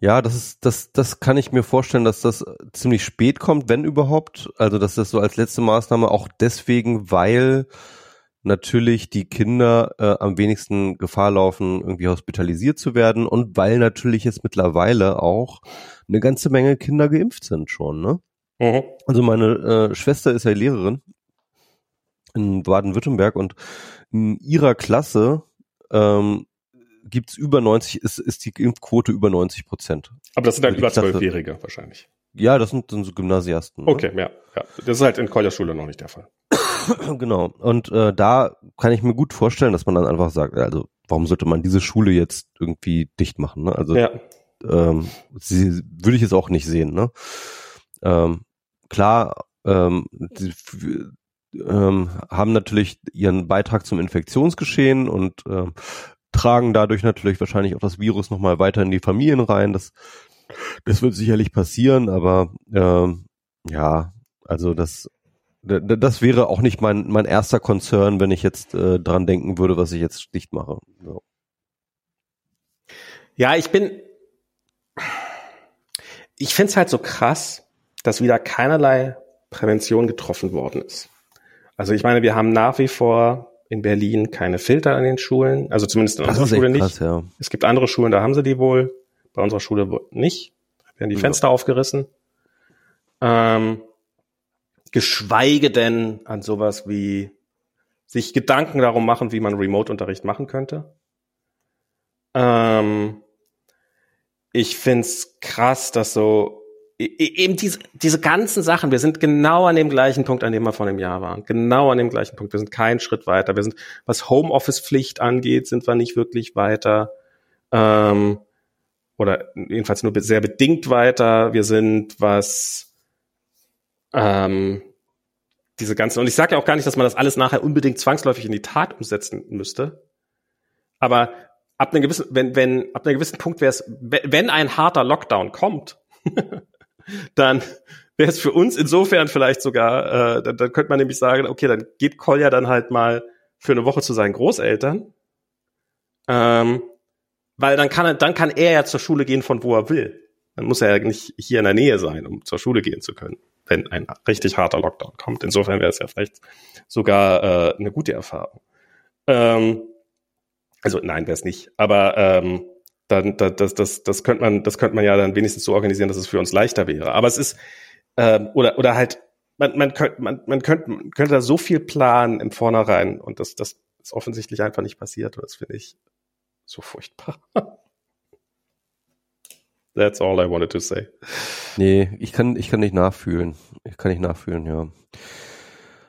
Ja, das ist, das, das kann ich mir vorstellen, dass das ziemlich spät kommt, wenn überhaupt. Also, dass das so als letzte Maßnahme auch deswegen, weil natürlich die Kinder äh, am wenigsten Gefahr laufen, irgendwie hospitalisiert zu werden und weil natürlich jetzt mittlerweile auch eine ganze Menge Kinder geimpft sind schon, ne? Mhm. Also meine äh, Schwester ist ja Lehrerin in Baden-Württemberg und in ihrer Klasse ähm, gibt's über 90, ist, ist die Impfquote über 90 Prozent. Aber das sind dann Also über ich dachte- Zwölfjährige wahrscheinlich. Ja, das sind, sind so Gymnasiasten. ne? Okay, ja, ja. Das ist halt in Kolja Schule noch nicht der Fall. *coughs* Genau. Und äh, da kann ich mir gut vorstellen, dass man dann einfach sagt, also warum sollte man diese Schule jetzt irgendwie dicht machen? Ne? Also Ja. ähm, sie, würde ich jetzt auch nicht sehen. Ne? Ähm, klar, ähm, die, ähm, haben natürlich ihren Beitrag zum Infektionsgeschehen und ähm, tragen dadurch natürlich wahrscheinlich auch das Virus nochmal weiter in die Familien rein. Das, das wird sicherlich passieren, aber ähm, ja, also das, das wäre auch nicht mein, mein erster Konzern, wenn ich jetzt äh, dran denken würde, was ich jetzt dicht mache. So. Ja, ich bin. Ich find's halt so krass, dass wieder keinerlei Prävention getroffen worden ist. Also ich meine, wir haben nach wie vor in Berlin keine Filter an den Schulen, also zumindest in unserer Schule nicht. krass, ja. Es gibt andere Schulen, da haben sie die wohl. Bei unserer Schule nicht. Da werden die Ja. Fenster aufgerissen. Ähm, geschweige denn an sowas wie sich Gedanken darum machen, wie man Remote-Unterricht machen könnte. Ähm, ich find's krass, dass so eben diese, diese ganzen Sachen, wir sind genau an dem gleichen Punkt, an dem wir vor einem Jahr waren. Genau an dem gleichen Punkt. Wir sind keinen Schritt weiter. Wir sind, was Homeoffice-Pflicht angeht, sind wir nicht wirklich weiter. Ähm, oder jedenfalls nur sehr bedingt weiter. Wir sind, was ähm, diese ganzen, und ich sage ja auch gar nicht, dass man das alles nachher unbedingt zwangsläufig in die Tat umsetzen müsste. Aber ab einem gewissen, wenn, wenn, ab einem gewissen Punkt wäre es, we- wenn ein harter Lockdown kommt, *laughs* dann wäre es für uns insofern vielleicht sogar, äh, dann, dann könnte man nämlich sagen, okay, dann geht Kolja dann halt mal für eine Woche zu seinen Großeltern. Ähm, weil dann kann er, dann kann er ja zur Schule gehen, von wo er will. Dann muss er ja nicht hier in der Nähe sein, um zur Schule gehen zu können, wenn ein richtig harter Lockdown kommt. Insofern wäre es ja vielleicht sogar äh, eine gute Erfahrung. Ähm, also nein, wäre es nicht. Aber ähm, dann da- das, das, das könnte man, das könnte man ja dann wenigstens so organisieren, dass es für uns leichter wäre. Aber es ist ähm, oder oder halt man, man könnte man, man könnte man könnte da so viel planen im Vornherein und das das ist offensichtlich einfach nicht passiert. Das finde ich so furchtbar. *laughs* That's all I wanted to say. Nee, ich kann, ich kann nicht nachfühlen. Ich kann nicht nachfühlen, ja.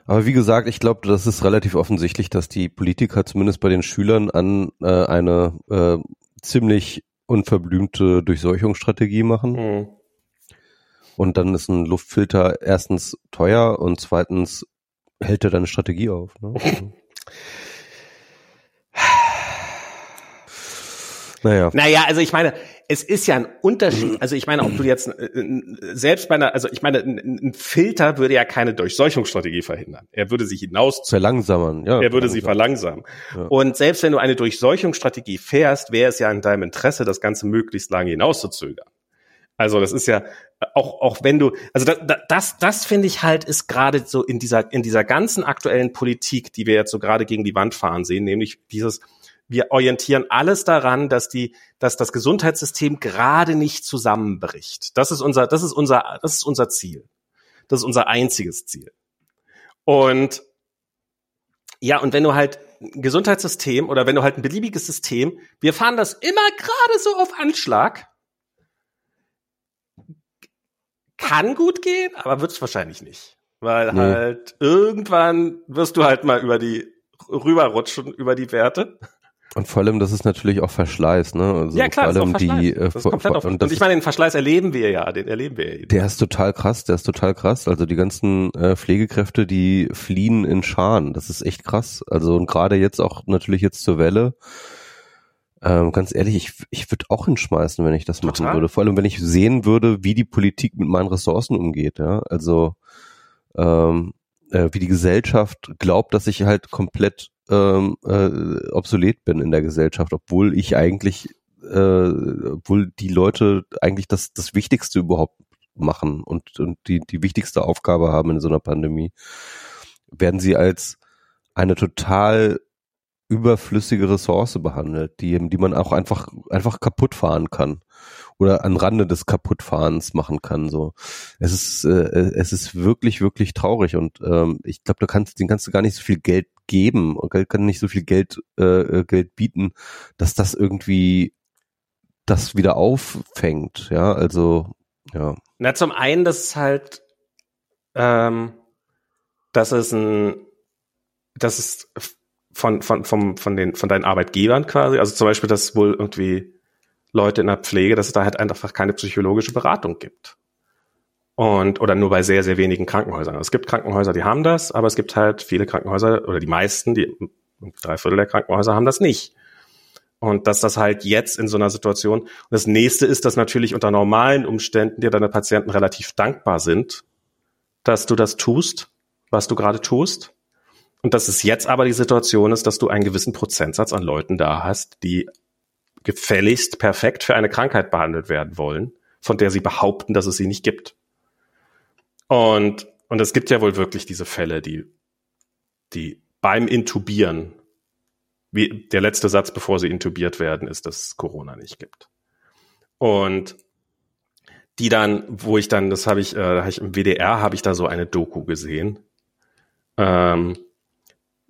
Aber wie gesagt, ich glaube, das ist relativ offensichtlich, dass die Politiker zumindest bei den Schülern an äh, eine äh, ziemlich unverblümte Durchseuchungsstrategie machen. Hm. Und dann ist ein Luftfilter erstens teuer und zweitens hält er deine Strategie auf. Ne? *laughs* Naja. Naja, also ich meine, es ist ja ein Unterschied. Also ich meine, ob du jetzt äh, selbst bei einer, also ich meine, ein Filter würde ja keine Durchseuchungsstrategie verhindern. Er würde sich hinaus verlangsamen, ja. Er würde sie verlangsamen. Ja. Und selbst wenn du eine Durchseuchungsstrategie fährst, wäre es ja in deinem Interesse, das Ganze möglichst lange hinauszuzögern. Also das ist ja auch auch wenn du also das das, das finde ich halt ist gerade so in dieser in dieser ganzen aktuellen Politik, die wir jetzt so gerade gegen die Wand fahren sehen, nämlich dieses wir orientieren alles daran, dass die, dass das Gesundheitssystem gerade nicht zusammenbricht. Das ist unser, das ist unser, das ist unser Ziel. Das ist unser einziges Ziel. Und ja, und wenn du halt ein Gesundheitssystem oder wenn du halt ein beliebiges System, wir fahren das immer gerade so auf Anschlag, kann gut gehen, aber wird es wahrscheinlich nicht. Weil nee. halt irgendwann wirst du halt mal über die rüberrutschen über die Werte. Und vor allem, das ist natürlich auch Verschleiß, ne? Also ja klar, vor allem das ist die, äh, das ist komplett auf, und, und ich meine, den Verschleiß erleben wir ja, den erleben wir ja. Der ist total krass, der ist total krass. Also die ganzen äh, Pflegekräfte, die fliehen in Scharen, das ist echt krass. Also und gerade jetzt auch natürlich jetzt zur Welle. Ähm, ganz ehrlich, ich, ich würde auch hinschmeißen, wenn ich das total. machen würde. Vor allem, wenn ich sehen würde, wie die Politik mit meinen Ressourcen umgeht. Ja, also ähm, äh, wie die Gesellschaft glaubt, dass ich halt komplett ähm, äh, obsolet bin in der Gesellschaft, obwohl ich eigentlich, äh, obwohl die Leute eigentlich das, das Wichtigste überhaupt machen und, und die, die wichtigste Aufgabe haben in so einer Pandemie, werden sie als eine total überflüssige Ressource behandelt, die, die man auch einfach, einfach kaputt fahren kann oder an Rande des Kaputtfahrens machen kann. So, es ist äh, es ist wirklich wirklich traurig und ähm, ich glaube, du kannst den kannst du gar nicht so viel Geld geben und kann nicht so viel Geld äh, äh, Geld bieten, dass das irgendwie das wieder auffängt. Ja, also ja. Na, zum einen, das ist halt, ähm, das ist ein, das ist von, von, von, von den, von deinen Arbeitgebern quasi. Also zum Beispiel, dass wohl irgendwie Leute in der Pflege, dass es da halt einfach keine psychologische Beratung gibt. Und, oder nur bei sehr, sehr wenigen Krankenhäusern. Also es gibt Krankenhäuser, die haben das, aber es gibt halt viele Krankenhäuser oder die meisten, die drei Viertel der Krankenhäuser haben das nicht. Und dass das halt jetzt in so einer Situation, und das nächste ist, dass natürlich unter normalen Umständen dir deine Patienten relativ dankbar sind, dass du das tust, was du gerade tust. Und dass es jetzt aber die Situation ist, dass du einen gewissen Prozentsatz an Leuten da hast, die gefälligst perfekt für eine Krankheit behandelt werden wollen, von der sie behaupten, dass es sie nicht gibt. Und, und es gibt ja wohl wirklich diese Fälle, die, die beim Intubieren, wie der letzte Satz, bevor sie intubiert werden, ist, dass es Corona nicht gibt. Und die dann, wo ich dann, das habe ich, äh, hab ich im WDR habe ich da so eine Doku gesehen, ähm,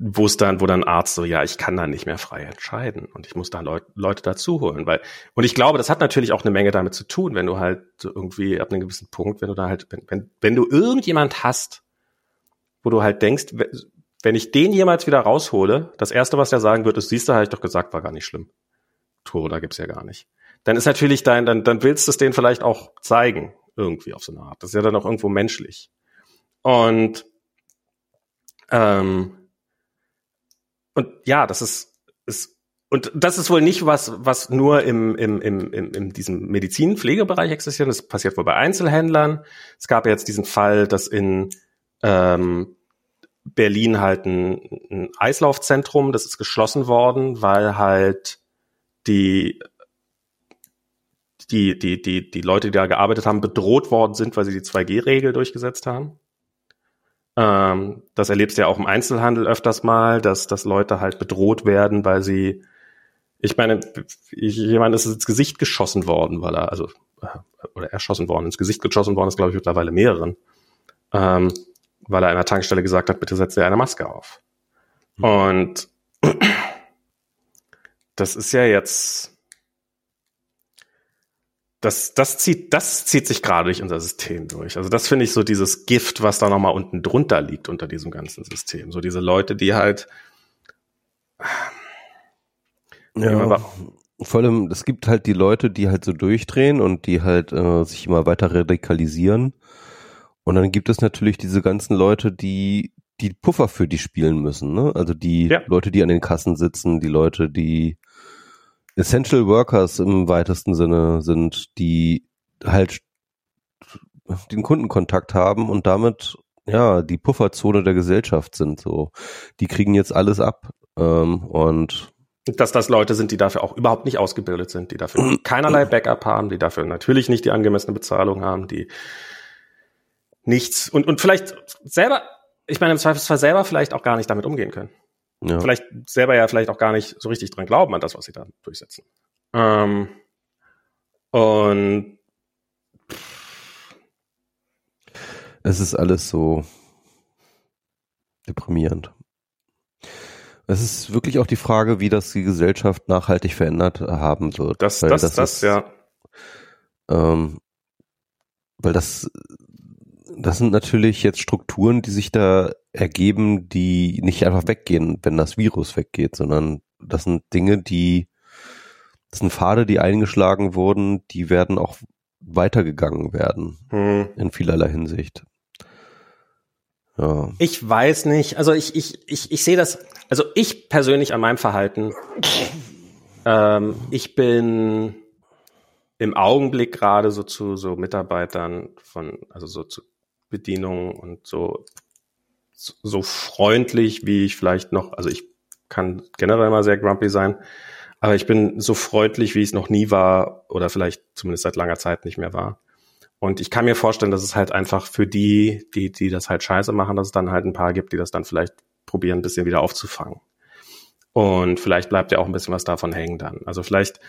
wo es dann, wo dann Arzt so, ja, ich kann da nicht mehr frei entscheiden und ich muss da Leut, Leute dazu holen, weil und ich glaube, das hat natürlich auch eine Menge damit zu tun, wenn du halt irgendwie ab einem gewissen Punkt, wenn du da halt, wenn, wenn, wenn du irgendjemand hast, wo du halt denkst, wenn ich den jemals wieder raushole, das erste, was der sagen wird, ist, siehst du, habe ich doch gesagt, war gar nicht schlimm. Corona gibt's ja gar nicht. Dann ist natürlich dein, dann, dann willst du es denen vielleicht auch zeigen, irgendwie auf so eine Art. Das ist ja dann auch irgendwo menschlich. Und ähm, und ja, das ist, ist und das ist wohl nicht was, was nur im, im, im, im, in diesem Medizinpflegebereich existiert. Das passiert wohl bei Einzelhändlern. Es gab jetzt diesen Fall, dass in ähm, Berlin halt ein, ein Eislaufzentrum, das ist geschlossen worden, weil halt die die, die, die, die Leute, die da gearbeitet haben, bedroht worden sind, weil sie die 2G-Regel durchgesetzt haben. Ähm, das erlebst du ja auch im Einzelhandel öfters mal, dass, dass Leute halt bedroht werden, weil sie, ich meine, jemand ist ins Gesicht geschossen worden, weil er, also, äh, oder erschossen worden, ins Gesicht geschossen worden ist, glaube ich, mittlerweile mehreren, ähm, weil er an der Tankstelle gesagt hat, bitte setze dir eine Maske auf. Mhm. Und *clears throat* das ist ja jetzt, das, das zieht, das zieht sich gerade durch unser System durch. Also das finde ich so dieses Gift, was da nochmal unten drunter liegt unter diesem ganzen System. So diese Leute, die halt, ja, vor allem, es gibt halt die Leute, die halt so durchdrehen und die halt äh, sich immer weiter radikalisieren. Und dann gibt es natürlich diese ganzen Leute, die die Puffer für die spielen müssen. Ne? Also die ja. Leute, die an den Kassen sitzen, die Leute, die Essential Workers im weitesten Sinne sind, die halt den Kundenkontakt haben und damit ja die Pufferzone der Gesellschaft sind. So, die kriegen jetzt alles ab ähm, und dass das Leute sind, die dafür auch überhaupt nicht ausgebildet sind, die dafür *clears throat* keinerlei Backup haben, die dafür natürlich nicht die angemessene Bezahlung haben, die nichts und und vielleicht selber, ich meine im Zweifelsfall selber vielleicht auch gar nicht damit umgehen können. Ja. Vielleicht selber ja vielleicht auch gar nicht so richtig dran glauben an das, was sie da durchsetzen. Ähm, und es ist alles so deprimierend. Es ist wirklich auch die Frage, wie das die Gesellschaft nachhaltig verändert haben wird. Das, das, das, das ist, ja. Ähm, weil das, das sind natürlich jetzt Strukturen, die sich da ergeben, die nicht einfach weggehen, wenn das Virus weggeht, sondern das sind Dinge, die, das sind Pfade, die eingeschlagen wurden, die werden auch weitergegangen werden hm. in vielerlei Hinsicht. Ja. Ich weiß nicht. Also ich, ich, ich, ich sehe das, also ich persönlich an meinem Verhalten, ähm, ich bin im Augenblick gerade so zu so Mitarbeitern von, also so zu Bedienungen und so, so freundlich, wie ich vielleicht noch, also ich kann generell mal sehr grumpy sein, aber ich bin so freundlich, wie ich es noch nie war oder vielleicht zumindest seit langer Zeit nicht mehr war. Und ich kann mir vorstellen, dass es halt einfach für die, die, die das halt scheiße machen, dass es dann halt ein paar gibt, die das dann vielleicht probieren, ein bisschen wieder aufzufangen. Und vielleicht bleibt ja auch ein bisschen was davon hängen dann. Also vielleicht,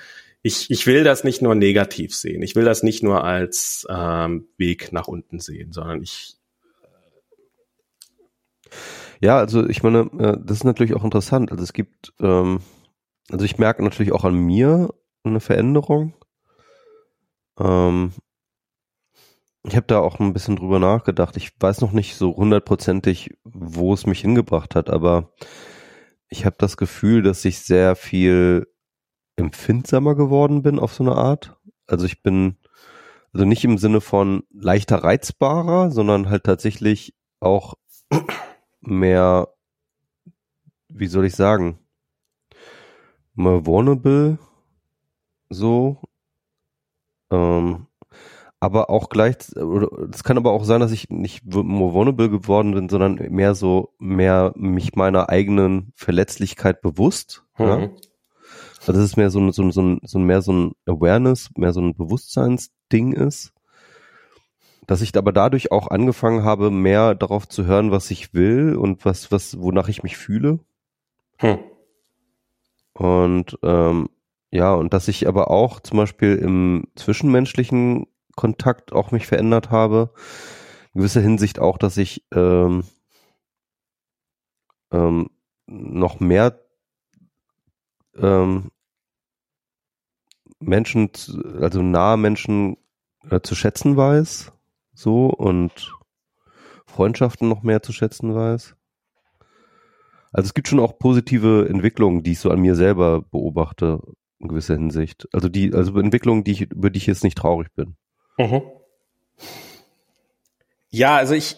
ich, ich will das nicht nur negativ sehen. Ich will das nicht nur als ähm, Weg nach unten sehen, sondern ich. Ja, also ich meine, äh, das ist natürlich auch interessant. Also es gibt, ähm, also ich merke natürlich auch an mir eine Veränderung. Ähm, ich habe da auch ein bisschen drüber nachgedacht. Ich weiß noch nicht so hundertprozentig, wo es mich hingebracht hat, aber ich habe das Gefühl, dass ich sehr viel empfindsamer geworden bin auf so eine Art. Also ich bin also nicht im Sinne von leichter reizbarer, sondern halt tatsächlich auch mehr, wie soll ich sagen, more vulnerable, so. Ähm, aber auch gleich, es kann aber auch sein, dass ich nicht more vulnerable geworden bin, sondern mehr so, mehr mich meiner eigenen Verletzlichkeit bewusst. Mhm. Ja? Also das ist mehr so ein, so, ein, so, ein, so ein, mehr so ein Awareness, mehr so ein Bewusstseinsding ist. Dass ich aber dadurch auch angefangen habe, mehr darauf zu hören, was ich will und was, was, wonach ich mich fühle. Hm. Und ähm, ja, und dass ich aber auch zum Beispiel im zwischenmenschlichen Kontakt auch mich verändert habe. In gewisser Hinsicht auch, dass ich ähm, ähm, noch mehr ähm, Menschen, also nahe Menschen äh, zu schätzen weiß, so und Freundschaften noch mehr zu schätzen weiß. Also es gibt schon auch positive Entwicklungen, die ich so an mir selber beobachte, in gewisser Hinsicht. Also die, also Entwicklungen, die ich, über die ich jetzt nicht traurig bin. Mhm. Ja, also ich,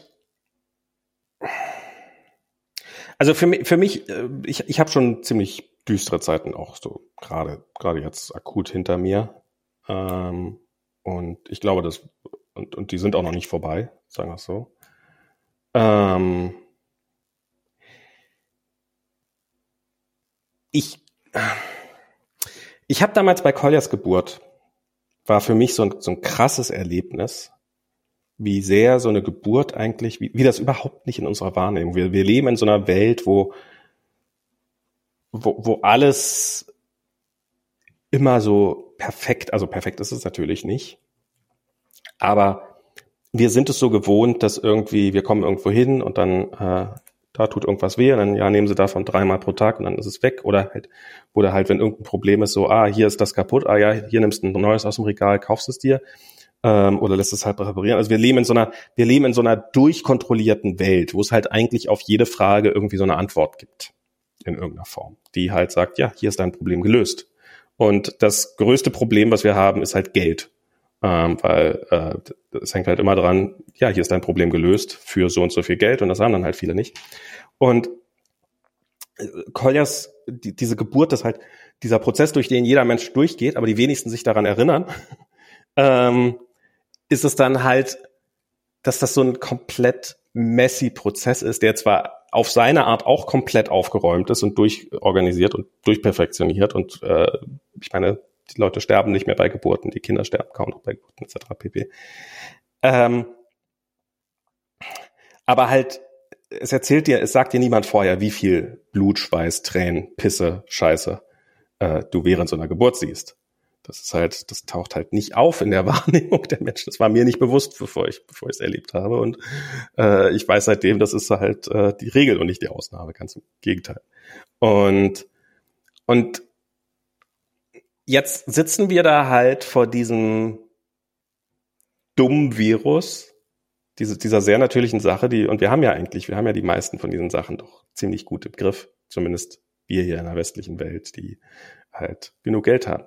also für mich, für mich, äh, ich, ich habe schon ziemlich düstere Zeiten auch so gerade gerade jetzt akut hinter mir ähm, und ich glaube, das und, und die sind auch noch nicht vorbei, sagen wir es so. Ähm, ich ich habe damals bei Colliers Geburt war für mich so ein, so ein krasses Erlebnis, wie sehr so eine Geburt eigentlich, wie, wie das überhaupt nicht in unserer Wahrnehmung. Wir, wir leben in so einer Welt, wo, wo, wo alles immer so perfekt, also perfekt ist es natürlich nicht, aber wir sind es so gewohnt, dass irgendwie, wir kommen irgendwo hin und dann äh, da tut irgendwas weh und dann ja, nehmen sie davon dreimal pro Tag und dann ist es weg. Oder halt, oder halt, wenn irgendein Problem ist, so, ah, hier ist das kaputt, ah ja, hier nimmst du ein neues aus dem Regal, kaufst es dir ähm, oder lässt es halt reparieren. Also wir leben in so einer, wir leben in so einer durchkontrollierten Welt, wo es halt eigentlich auf jede Frage irgendwie so eine Antwort gibt in irgendeiner Form, die halt sagt, ja, hier ist dein Problem gelöst. Und das größte Problem, was wir haben, ist halt Geld ähm, weil äh, es hängt halt immer dran, ja, hier ist dein Problem gelöst für so und so viel Geld und das haben dann halt viele nicht. Und äh, Koljas, die, diese Geburt, das halt, dieser Prozess, durch den jeder Mensch durchgeht, aber die wenigsten sich daran erinnern, *laughs* ähm, ist es dann halt, dass das so ein komplett messy Prozess ist, der zwar auf seine Art auch komplett aufgeräumt ist und durchorganisiert und durchperfektioniert und äh, ich meine, die Leute sterben nicht mehr bei Geburten, die Kinder sterben kaum noch bei Geburten etc. pp. Ähm, aber halt, es erzählt dir, es sagt dir niemand vorher, wie viel Blut, Schweiß, Tränen, Pisse, Scheiße äh, du während so einer Geburt siehst. Das ist halt, das taucht halt nicht auf in der *laughs* Wahrnehmung der Menschen. Das war mir nicht bewusst, bevor ich, bevor ich es erlebt habe. Und äh, ich weiß seitdem, das ist halt äh, die Regel und nicht die Ausnahme, ganz im Gegenteil. Und und jetzt sitzen wir da halt vor diesem dummen Virus, diese, dieser sehr natürlichen Sache, die, und wir haben ja eigentlich, wir haben ja die meisten von diesen Sachen doch ziemlich gut im Griff, zumindest wir hier in der westlichen Welt, die halt genug Geld haben.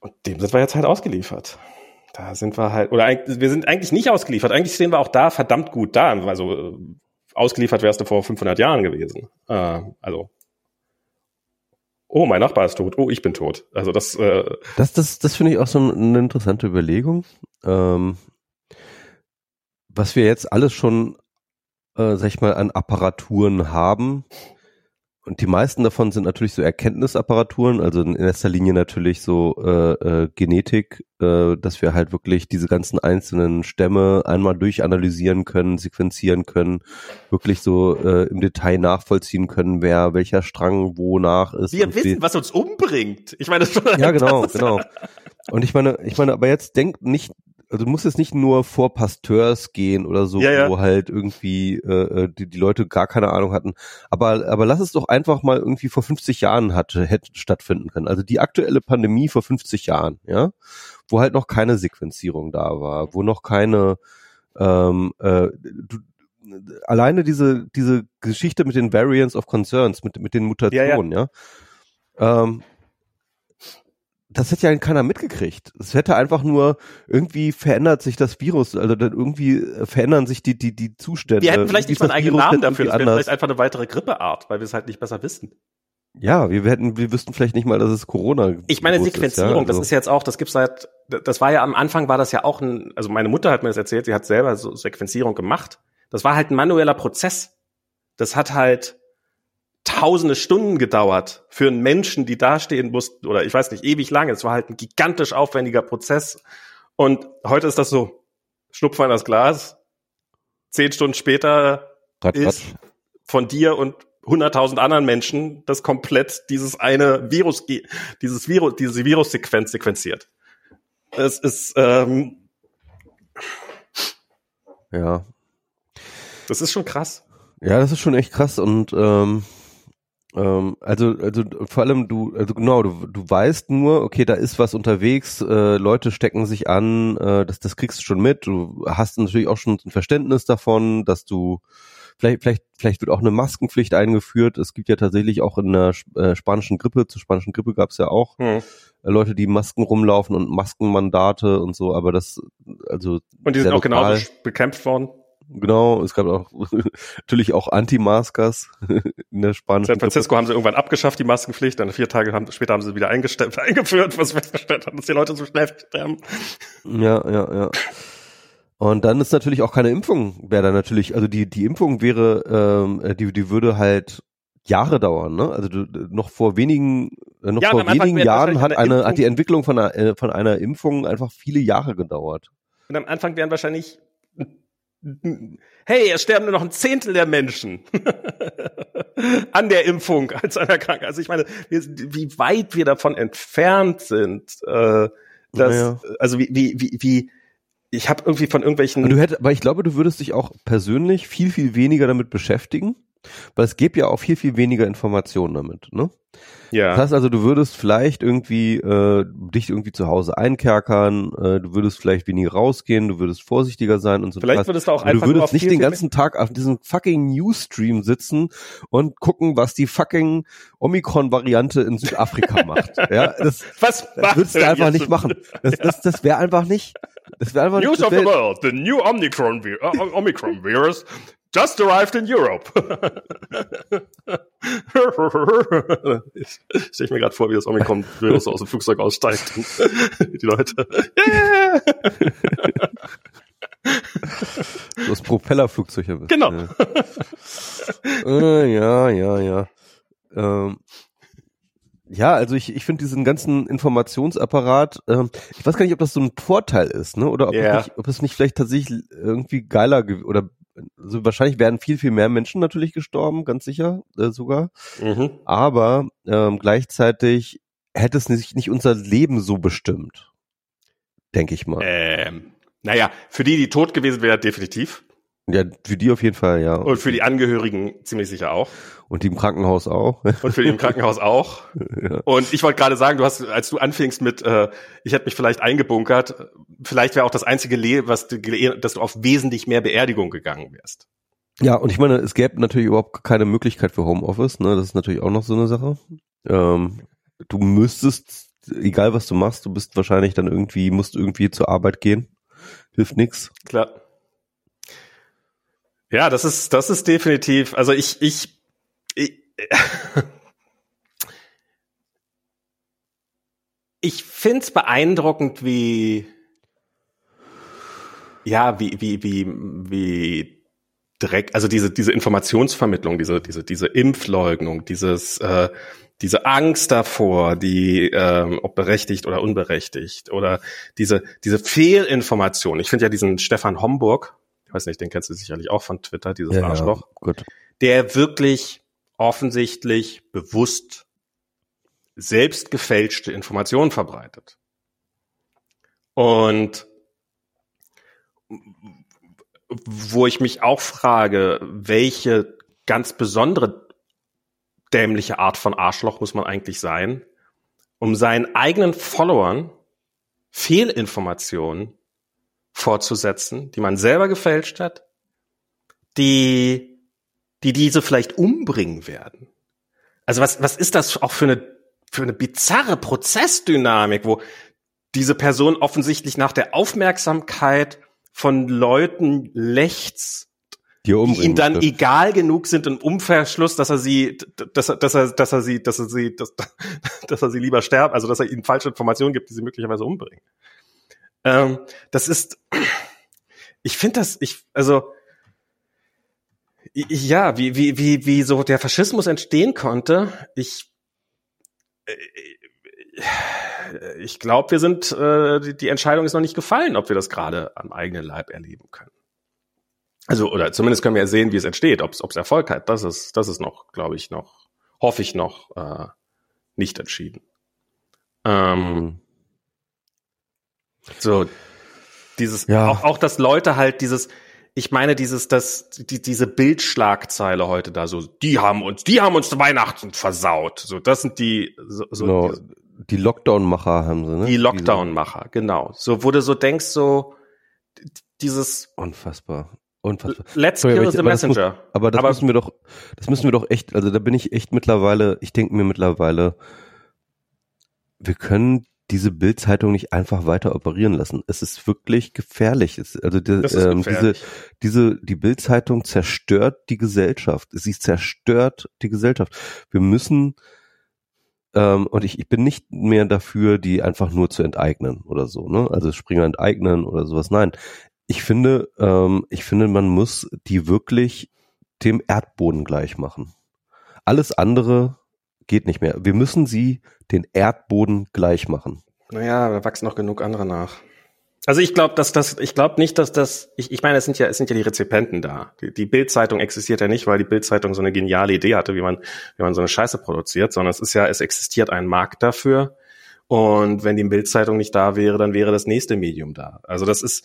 Und dem sind wir jetzt halt ausgeliefert. Da sind wir halt, oder wir sind eigentlich nicht ausgeliefert. Eigentlich stehen wir auch da verdammt gut da. Also äh, ausgeliefert wärst du vor 500 Jahren gewesen. Äh, also oh, mein Nachbar ist tot, oh, ich bin tot. Also das, äh, das, das, das finde ich auch so eine interessante Überlegung. Ähm, was wir jetzt alles schon, äh, sag ich mal, an Apparaturen haben, und die meisten davon sind natürlich so Erkenntnisapparaturen, also in erster Linie natürlich so äh, äh, Genetik, äh, dass wir halt wirklich diese ganzen einzelnen Stämme einmal durchanalysieren können, sequenzieren können, wirklich so äh, im Detail nachvollziehen können, wer welcher Strang wonach ist. Wir wissen, wie, was uns umbringt. Ich meine, das ja *laughs* genau, genau. Und ich meine, ich meine, aber jetzt denkt nicht also du musst jetzt nicht nur vor Pasteurs gehen oder so, ja, ja. wo halt irgendwie äh, äh, die, die Leute gar keine Ahnung hatten. Aber, aber lass es doch einfach mal irgendwie vor 50 Jahren hatte, hätte stattfinden können. Also die aktuelle Pandemie vor 50 Jahren, ja, wo halt noch keine Sequenzierung da war, wo noch keine ähm, äh, du, alleine diese, diese Geschichte mit den Variants of Concerns, mit, mit den Mutationen, ja. ja ähm, das hätte ja keiner mitgekriegt. Es hätte einfach nur irgendwie verändert sich das Virus, also dann irgendwie äh, verändern sich die die die Zustände. Wir hätten vielleicht nicht mal einen eigenen Namen dafür, das wäre vielleicht einfach eine weitere Grippeart, weil wir es halt nicht besser wissen. Ja, wir hätten, wir wüssten vielleicht nicht mal, dass es Corona. Ich meine Sequenzierung, ist, ja? also. das ist jetzt auch, das gibt's seit, das war ja am Anfang war das ja auch ein, also meine Mutter hat mir das erzählt, sie hat selber so Sequenzierung gemacht. Das war halt ein manueller Prozess. Das hat halt tausende Stunden gedauert für einen Menschen, die dastehen mussten, oder ich weiß nicht, ewig lange. Es war halt ein gigantisch aufwendiger Prozess. Und heute ist das so, Schnupfer in das Glas, zehn Stunden später Rat, ist von dir und hunderttausend anderen Menschen das komplett dieses eine Virus, dieses Virus, diese Virussequenz sequenziert. Es ist, ähm, ja. Das ist schon krass. Ja, das ist schon echt krass und ähm, ähm, also, also vor allem du, also genau, du, du weißt nur, okay, da ist was unterwegs, äh, Leute stecken sich an, äh, das, das kriegst du schon mit. Du hast natürlich auch schon ein Verständnis davon, dass du vielleicht, vielleicht, vielleicht wird auch eine Maskenpflicht eingeführt. Es gibt ja tatsächlich auch in der äh, spanischen Grippe, zur spanischen Grippe gab es ja auch hm. äh, Leute, die Masken rumlaufen und Maskenmandate und so, aber das, also. Und die sind auch genauso bekämpft worden. Genau, es gab auch *laughs* natürlich auch Anti-Maskers *laughs* in der spanischen. San Francisco haben sie irgendwann abgeschafft, die Maskenpflicht, dann vier Tage haben, später haben sie wieder *laughs* eingeführt, was festgestellt hat, dass die Leute so schnell sterben. Ja, ja, ja. Und dann ist natürlich auch keine Impfung, wäre dann natürlich, also die, die Impfung wäre, ähm, die, die würde halt Jahre dauern, ne? Also du, noch vor wenigen, äh, noch ja, vor wenigen Jahren hat eine, hat die Entwicklung von einer, äh, von einer Impfung einfach viele Jahre gedauert. Und am Anfang wären wahrscheinlich hey, es sterben nur noch ein Zehntel der Menschen *laughs* an der Impfung als an der Krankheit. Also ich meine, wie weit wir davon entfernt sind, äh, dass, naja. also wie, wie, wie, wie ich habe irgendwie von irgendwelchen. Du hättest, aber ich glaube, du würdest dich auch persönlich viel, viel weniger damit beschäftigen, weil es gibt ja auch viel, viel weniger Informationen damit, ne? Ja. Das heißt also, du würdest vielleicht irgendwie äh, dich irgendwie zu Hause einkerkern, äh, du würdest vielleicht weniger rausgehen, du würdest vorsichtiger sein und so. Vielleicht würdest du auch einfach Du würdest nicht den ganzen Tag auf diesem fucking Newsstream sitzen und gucken, was die fucking Omikron-Variante in Südafrika *laughs* macht. Ja, das, was das würdest du einfach nicht machen. Das, das, das wäre einfach nicht. Das wäre einfach News nicht, of the world, the new Omicron, Omicron virus just arrived in Europe. *laughs* ich stelle mir gerade vor, wie das Omikron-Virus *laughs* aus dem Flugzeug aussteigt. *laughs* die Leute. Yeah! das Propellerflugzeug. Genau. Ja, äh, ja, ja. ja. Ähm, ja, also ich, ich finde diesen ganzen Informationsapparat, ähm, ich weiß gar nicht, ob das so ein Vorteil ist, ne? Oder ob, Ja. es, nicht, ob es nicht vielleicht tatsächlich irgendwie geiler ge- oder also wahrscheinlich werden viel, viel mehr Menschen natürlich gestorben, ganz sicher äh, sogar. Mhm. Aber ähm, gleichzeitig hätte es nicht, nicht unser Leben so bestimmt. Denke ich mal. Ähm, naja, für die, die tot gewesen wären, definitiv. Ja, für die auf jeden Fall, ja. Und für die Angehörigen ziemlich sicher auch. Und die im Krankenhaus auch. Und für die im Krankenhaus auch. *laughs* ja. Und ich wollte gerade sagen, du hast, als du anfingst mit, äh, ich hätte mich vielleicht eingebunkert, vielleicht wäre auch das einzige Le was du, dass du auf wesentlich mehr Beerdigung gegangen wärst. ja, und ich meine, es gäbe natürlich überhaupt keine Möglichkeit für Homeoffice, ne? Das ist natürlich auch noch so eine Sache. Ähm, du müsstest, egal was du machst, du bist wahrscheinlich dann irgendwie, musst irgendwie zur Arbeit gehen. Hilft nix. Klar. Ja, das ist, das ist definitiv, also ich, ich, ich, *laughs* ich find's beeindruckend, wie, ja, wie, wie, wie, wie Dreck, also diese, diese Informationsvermittlung, diese, diese, diese Impfleugnung, dieses, äh, diese Angst davor, die, ähm, ob berechtigt oder unberechtigt, oder diese, diese Fehlinformation. Ich finde ja diesen Stefan Homburg, ich weiß nicht, den kennst du sicherlich auch von Twitter, dieses Ja, Arschloch, ja, der wirklich offensichtlich bewusst selbst gefälschte Informationen verbreitet. Und wo ich mich auch frage, welche ganz besondere dämliche Art von Arschloch muss man eigentlich sein, um seinen eigenen Followern Fehlinformationen vorzusetzen, die man selber gefälscht hat, die, die diese vielleicht umbringen werden. Also was, was ist das auch für eine, für eine bizarre Prozessdynamik, wo diese Person offensichtlich nach der Aufmerksamkeit von Leuten lechzt, Die, die ihm dann möchte. egal genug sind im Umverschluss, dass er sie, dass er, dass er, dass er sie, dass er sie, dass, *laughs* dass er sie lieber sterben, also dass er ihnen falsche Informationen gibt, die sie möglicherweise umbringen. Ähm, das ist, ich finde das, ich, also, i- ja, wie, wie, wie, wie so der Faschismus entstehen konnte, ich, äh, ich glaube, wir sind, äh, die, die Entscheidung ist noch nicht gefallen, ob wir das gerade am eigenen Leib erleben können. Also, oder zumindest können wir ja sehen, wie es entsteht, ob es Erfolg hat. Das ist, das ist noch, glaube ich, noch, hoffe ich noch, äh, nicht entschieden. Ähm, Mhm. So, dieses, Ja. auch, auch, dass Leute halt dieses, ich meine, dieses, das, die, diese Bildschlagzeile heute da, so, die haben uns, die haben uns Weihnachten versaut. So, das sind die, so, so Genau. die, Die Lockdown-Macher haben sie, ne? die Lockdown-Macher, genau. So, wo du so denkst, so, dieses, Diese, unfassbar. Unfassbar. let's Sorry, kill the aber das muss- messenger. Aber das Aber- müssen wir doch, das müssen wir doch echt, also da bin ich echt mittlerweile, ich denke mir mittlerweile, wir können diese Bildzeitung nicht einfach weiter operieren lassen. Es ist wirklich gefährlich. Es, also die, ähm, diese, diese, die Bildzeitung zerstört die Gesellschaft. Sie zerstört die Gesellschaft. Wir müssen, ähm, und ich, ich bin nicht mehr dafür, die einfach nur zu enteignen oder so, ne? Also Springer enteignen oder sowas. Nein. Ich finde, ähm, ich finde, man muss die wirklich dem Erdboden gleich machen. Alles andere geht nicht mehr. Wir müssen sie den Erdboden gleich machen. Naja, da wachsen noch genug andere nach. Also ich glaube, dass das, ich glaube nicht, dass das, ich, ich meine, es sind ja, es sind ja die Rezipenten da. Die, die Bild-Zeitung existiert ja nicht, weil die Bild-Zeitung so eine geniale Idee hatte, wie man, wie man so eine Scheiße produziert, sondern es ist ja, es existiert ein Markt dafür. Und wenn die Bild-Zeitung nicht da wäre, dann wäre das nächste Medium da. Also das ist,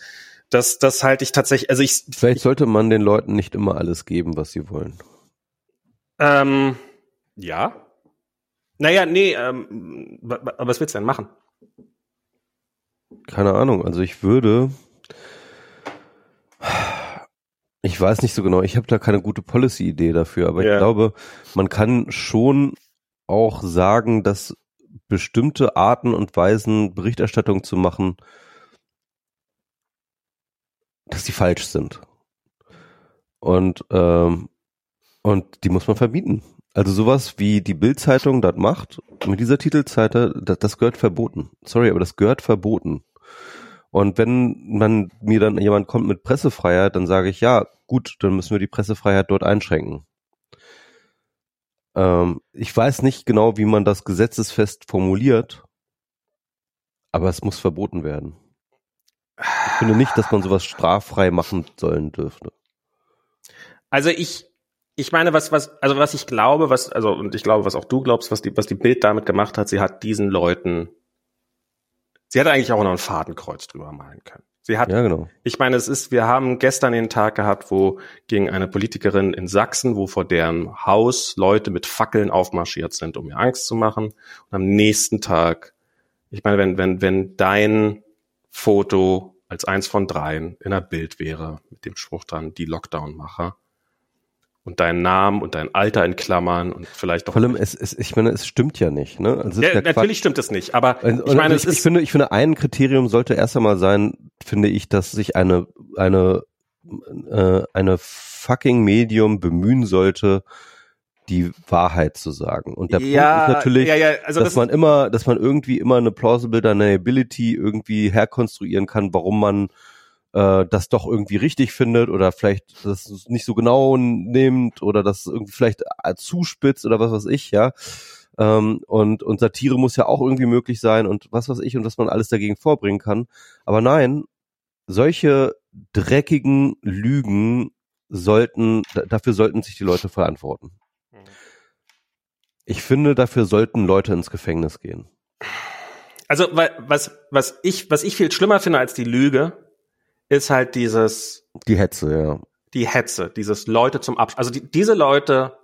das, das halte ich tatsächlich, also ich, Vielleicht sollte man den Leuten nicht immer alles geben, was sie wollen. ähm, ja. Naja, nee, ähm, was willst du denn machen? Keine Ahnung. Also ich würde, ich weiß nicht so genau. Ich habe da keine gute Policy-Idee dafür, aber Ja. ich glaube, man kann schon auch sagen, dass bestimmte Arten und Weisen Berichterstattung zu machen, dass die falsch sind. Und ähm, und die muss man verbieten. Also sowas wie die Bild-Zeitung das macht, mit dieser Titelseite, das, das gehört verboten. Sorry, aber das gehört verboten. Und wenn man mir dann jemand kommt mit Pressefreiheit, dann sage ich, ja, gut, dann müssen wir die Pressefreiheit dort einschränken. Ähm, ich weiß nicht genau, wie man das gesetzesfest formuliert, aber es muss verboten werden. Ich finde nicht, dass man sowas straffrei machen sollen dürfte. Also ich, ich meine, was, was, also was ich glaube, was, also, und ich glaube, was auch du glaubst, was die, was die Bild damit gemacht hat, sie hat diesen Leuten, sie hätte eigentlich auch noch ein Fadenkreuz drüber malen können. Sie hat, Ja, genau. ich meine, es ist, wir haben gestern den Tag gehabt, wo gegen eine Politikerin in Sachsen, wo vor deren Haus Leute mit Fackeln aufmarschiert sind, um ihr Angst zu machen. Und am nächsten Tag, ich meine, wenn, wenn, wenn dein Foto als eins von dreien in einer Bild wäre, mit dem Spruch dran, die Lockdown-Macher, und deinen Namen und dein Alter in Klammern und vielleicht auch. Vor allem, es, es, ich meine, es stimmt ja nicht. Ne? Also es ist ja, ja Quatsch. natürlich stimmt es nicht, aber Und- ich meine, und es ich, ist ich finde, ich finde, ein Kriterium sollte erst einmal sein, finde ich, dass sich eine eine äh, eine fucking Medium bemühen sollte, die Wahrheit zu sagen. Und der ja, Punkt ist natürlich, ja, ja, also dass das, man immer, dass man irgendwie immer eine plausible deniability irgendwie herkonstruieren kann, warum man äh, das doch irgendwie richtig findet oder vielleicht das nicht so genau nimmt oder das irgendwie vielleicht äh, zuspitzt oder was weiß ich, ja. Ähm, und, und Satire muss ja auch irgendwie möglich sein und was weiß ich und was man alles dagegen vorbringen kann. Aber nein, solche dreckigen Lügen sollten, da- dafür sollten sich die Leute verantworten. Ich finde, dafür sollten Leute ins Gefängnis gehen. also wa- was, was ich, was ich viel schlimmer finde als die Lüge, ist halt dieses, Die Hetze, ja. die Hetze, dieses Leute zum Absch Also die, diese Leute,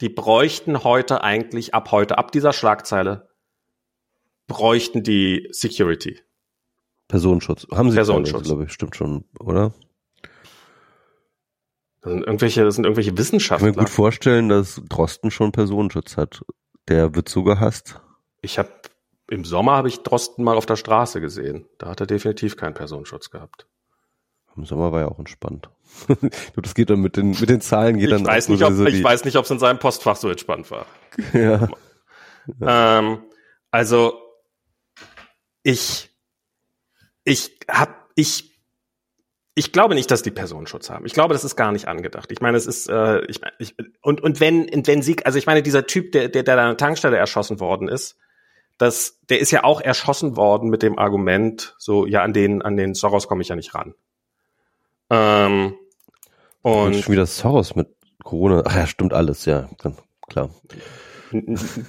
die bräuchten heute eigentlich ab heute, ab dieser Schlagzeile, bräuchten die Security. Personenschutz. Haben sie Personenschutz. glaube ich, stimmt schon, oder? Das sind irgendwelche, das sind irgendwelche Ich kann mir Wissenschaftler. gut vorstellen, dass Drosten schon Personenschutz hat. Der wird so gehasst. Ich habe im Sommer habe ich Drosten mal auf der Straße gesehen. Da hat er definitiv keinen Personenschutz gehabt. Im Sommer war ja auch entspannt. *laughs* das geht dann mit den, mit den Zahlen geht Ich dann weiß nicht, ob, so ich weiß nicht, ob es in seinem Postfach so entspannt war. *laughs* ja. Ähm, also ich, ich hab, ich, ich glaube nicht, dass die Personenschutz haben. Ich glaube, das ist gar nicht angedacht. Ich meine, es ist, äh, ich, ich, und und wenn, und wenn sie, also ich meine, dieser Typ, der, der, der da an der Tankstelle erschossen worden ist, das, der ist ja auch erschossen worden mit dem Argument, so, ja, an den, an den Soros komme ich ja nicht ran. Ähm, Und schon wieder Soros mit Corona. Ach ja, stimmt alles, ja, ganz klar.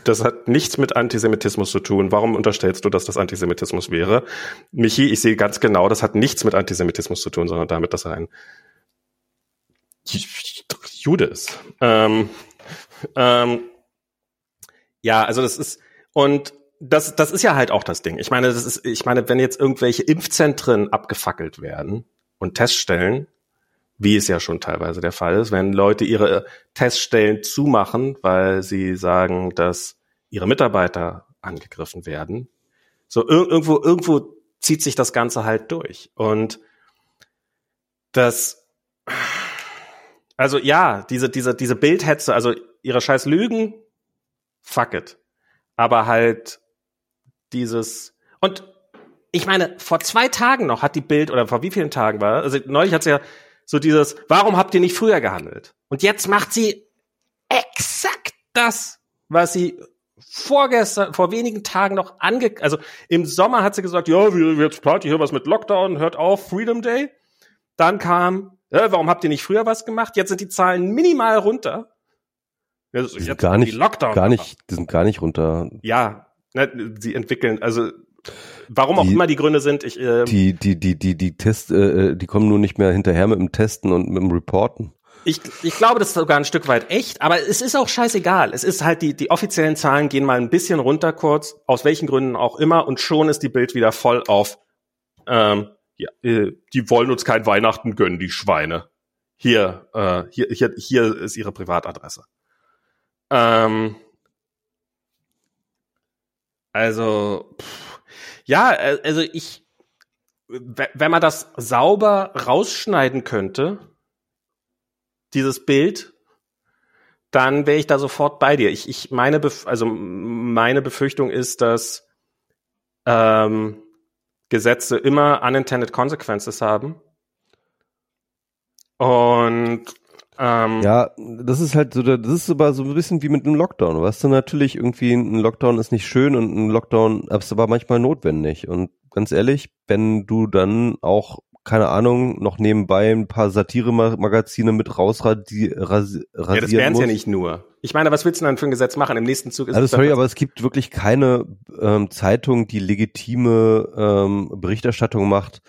Das hat nichts mit Antisemitismus zu tun. Warum unterstellst du, dass das Antisemitismus wäre? Michi, ich sehe ganz genau, das hat nichts mit Antisemitismus zu tun, sondern damit, dass er ein Jude ist. Ähm, ähm, ja, also das ist und das, das ist ja halt auch das Ding. Ich meine, das ist, ich meine, wenn jetzt irgendwelche Impfzentren abgefackelt werden und Teststellen, wie es ja schon teilweise der Fall ist, wenn Leute ihre Teststellen zumachen, weil sie sagen, dass ihre Mitarbeiter angegriffen werden. So ir irgendwo, irgendwo zieht sich das Ganze halt durch. Und das, also ja, diese, diese, diese Bildhetze, also ihre scheiß Lügen, fuck it. Aber halt dieses, und ich meine, vor zwei Tagen noch hat die Bild, oder vor wie vielen Tagen war, also neulich hat sie ja so dieses, warum habt ihr nicht früher gehandelt? Und jetzt macht sie exakt das, was sie vorgestern, vor wenigen Tagen noch ange, also im Sommer hat sie gesagt, ja, jetzt plant ihr hier was mit Lockdown, hört auf, Freedom Day. Dann kam, ja, warum habt ihr nicht früher was gemacht? Jetzt sind die Zahlen minimal runter. Jetzt, Die sind gar die nicht, gar nicht, die sind gar nicht runter. ja, ne, sie entwickeln, also warum auch Die- immer die Gründe sind, ich äh, Die, die, die, die, die Test, äh, die kommen nur nicht mehr hinterher mit dem Testen und mit dem Reporten. Ich, ich glaube, das ist sogar ein Stück weit echt, aber es ist auch scheißegal. Es ist halt, die, die offiziellen Zahlen gehen mal ein bisschen runter kurz, aus welchen Gründen auch immer, und schon ist die Bild wieder voll auf, ähm, ja, äh, die wollen uns kein Weihnachten gönnen, die Schweine. Hier, äh, hier, hier, hier ist ihre Privatadresse. Ähm, also, pff, ja, äh, also ich, wenn man das sauber rausschneiden könnte, dieses Bild, dann wäre ich da sofort bei dir. Ich, ich meine, also meine Befürchtung ist, dass ähm, Gesetze immer unintended consequences haben. Und ähm, ja, das ist halt so, das ist aber so ein bisschen wie mit einem Lockdown. Weißt du, natürlich irgendwie ein Lockdown ist nicht schön und ein Lockdown ist aber manchmal notwendig. Und ganz ehrlich, wenn du dann auch keine Ahnung, noch nebenbei ein paar Satire-Magazine mit rausrasieren rasi rasieren Ja, das wären ja nicht nur. Ich meine, was willst du denn dann für ein Gesetz machen? Im nächsten Zug ist Also sorry, aber es gibt wirklich keine ähm, Zeitung, die legitime ähm, Berichterstattung macht,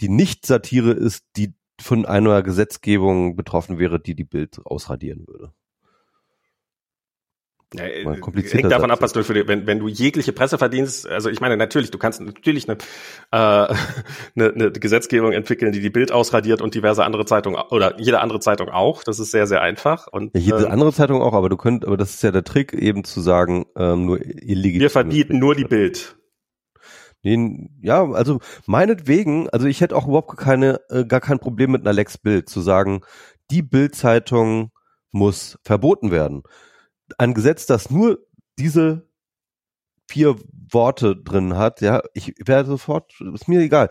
die nicht Satire ist, die von einer Gesetzgebung betroffen wäre, die die Bild ausradieren würde. Ja, äh, hängt davon ab, was du für die, wenn, wenn du jegliche Presse verdienst, also ich meine natürlich, du kannst natürlich eine, äh, *laughs* eine, eine Gesetzgebung entwickeln, die die Bild ausradiert und diverse andere Zeitungen oder jede andere Zeitung auch. Das ist sehr sehr einfach. Und ja, jede äh, andere Zeitung auch, aber du könnt, aber das ist ja der Trick, eben zu sagen, ähm, nur illegitim. Wir verbieten nur die Bild. Den, ja, also meinetwegen, also ich hätte auch überhaupt keine, äh, gar kein Problem mit einer Lex Bild zu sagen, die Bild-Zeitung muss verboten werden ein Gesetz, das nur diese vier Worte drin hat, ja, ich werde sofort, ist mir egal.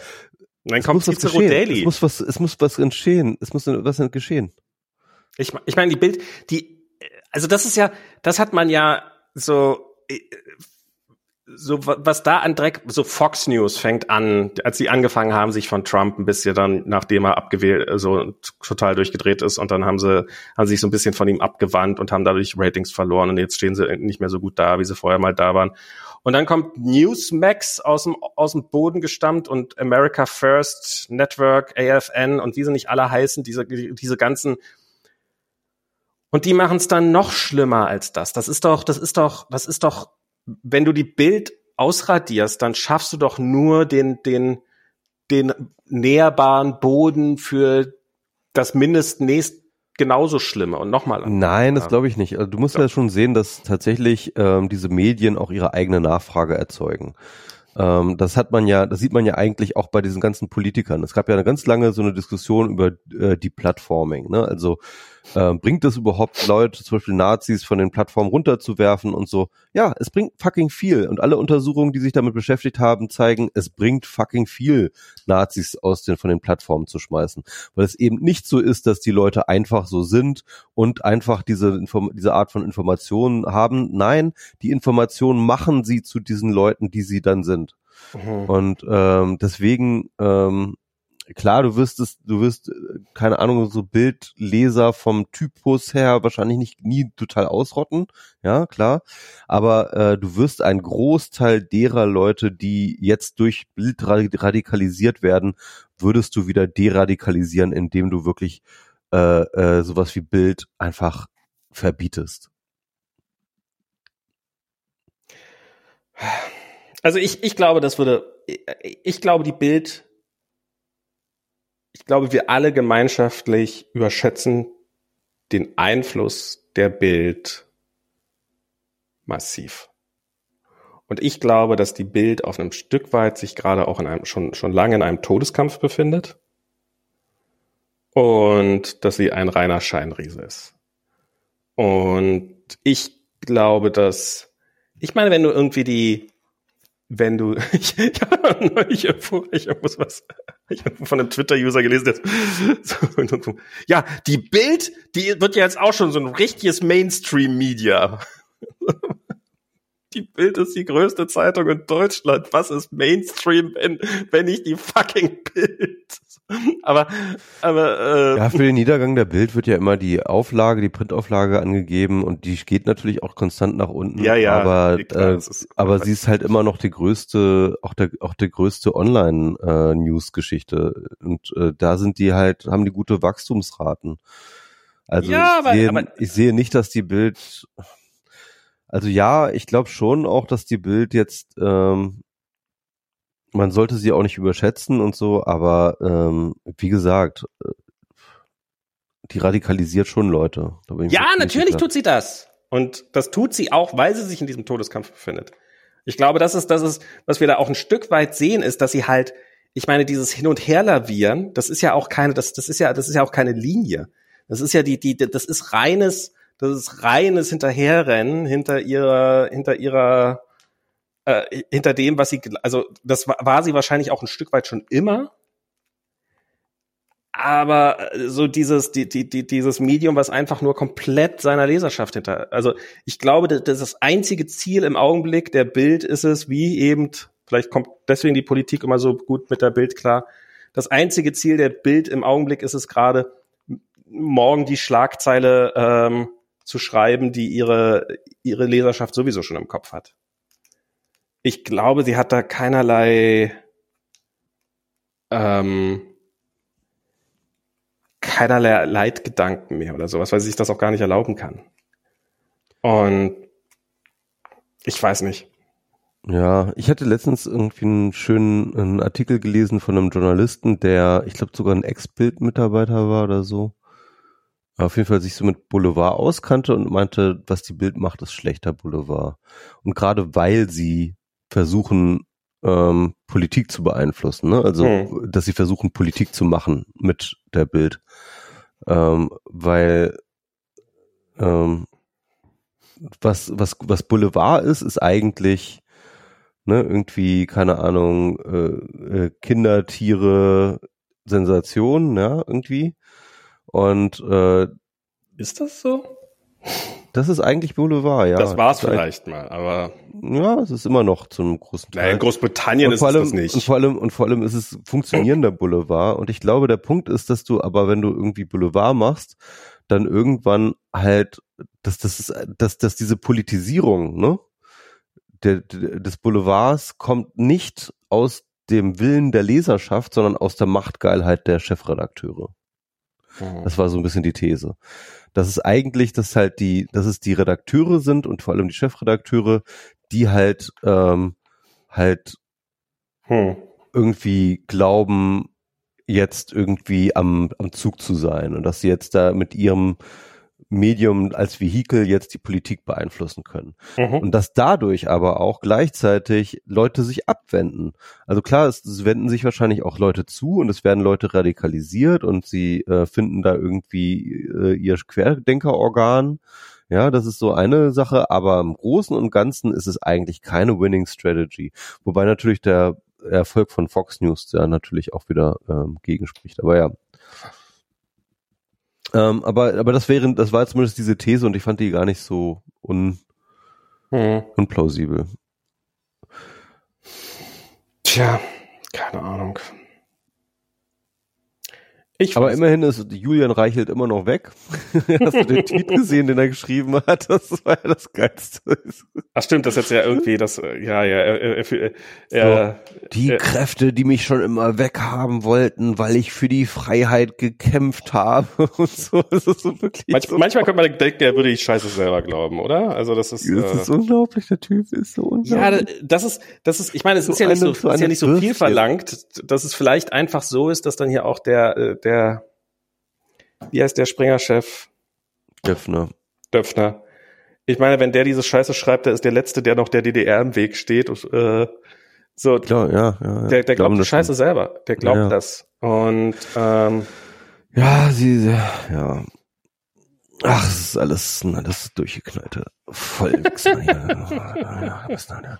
Dann es kommt Cicero Daily. Es muss was, es muss was entstehen. Es muss was geschehen. Ich, ich meine, die Bild, die, also das ist ja, das hat man ja so äh, so was da an Dreck, so Fox News fängt an, als sie angefangen haben, sich von Trump ein bisschen dann, nachdem er abgewählt, so total durchgedreht ist und dann haben sie, haben sich so ein bisschen von ihm abgewandt und haben dadurch Ratings verloren und jetzt stehen sie nicht mehr so gut da, wie sie vorher mal da waren. Und dann kommt Newsmax aus dem, aus dem Boden gestammt und America First Network, AFN und wie sie nicht alle heißen, diese, diese ganzen und die machen es dann noch schlimmer als das. Das ist doch, das ist doch, das ist doch wenn du die Bild ausradierst, dann schaffst du doch nur den, den, den näherbaren Boden für das mindestnächst genauso schlimme und nochmal. Nein, das glaube ich nicht. Also du musst ja. ja schon sehen, dass tatsächlich ähm, diese Medien auch ihre eigene Nachfrage erzeugen. Ähm, das hat man ja, das sieht man ja eigentlich auch bei diesen ganzen Politikern. Es gab ja eine ganz lange so eine Diskussion über äh, die Plattforming. Ne? Also äh, bringt es überhaupt Leute, zum Beispiel Nazis, von den Plattformen runterzuwerfen und so? Ja, es bringt fucking viel. Und alle Untersuchungen, die sich damit beschäftigt haben, zeigen, es bringt fucking viel, Nazis aus den, von den Plattformen zu schmeißen. Weil es eben nicht so ist, dass die Leute einfach so sind und einfach diese, Inform diese Art von Informationen haben. Nein, die Informationen machen sie zu diesen Leuten, die sie dann sind. Mhm. Und ähm, deswegen ähm, klar, du wirst es, du wirst, äh, keine Ahnung, so Bildleser vom Typus her wahrscheinlich nicht nie total ausrotten, ja, klar. Aber äh, du wirst einen Großteil derer Leute, die jetzt durch Bild radikalisiert werden, würdest du wieder deradikalisieren, indem du wirklich äh, äh, sowas wie Bild einfach verbietest. Also ich, ich glaube, das würde, ich glaube, die Bild ich glaube, wir alle gemeinschaftlich überschätzen den Einfluss der Bild massiv. Und ich glaube, dass die Bild auf einem Stück weit sich gerade auch in einem, schon, schon lange in einem Todeskampf befindet. Und dass sie ein reiner Scheinriese ist. Und ich glaube, dass, ich meine, wenn du irgendwie die, wenn du, *laughs* ich, ich habe irgendwo, ich muss was, ich habe von einem Twitter-User gelesen, der *laughs* so, ja, die Bild, die wird ja jetzt auch schon so ein richtiges Mainstream-Media. *laughs* Die Bild ist die größte Zeitung in Deutschland. Was ist Mainstream, wenn, wenn nicht die fucking Bild? *laughs* aber, aber äh, ja, für den Niedergang der Bild wird ja immer die Auflage, die Printauflage angegeben und die geht natürlich auch konstant nach unten. Ja, ja. Aber, klar, äh, aber sie ist halt immer noch die größte, auch der, auch der größte Online-News-Geschichte. Äh, und äh, da sind die halt, haben die gute Wachstumsraten. Also ja, ich, aber, sehe, aber, ich sehe nicht, dass die Bild also ja, ich glaube schon auch, dass die Bild jetzt ähm, man sollte sie auch nicht überschätzen und so, aber ähm, wie gesagt, äh, die radikalisiert schon Leute. ja, natürlich tut sie das. Und das tut sie auch, weil sie sich in diesem Todeskampf befindet. Ich glaube, das ist, das ist, was wir da auch ein Stück weit sehen, ist, dass sie halt, ich meine, dieses Hin- und Herlavieren, das ist ja auch keine, das, das ist ja, das ist ja auch keine Linie. Das ist ja die, die, das ist reines, das ist reines Hinterherrennen hinter ihrer, hinter ihrer, äh, hinter dem, was sie, also das war, war sie wahrscheinlich auch ein Stück weit schon immer. Aber so dieses, die, die, die, dieses Medium, was einfach nur komplett seiner Leserschaft hinter, also ich glaube, das, das einzige Ziel im Augenblick der Bild ist es, wie eben, vielleicht kommt deswegen die Politik immer so gut mit der Bild klar. Das einzige Ziel der Bild im Augenblick ist es gerade, morgen die Schlagzeile ähm, zu schreiben, die ihre, ihre Leserschaft sowieso schon im Kopf hat. Ich glaube, sie hat da keinerlei ähm, keinerlei Leitgedanken mehr oder sowas, weil sie sich das auch gar nicht erlauben kann. Und ich weiß nicht. Ja, ich hatte letztens irgendwie einen schönen einen Artikel gelesen von einem Journalisten, der, ich glaube, sogar ein Ex-Bild-Mitarbeiter war oder so. Auf jeden Fall sich so mit Boulevard auskannte und meinte, was die Bild macht, ist schlechter Boulevard. Und gerade weil sie versuchen, ähm, Politik zu beeinflussen, ne? also hm. dass sie versuchen, Politik zu machen mit der Bild. Ähm, weil ähm, was, was, was Boulevard ist, ist eigentlich ne, irgendwie, keine Ahnung, äh, äh, Kinder, Tiere, Sensation, ja, irgendwie. Und äh, ist das so? Das ist eigentlich Boulevard, ja. Das war's vielleicht mal, aber ja, es ist immer noch zum großen Teil. Naja, in Großbritannien ist allem, es das nicht. Und vor allem und vor allem ist es funktionierender *clears throat* Boulevard. Und ich glaube, der Punkt ist, dass du aber, wenn du irgendwie Boulevard machst, dann irgendwann halt, dass das ist, dass dass diese Politisierung, ne, der, des Boulevards kommt nicht aus dem Willen der Leserschaft, sondern aus der Machtgeilheit der Chefredakteure. Mhm. Das war so ein bisschen die These. Das ist eigentlich, dass halt die, dass es die Redakteure sind und vor allem die Chefredakteure, die halt ähm, halt hm. irgendwie glauben, jetzt irgendwie am, am Zug zu sein und dass sie jetzt da mit ihrem Medium als Vehikel jetzt die Politik beeinflussen können. Mhm. Und dass dadurch aber auch gleichzeitig Leute sich abwenden. Also klar, es, es, wenden sich wahrscheinlich auch Leute zu und es werden Leute radikalisiert und sie äh, finden da irgendwie äh, ihr Querdenkerorgan. Ja, das ist so eine Sache, aber im Großen und Ganzen ist es eigentlich keine Winning Strategy. Wobei natürlich der Erfolg von Fox News ja natürlich auch wieder ähm, gegenspricht. Aber ja, ähm, aber, aber das wäre, das war zumindest diese These und ich fand die gar nicht so un, hm. unplausibel. Tja, keine Ahnung. Ich Aber immerhin ist Julian Reichelt immer noch weg. *laughs* Hast du den *laughs* Tweet gesehen, den er geschrieben hat? Das war ja das Geilste. Ach stimmt, das ist jetzt ja irgendwie das, ja, ja, er, er, er, so, Die Kräfte, die mich schon immer weghaben wollten, weil ich für die Freiheit gekämpft habe *laughs* und so. Das ist so wirklich Manch, so manchmal könnte man denken, er würde die Scheiße selber glauben, oder? Also das ist, das ist äh, unglaublich, der Typ ist so unglaublich. Ja, das ist, das ist, ich meine, es so ist ja nicht so, ist ja nicht so viel verlangt, dass es vielleicht einfach so ist, dass dann hier auch der, äh, der, wie heißt der Springer-Chef? Döpfner. Döpfner. Ich meine, wenn der diese Scheiße schreibt, der ist der Letzte, der noch der DDR im Weg steht. äh, so, Klar, ja, ja, ja. Der, der glaubt die Scheiße selber. Der glaubt ja, ja. das. Und ähm, ja, sie, ja. Ach, es ist alles, alles durchgeknallte Vollwichser hier. *laughs*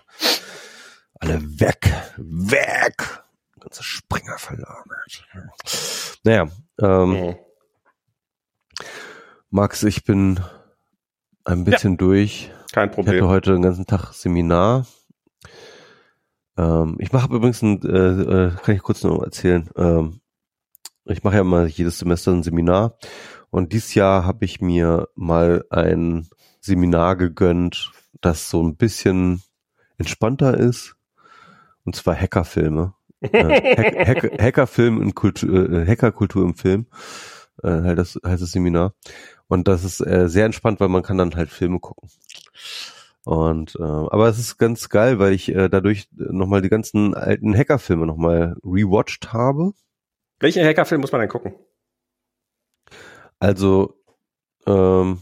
Alle weg, weg ganze Springer verlagert. Naja, ähm, mhm. Max, ich bin ein bisschen ja, durch. Kein Problem. Ich hatte heute den ganzen Tag Seminar. Ähm, ich mache übrigens ein, äh, äh, kann ich kurz noch erzählen. Ähm, ich mache ja mal jedes Semester ein Seminar und dieses Jahr habe ich mir mal ein Seminar gegönnt, das so ein bisschen entspannter ist. Und zwar Hackerfilme. Hack, Hack, Hackerfilm und Kultur, äh, Hackerkultur im Film, äh, halt das heißt das Seminar. Und das ist äh, sehr entspannt, weil man kann dann halt Filme gucken. Und äh, aber es ist ganz geil, weil ich äh, dadurch nochmal die ganzen alten Hackerfilme nochmal rewatcht habe. Welchen Hackerfilm muss man denn gucken? Also ähm,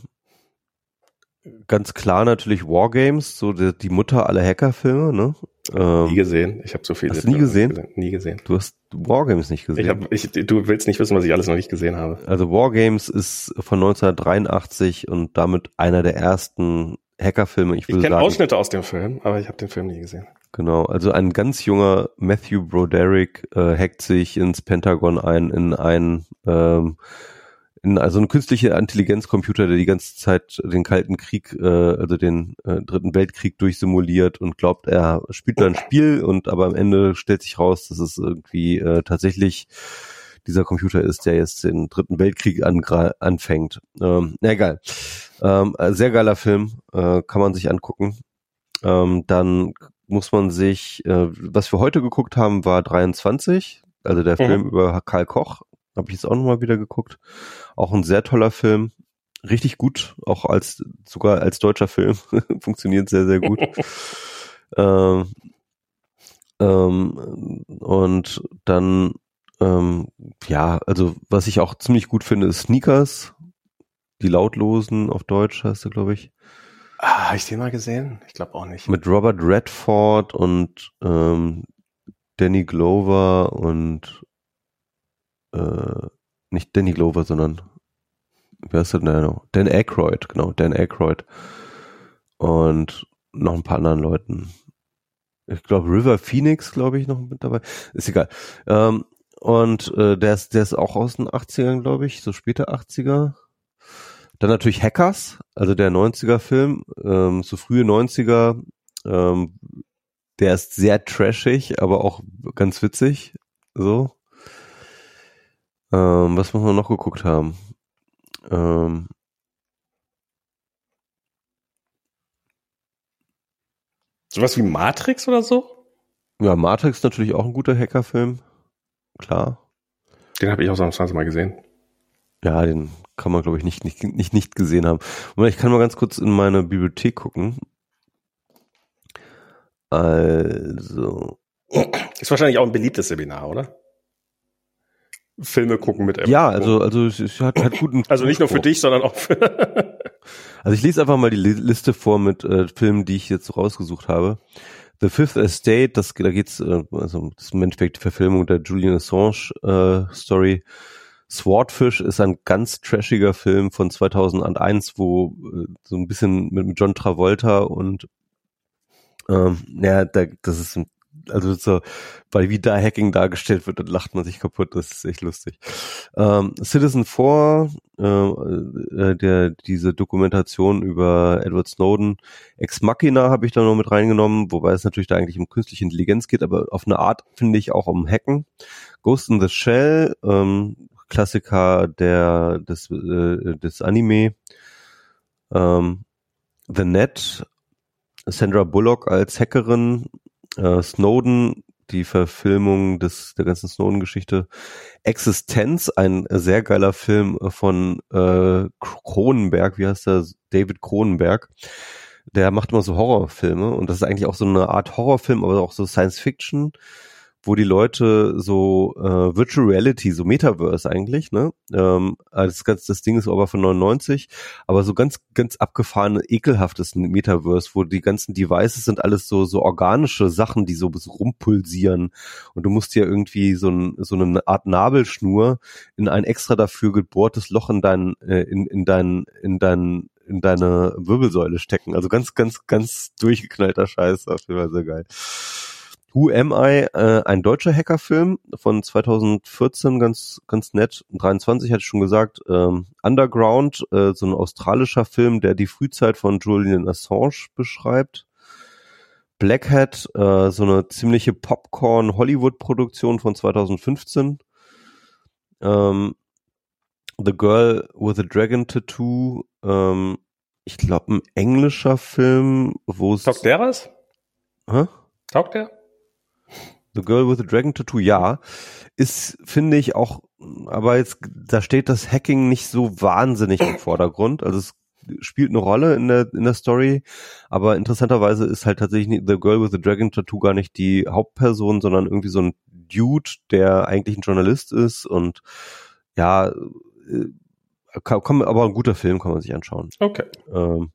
ganz klar natürlich Wargames, so die, die Mutter aller Hackerfilme, ne? Ähm, nie gesehen. Ich habe so viele. Hast du nie gesehen? gesehen? Nie gesehen. Du hast Wargames nicht gesehen. Ich hab, ich, du willst nicht wissen, was ich alles noch nicht gesehen habe. Also Wargames ist von 1983 und damit einer der ersten Hackerfilme. Ich, ich kenne Ausschnitte aus dem Film, aber ich habe den Film nie gesehen. Genau, also ein ganz junger Matthew Broderick äh, hackt sich ins Pentagon ein, in ein ähm, also ein künstlicher Intelligenzcomputer, der die ganze Zeit den Kalten Krieg, äh, also den äh, Dritten Weltkrieg durchsimuliert und glaubt, er spielt da ein Spiel und aber am Ende stellt sich raus, dass es irgendwie äh, tatsächlich dieser Computer ist, der jetzt den Dritten Weltkrieg anfängt. Ähm, na egal. Ähm, sehr geiler Film, äh, kann man sich angucken. Ähm, dann muss man sich, äh, was wir heute geguckt haben, war 23, also der mhm. Film über Karl Koch, habe ich jetzt auch nochmal wieder geguckt. Auch ein sehr toller Film. Richtig gut, auch als sogar als deutscher Film. *laughs* Funktioniert sehr, sehr gut. *laughs* ähm, ähm, und dann, ähm, ja, also was ich auch ziemlich gut finde, ist Sneakers. Die Lautlosen auf Deutsch heißt er, glaube ich. Ah, habe ich den mal gesehen? Ich glaube auch nicht. Mit Robert Redford und ähm, Danny Glover und äh, nicht Danny Glover, sondern heißt der denn noch? Dan Aykroyd, genau, Dan Aykroyd. Und noch ein paar anderen Leuten. Ich glaube, River Phoenix, glaube ich, noch mit dabei. Ist egal. Ähm, und äh, der, ist, der ist auch aus den 80ern, glaube ich, so später 80er. Dann natürlich Hackers, also der 90er-Film, ähm, so frühe 90er. Ähm, der ist sehr trashig, aber auch ganz witzig. So. Ähm, was muss man noch geguckt haben? Ähm, Sowas wie Matrix oder so? Ja, Matrix natürlich auch ein guter Hackerfilm. Klar. Den habe ich auch sonst mal gesehen. Ja, den kann man, glaube ich, nicht, nicht, nicht, nicht gesehen haben. Und ich kann mal ganz kurz in meine Bibliothek gucken. Also. Ist wahrscheinlich auch ein beliebtes Seminar, oder? Filme gucken mit App. Ja, also, also es, es hat, hat guten. *laughs* Also nicht nur für dich, sondern auch für. *laughs* also ich lese einfach mal die Liste vor mit äh, Filmen, die ich jetzt rausgesucht habe. The Fifth Estate, das, da geht's, äh, also das ist im Endeffekt die Verfilmung der Julian Assange äh, Story. Swordfish ist ein ganz trashiger Film von 2001, wo äh, so ein bisschen mit, mit John Travolta und ähm, ja, da, das ist ein also so, weil wie da Hacking dargestellt wird, dann lacht man sich kaputt, das ist echt lustig. Ähm, Citizen 4, äh, äh, der, diese Dokumentation über Edward Snowden, Ex Machina habe ich da noch mit reingenommen, wobei es natürlich da eigentlich um künstliche Intelligenz geht, aber auf eine Art finde ich auch um Hacken. Ghost in the Shell, ähm, Klassiker der, des, äh, des Anime, ähm, The Net, Sandra Bullock als Hackerin, äh, Snowden, die Verfilmung des der ganzen Snowden-Geschichte. Existenz, ein sehr geiler Film von äh, Cronenberg, wie heißt der? David Cronenberg. Der macht immer so Horrorfilme und das ist eigentlich auch so eine Art Horrorfilm, aber auch so Science Fiction wo die Leute so äh, Virtual Reality, so Metaverse eigentlich, ne? Ähm, das, ganz, das Ding ist aber von 99, aber so ganz, ganz abgefahrene, ekelhaftes Metaverse, wo die ganzen Devices sind alles so, so organische Sachen, die so, so rumpulsieren. Und du musst ja irgendwie so, ein, so eine Art Nabelschnur in ein extra dafür gebohrtes Loch in dein, äh, in, in dein, in dein in deine Wirbelsäule stecken. Also ganz, ganz, ganz durchgeknallter Scheiß. Auf jeden Fall sehr geil. Who Am I, äh, ein deutscher Hackerfilm von 2014, ganz, ganz nett. 23 hatte ich schon gesagt. Ähm, Underground, äh, so ein australischer Film, der die Frühzeit von Julian Assange beschreibt. Black Hat, äh, so eine ziemliche Popcorn-Hollywood-Produktion von 2015. Ähm, The Girl with a Dragon Tattoo, ähm, ich glaube ein englischer Film, wo es... Taugt der was? Hä? Taugt der? The Girl with the Dragon Tattoo, ja. Ist, finde ich, auch, aber jetzt, da steht das Hacking nicht so wahnsinnig im Vordergrund. Also es spielt eine Rolle in der, in der Story, aber interessanterweise ist halt tatsächlich The Girl with the Dragon Tattoo gar nicht die Hauptperson, sondern irgendwie so ein Dude, der eigentlich ein Journalist ist und ja, äh, kann, kann, aber ein guter Film kann man sich anschauen. Okay. Ähm,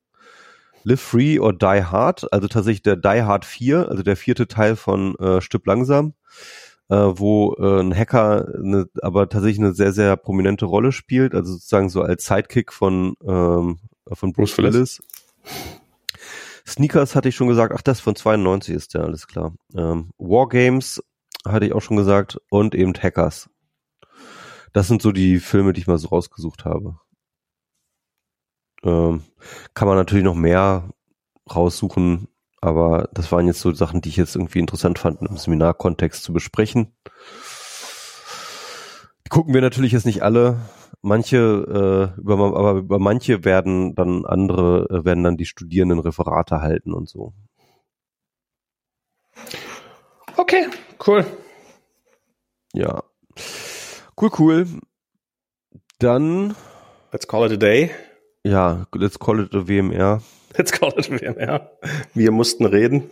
Live Free or Die Hard, also tatsächlich der Die Hard 4, also der vierte Teil von äh, Stück langsam, äh, wo äh, ein Hacker eine, aber tatsächlich eine sehr, sehr prominente Rolle spielt, also sozusagen so als Sidekick von, ähm, von Bruce, Bruce Willis. Sneakers hatte ich schon gesagt, ach, das von 92 ist der, alles klar. Ähm, Wargames hatte ich auch schon gesagt und eben Hackers. Das sind so die Filme, die ich mal so rausgesucht habe. Ähm, kann man natürlich noch mehr raussuchen, aber das waren jetzt so Sachen, die ich jetzt irgendwie interessant fand, im Seminarkontext zu besprechen. Die gucken wir natürlich jetzt nicht alle. Manche, äh, über, aber über manche werden dann andere, äh, werden dann die Studierenden Referate halten und so. Okay, cool. Ja. Cool, cool. Dann. Let's call it a day. Ja, let's call it a WMR. Let's call it a WMR. Wir mussten reden.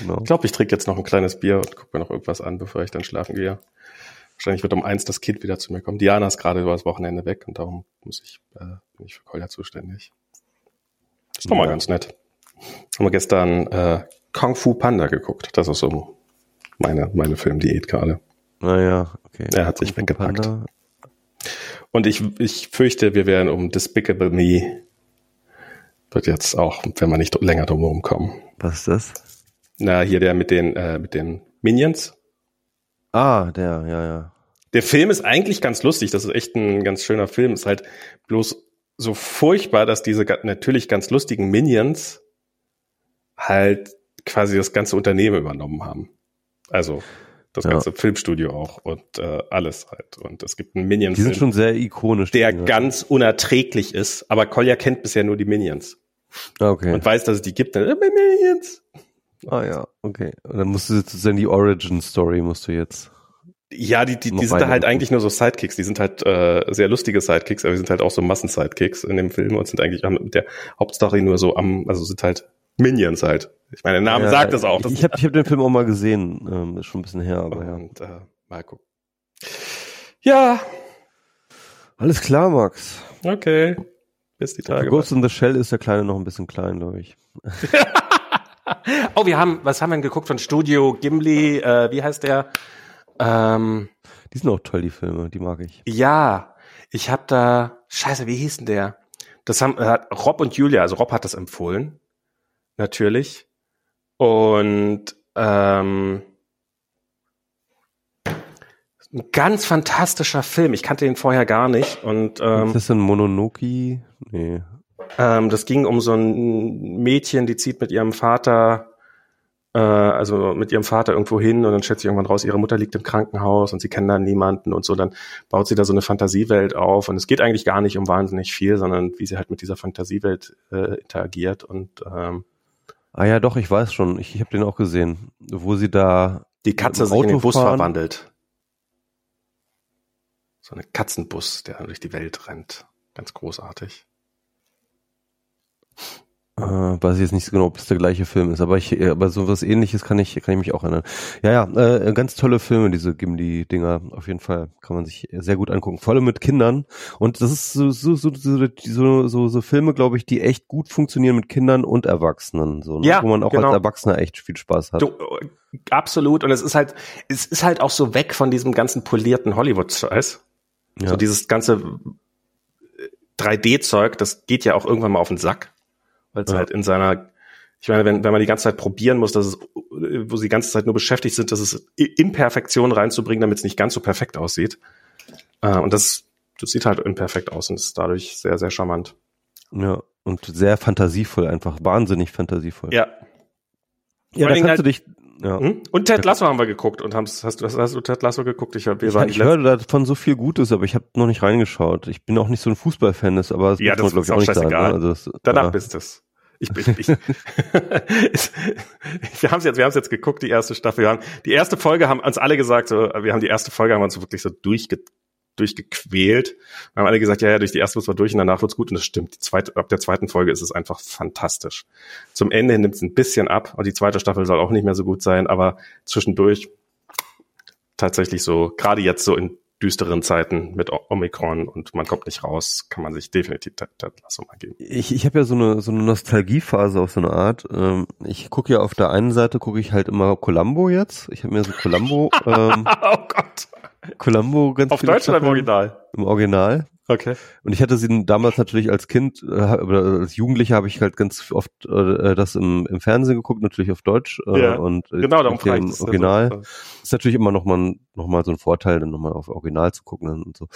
genau. Ich glaube, ich trinke jetzt noch ein kleines Bier und gucke mir noch irgendwas an, bevor ich dann schlafen gehe. Wahrscheinlich wird um eins das Kind wieder zu mir kommen. Diana ist gerade über das Wochenende weg und darum muss ich, äh, bin ich für Kolja zuständig. Das ist doch ja. mal ganz nett. Haben wir gestern äh, Kung Fu Panda geguckt. Das ist so meine, meine Filmdiät gerade. Naja, okay. Er hat Kung sich weggepackt. Panda. Und ich, ich fürchte, wir werden um Despicable Me wird jetzt auch, wenn wir nicht länger drum kommen. Was ist das? Na, hier der mit den, äh, mit den Minions. Ah, der, ja, ja. Der Film ist eigentlich ganz lustig. Das ist echt ein ganz schöner Film. Ist halt bloß so furchtbar, dass diese natürlich ganz lustigen Minions halt quasi das ganze Unternehmen übernommen haben. Also das ja. ganze Filmstudio auch und äh, alles halt. Und es gibt einen Minions. Die sind schon sehr ikonisch. Der ja. ganz unerträglich ist, aber Kolja kennt bisher nur die Minions. Okay. Und weiß, dass es die gibt. Dann, äh, Minions. Ah ja, okay. Und dann musst du sozusagen die Origin Story musst du jetzt. Ja, die, die, die sind da halt eigentlich nur so Sidekicks. Die sind halt äh, sehr lustige Sidekicks, aber die sind halt auch so Massen-Sidekicks in dem Film und sind eigentlich mit der Hauptstory nur so am, also sind halt Minions halt. Ich meine, der Name ja, sagt das auch. ich habe ich hab den Film auch mal gesehen, ähm, ist schon ein bisschen her, aber und, ja. Äh, mal gucken. Ja. Alles klar, Max. Okay. Bis die Tage. Ghost in the Shell ist der Kleine noch ein bisschen klein, glaube ich. *laughs* oh, wir haben, was haben wir denn geguckt von Studio Gimli? Äh, wie heißt der? Ähm, die sind auch toll, die Filme, die mag ich. Ja, ich habe da, scheiße, wie hieß denn der? Das haben äh, Rob und Julia, also Rob hat das empfohlen, natürlich. Und ähm, ein ganz fantastischer Film. Ich kannte ihn vorher gar nicht. Und ähm, ist das ein Mononoki? Nee. Ähm, das ging um so ein Mädchen, die zieht mit ihrem Vater, äh, also mit ihrem Vater irgendwo hin und dann schätzt sie irgendwann raus, ihre Mutter liegt im Krankenhaus und sie kennen da niemanden und so. Dann baut sie da so eine Fantasiewelt auf und es geht eigentlich gar nicht um wahnsinnig viel, sondern wie sie halt mit dieser Fantasiewelt äh, interagiert und ähm, Ah ja, doch, ich weiß schon. Ich, ich habe den auch gesehen, wo sie da die Katze sich in den Bus fahren. verwandelt. So eine Katzenbus, der durch die Welt rennt. Ganz großartig. Äh, weiß ich jetzt nicht so genau, ob es der gleiche Film ist, aber ich, aber so was ähnliches kann ich, kann ich mich auch erinnern. Ja, ja, äh, ganz tolle Filme, diese Gimli-Dinger. Auf jeden Fall kann man sich sehr gut angucken. Vor allem mit Kindern. Und das ist so, so, so, so, so, so Filme, glaube ich, die echt gut funktionieren mit Kindern und Erwachsenen. So, ne? ja, Wo man auch genau. als Erwachsener echt viel Spaß hat. Du, absolut. Und es ist halt, es ist halt auch so weg von diesem ganzen polierten Hollywood-Scheiß. Ja. So dieses ganze 3D-Zeug, das geht ja auch irgendwann mal auf den Sack weil es ja. halt in seiner, ich meine, wenn, wenn man die ganze Zeit probieren muss, dass es, wo sie die ganze Zeit nur beschäftigt sind, dass es Imperfektion reinzubringen, damit es nicht ganz so perfekt aussieht. Äh, und das, das sieht halt imperfekt aus und ist dadurch sehr, sehr charmant. Ja, und sehr fantasievoll einfach, wahnsinnig fantasievoll. Ja. Ja, da kannst halt, du dich, ja. Hm? Und Ted Lasso haben wir geguckt und haben hast du hast du Ted Lasso geguckt? Ich, wir ich, waren ich höre davon so viel Gutes, aber ich habe noch nicht reingeschaut. Ich bin auch nicht so ein Fußballfan, aber das ja, das man, ist auch, auch scheißegal. Sagen, ne? also das, Danach ja. bist es. Ich bin, ich, *laughs* wir haben es jetzt, wir haben es jetzt geguckt, die erste Staffel. Wir haben, die erste Folge haben uns alle gesagt, so, wir haben die erste Folge haben uns wirklich so durchge, durchgequält. Wir haben alle gesagt, ja, ja, durch die erste muss man durch und danach wird's gut. Und das stimmt. Die zweite, ab der zweiten Folge ist es einfach fantastisch. Zum Ende nimmt es ein bisschen ab und die zweite Staffel soll auch nicht mehr so gut sein, aber zwischendurch tatsächlich so, gerade jetzt so in düsteren Zeiten mit Omikron und man kommt nicht raus, kann man sich definitiv Ted Lasso mal geben. Ich, ich habe ja so eine so eine Nostalgiephase auf so eine Art. Ähm, ich gucke ja auf der einen Seite gucke ich halt immer Columbo jetzt. Ich habe mir so Columbo. *laughs* ähm, oh Gott. Columbo ganz Auf Deutsch oder im Original? Im Original. Okay. Und ich hatte sie damals natürlich als Kind äh, oder als Jugendlicher habe ich halt ganz oft äh, das im, im Fernsehen geguckt, natürlich auf Deutsch äh, Ja, und äh, Genau, darum im das. Original. Also, Ist natürlich immer noch mal, noch mal so ein Vorteil, dann nochmal auf Original zu gucken und so.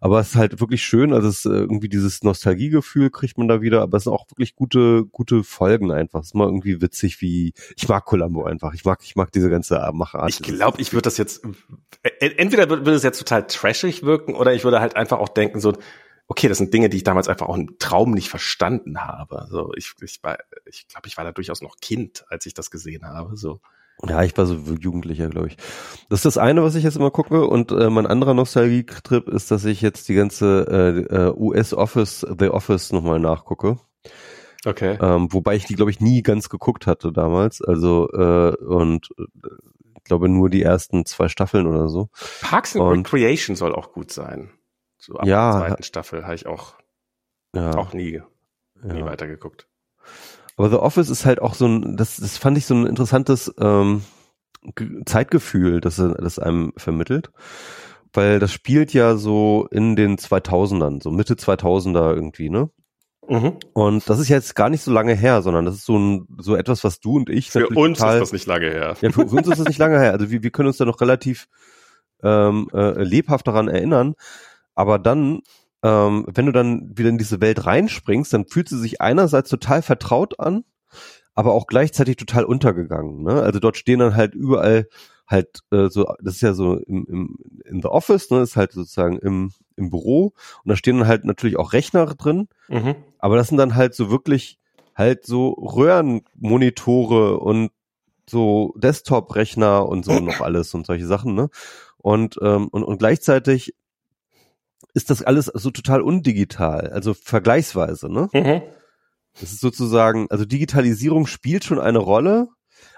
Aber es ist halt wirklich schön, also es ist äh, irgendwie dieses Nostalgiegefühl kriegt man da wieder, aber es sind auch wirklich gute, gute Folgen einfach. Es ist mal irgendwie witzig, wie, ich mag Columbo einfach. Ich mag, ich mag diese ganze Machart. Ich glaube, ich würde das jetzt, äh, entweder würde es jetzt total trashig wirken oder ich würde halt einfach auch denken so, okay, das sind Dinge, die ich damals einfach auch im Traum nicht verstanden habe. So, ich, ich war, ich glaube, ich war da durchaus noch Kind, als ich das gesehen habe. So. Ja, ich war so Jugendlicher, glaube ich. Das ist das eine, was ich jetzt immer gucke. Und äh, mein anderer Nostalgie-Trip ist, dass ich jetzt die ganze äh, äh, US-Office, The Office nochmal nachgucke. Okay. Ähm, wobei ich die, glaube ich, nie ganz geguckt hatte damals. Also, äh, und äh, ich glaube nur die ersten zwei Staffeln oder so. Parks and und- Recreation soll auch gut sein. So ab Ja. der zweiten Staffel habe ich auch, Ja, auch nie, nie ja. weitergeguckt. Aber The Office ist halt auch so ein, das, das fand ich so ein interessantes ähm, Ge- Zeitgefühl, das, das einem vermittelt. Weil das spielt ja so in den 2000ern, so Mitte 2000er irgendwie, ne? Mhm. Und das ist jetzt gar nicht so lange her, sondern das ist so ein, so etwas, was du und ich Für uns total, ist das nicht lange her. ja, für, für uns ist das nicht lange her. Also wir, wir können uns da noch relativ ähm, äh, lebhaft daran erinnern. Aber dann, ähm, wenn du dann wieder in diese Welt reinspringst, dann fühlt sie sich einerseits total vertraut an, aber auch gleichzeitig total untergegangen. Ne? Also dort stehen dann halt überall halt äh, so, das ist ja so im, im in the Office, ne, ist halt sozusagen im im Büro und da stehen dann halt natürlich auch Rechner drin, Mhm. aber das sind dann halt so wirklich halt so Röhrenmonitore und so Desktop-Rechner und so noch *clears throat* alles und solche Sachen, ne? Und, ähm, und, und gleichzeitig ist das alles so total undigital, also vergleichsweise, ne? Mhm. Das ist sozusagen, also Digitalisierung spielt schon eine Rolle,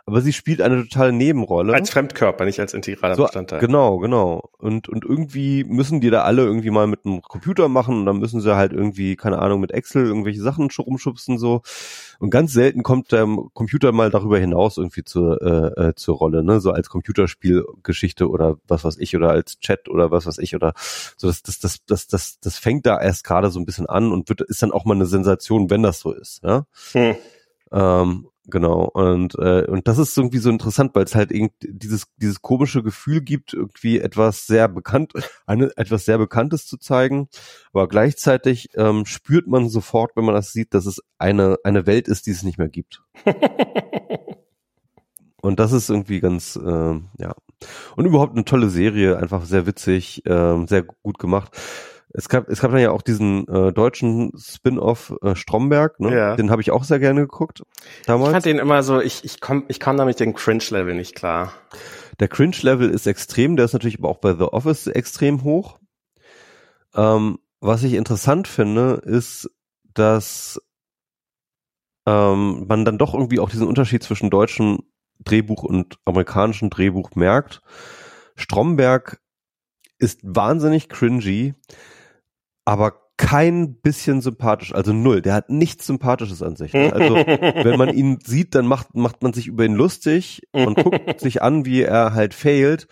aber sie spielt eine totale Nebenrolle. Als Fremdkörper, nicht als integraler So, Bestandteil. Genau, genau. Und, und irgendwie müssen die da alle irgendwie mal mit einem Computer machen und dann müssen sie halt irgendwie, keine Ahnung, mit Excel irgendwelche Sachen schu- rumschubsen so. Und ganz selten kommt der Computer mal darüber hinaus irgendwie zur, äh, äh, zur Rolle, ne? So als Computerspielgeschichte oder was weiß ich oder als Chat oder was weiß ich oder so. Das, das, das, das, das, das fängt da erst gerade so ein bisschen an und wird, ist dann auch mal eine Sensation, wenn das so ist, ja. Hm. Ähm, genau. Und, äh, und das ist irgendwie so interessant, weil es halt irgendwie dieses, dieses komische Gefühl gibt, irgendwie etwas sehr bekannt, *laughs* eine, etwas sehr Bekanntes zu zeigen. Aber gleichzeitig ähm, spürt man sofort, wenn man das sieht, dass es eine, eine Welt ist, die es nicht mehr gibt. *laughs* Und das ist irgendwie ganz, ähm, ja. Und überhaupt eine tolle Serie, einfach sehr witzig, ähm, sehr gut gemacht. Es gab, es gab dann ja auch diesen äh, deutschen Spin-off äh, Stromberg, ne? Ja. Den habe ich auch sehr gerne geguckt Ich damals. fand den immer so, ich, ich komm, ich kam da mit dem Cringe-Level nicht klar. Der Cringe-Level ist extrem, der ist natürlich aber auch bei The Office extrem hoch. Ähm, was ich interessant finde, ist, dass ähm, man dann doch irgendwie auch diesen Unterschied zwischen deutschem Drehbuch und amerikanischem Drehbuch merkt. Stromberg ist wahnsinnig cringy, aber kein bisschen sympathisch, also null. Der hat nichts Sympathisches an sich. ne? Also *laughs* wenn man ihn sieht, dann macht, macht man sich über ihn lustig und guckt *laughs* sich an, wie er halt failt.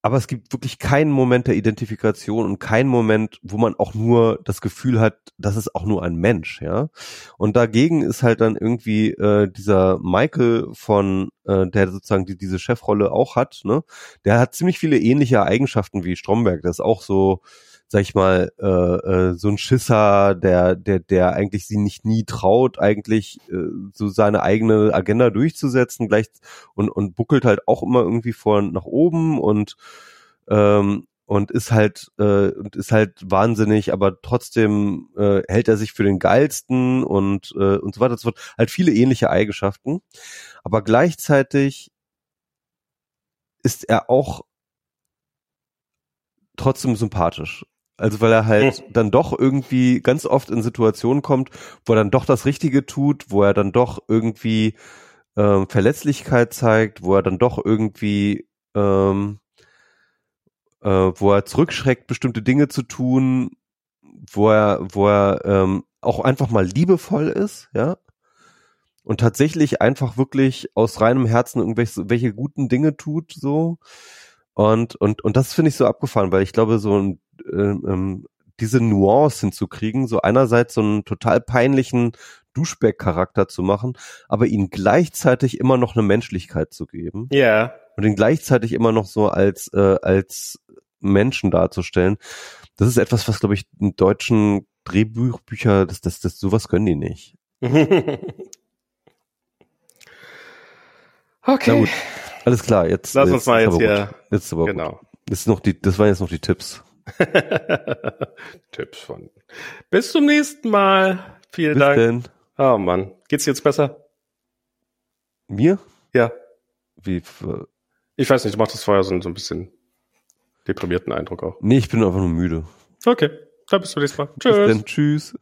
Aber es gibt wirklich keinen Moment der Identifikation und keinen Moment, wo man auch nur das Gefühl hat, das ist auch nur ein Mensch, ja. Und dagegen ist halt dann irgendwie äh, dieser Michael von, äh, der sozusagen die, diese Chefrolle auch hat, ne? Der hat ziemlich viele ähnliche Eigenschaften wie Stromberg. Der ist auch so, sag ich mal, äh, äh, so ein Schisser, der, der, der eigentlich sie nicht nie traut, eigentlich äh, so seine eigene Agenda durchzusetzen, gleich und, und buckelt halt auch immer irgendwie vor nach oben und ähm, und ist halt äh, und ist halt wahnsinnig, aber trotzdem äh, hält er sich für den geilsten und äh, und so weiter und so fort. Halt viele ähnliche Eigenschaften, aber gleichzeitig ist er auch trotzdem sympathisch. Also weil er halt dann doch irgendwie ganz oft in Situationen kommt, wo er dann doch das Richtige tut, wo er dann doch irgendwie ähm, Verletzlichkeit zeigt, wo er dann doch irgendwie ähm, äh, wo er zurückschreckt, bestimmte Dinge zu tun, wo er, wo er ähm, auch einfach mal liebevoll ist, ja, und tatsächlich einfach wirklich aus reinem Herzen irgendwelche welche guten Dinge tut, so. Und, und, und das finde ich so abgefahren, weil ich glaube, so ein, ähm, ähm diese Nuance hinzukriegen, so einerseits so einen total peinlichen Duschback-Charakter zu machen, aber ihnen gleichzeitig immer noch eine Menschlichkeit zu geben. Ja. Yeah. Und ihn gleichzeitig immer noch so als, äh, als Menschen darzustellen. Das ist etwas, was, glaube ich, in deutschen Drehbücher, das, das, das, sowas können die nicht. *laughs* Okay. Na gut. Alles klar, jetzt. Lass uns mal jetzt hier. Jetzt aber genau. Gut. Das, ist noch die, das waren jetzt noch die Tipps. *laughs* Tipps von. Bis zum nächsten Mal. Vielen Bis Dank. Denn. Oh Mann. Geht's jetzt besser? Mir? Ja. Wie? Ich weiß nicht, du machst das vorher so, so ein bisschen deprimierten Eindruck auch. Nee, ich bin einfach nur müde. Okay. Dann bis zum nächsten Mal. Tschüss. Bis dann. Tschüss.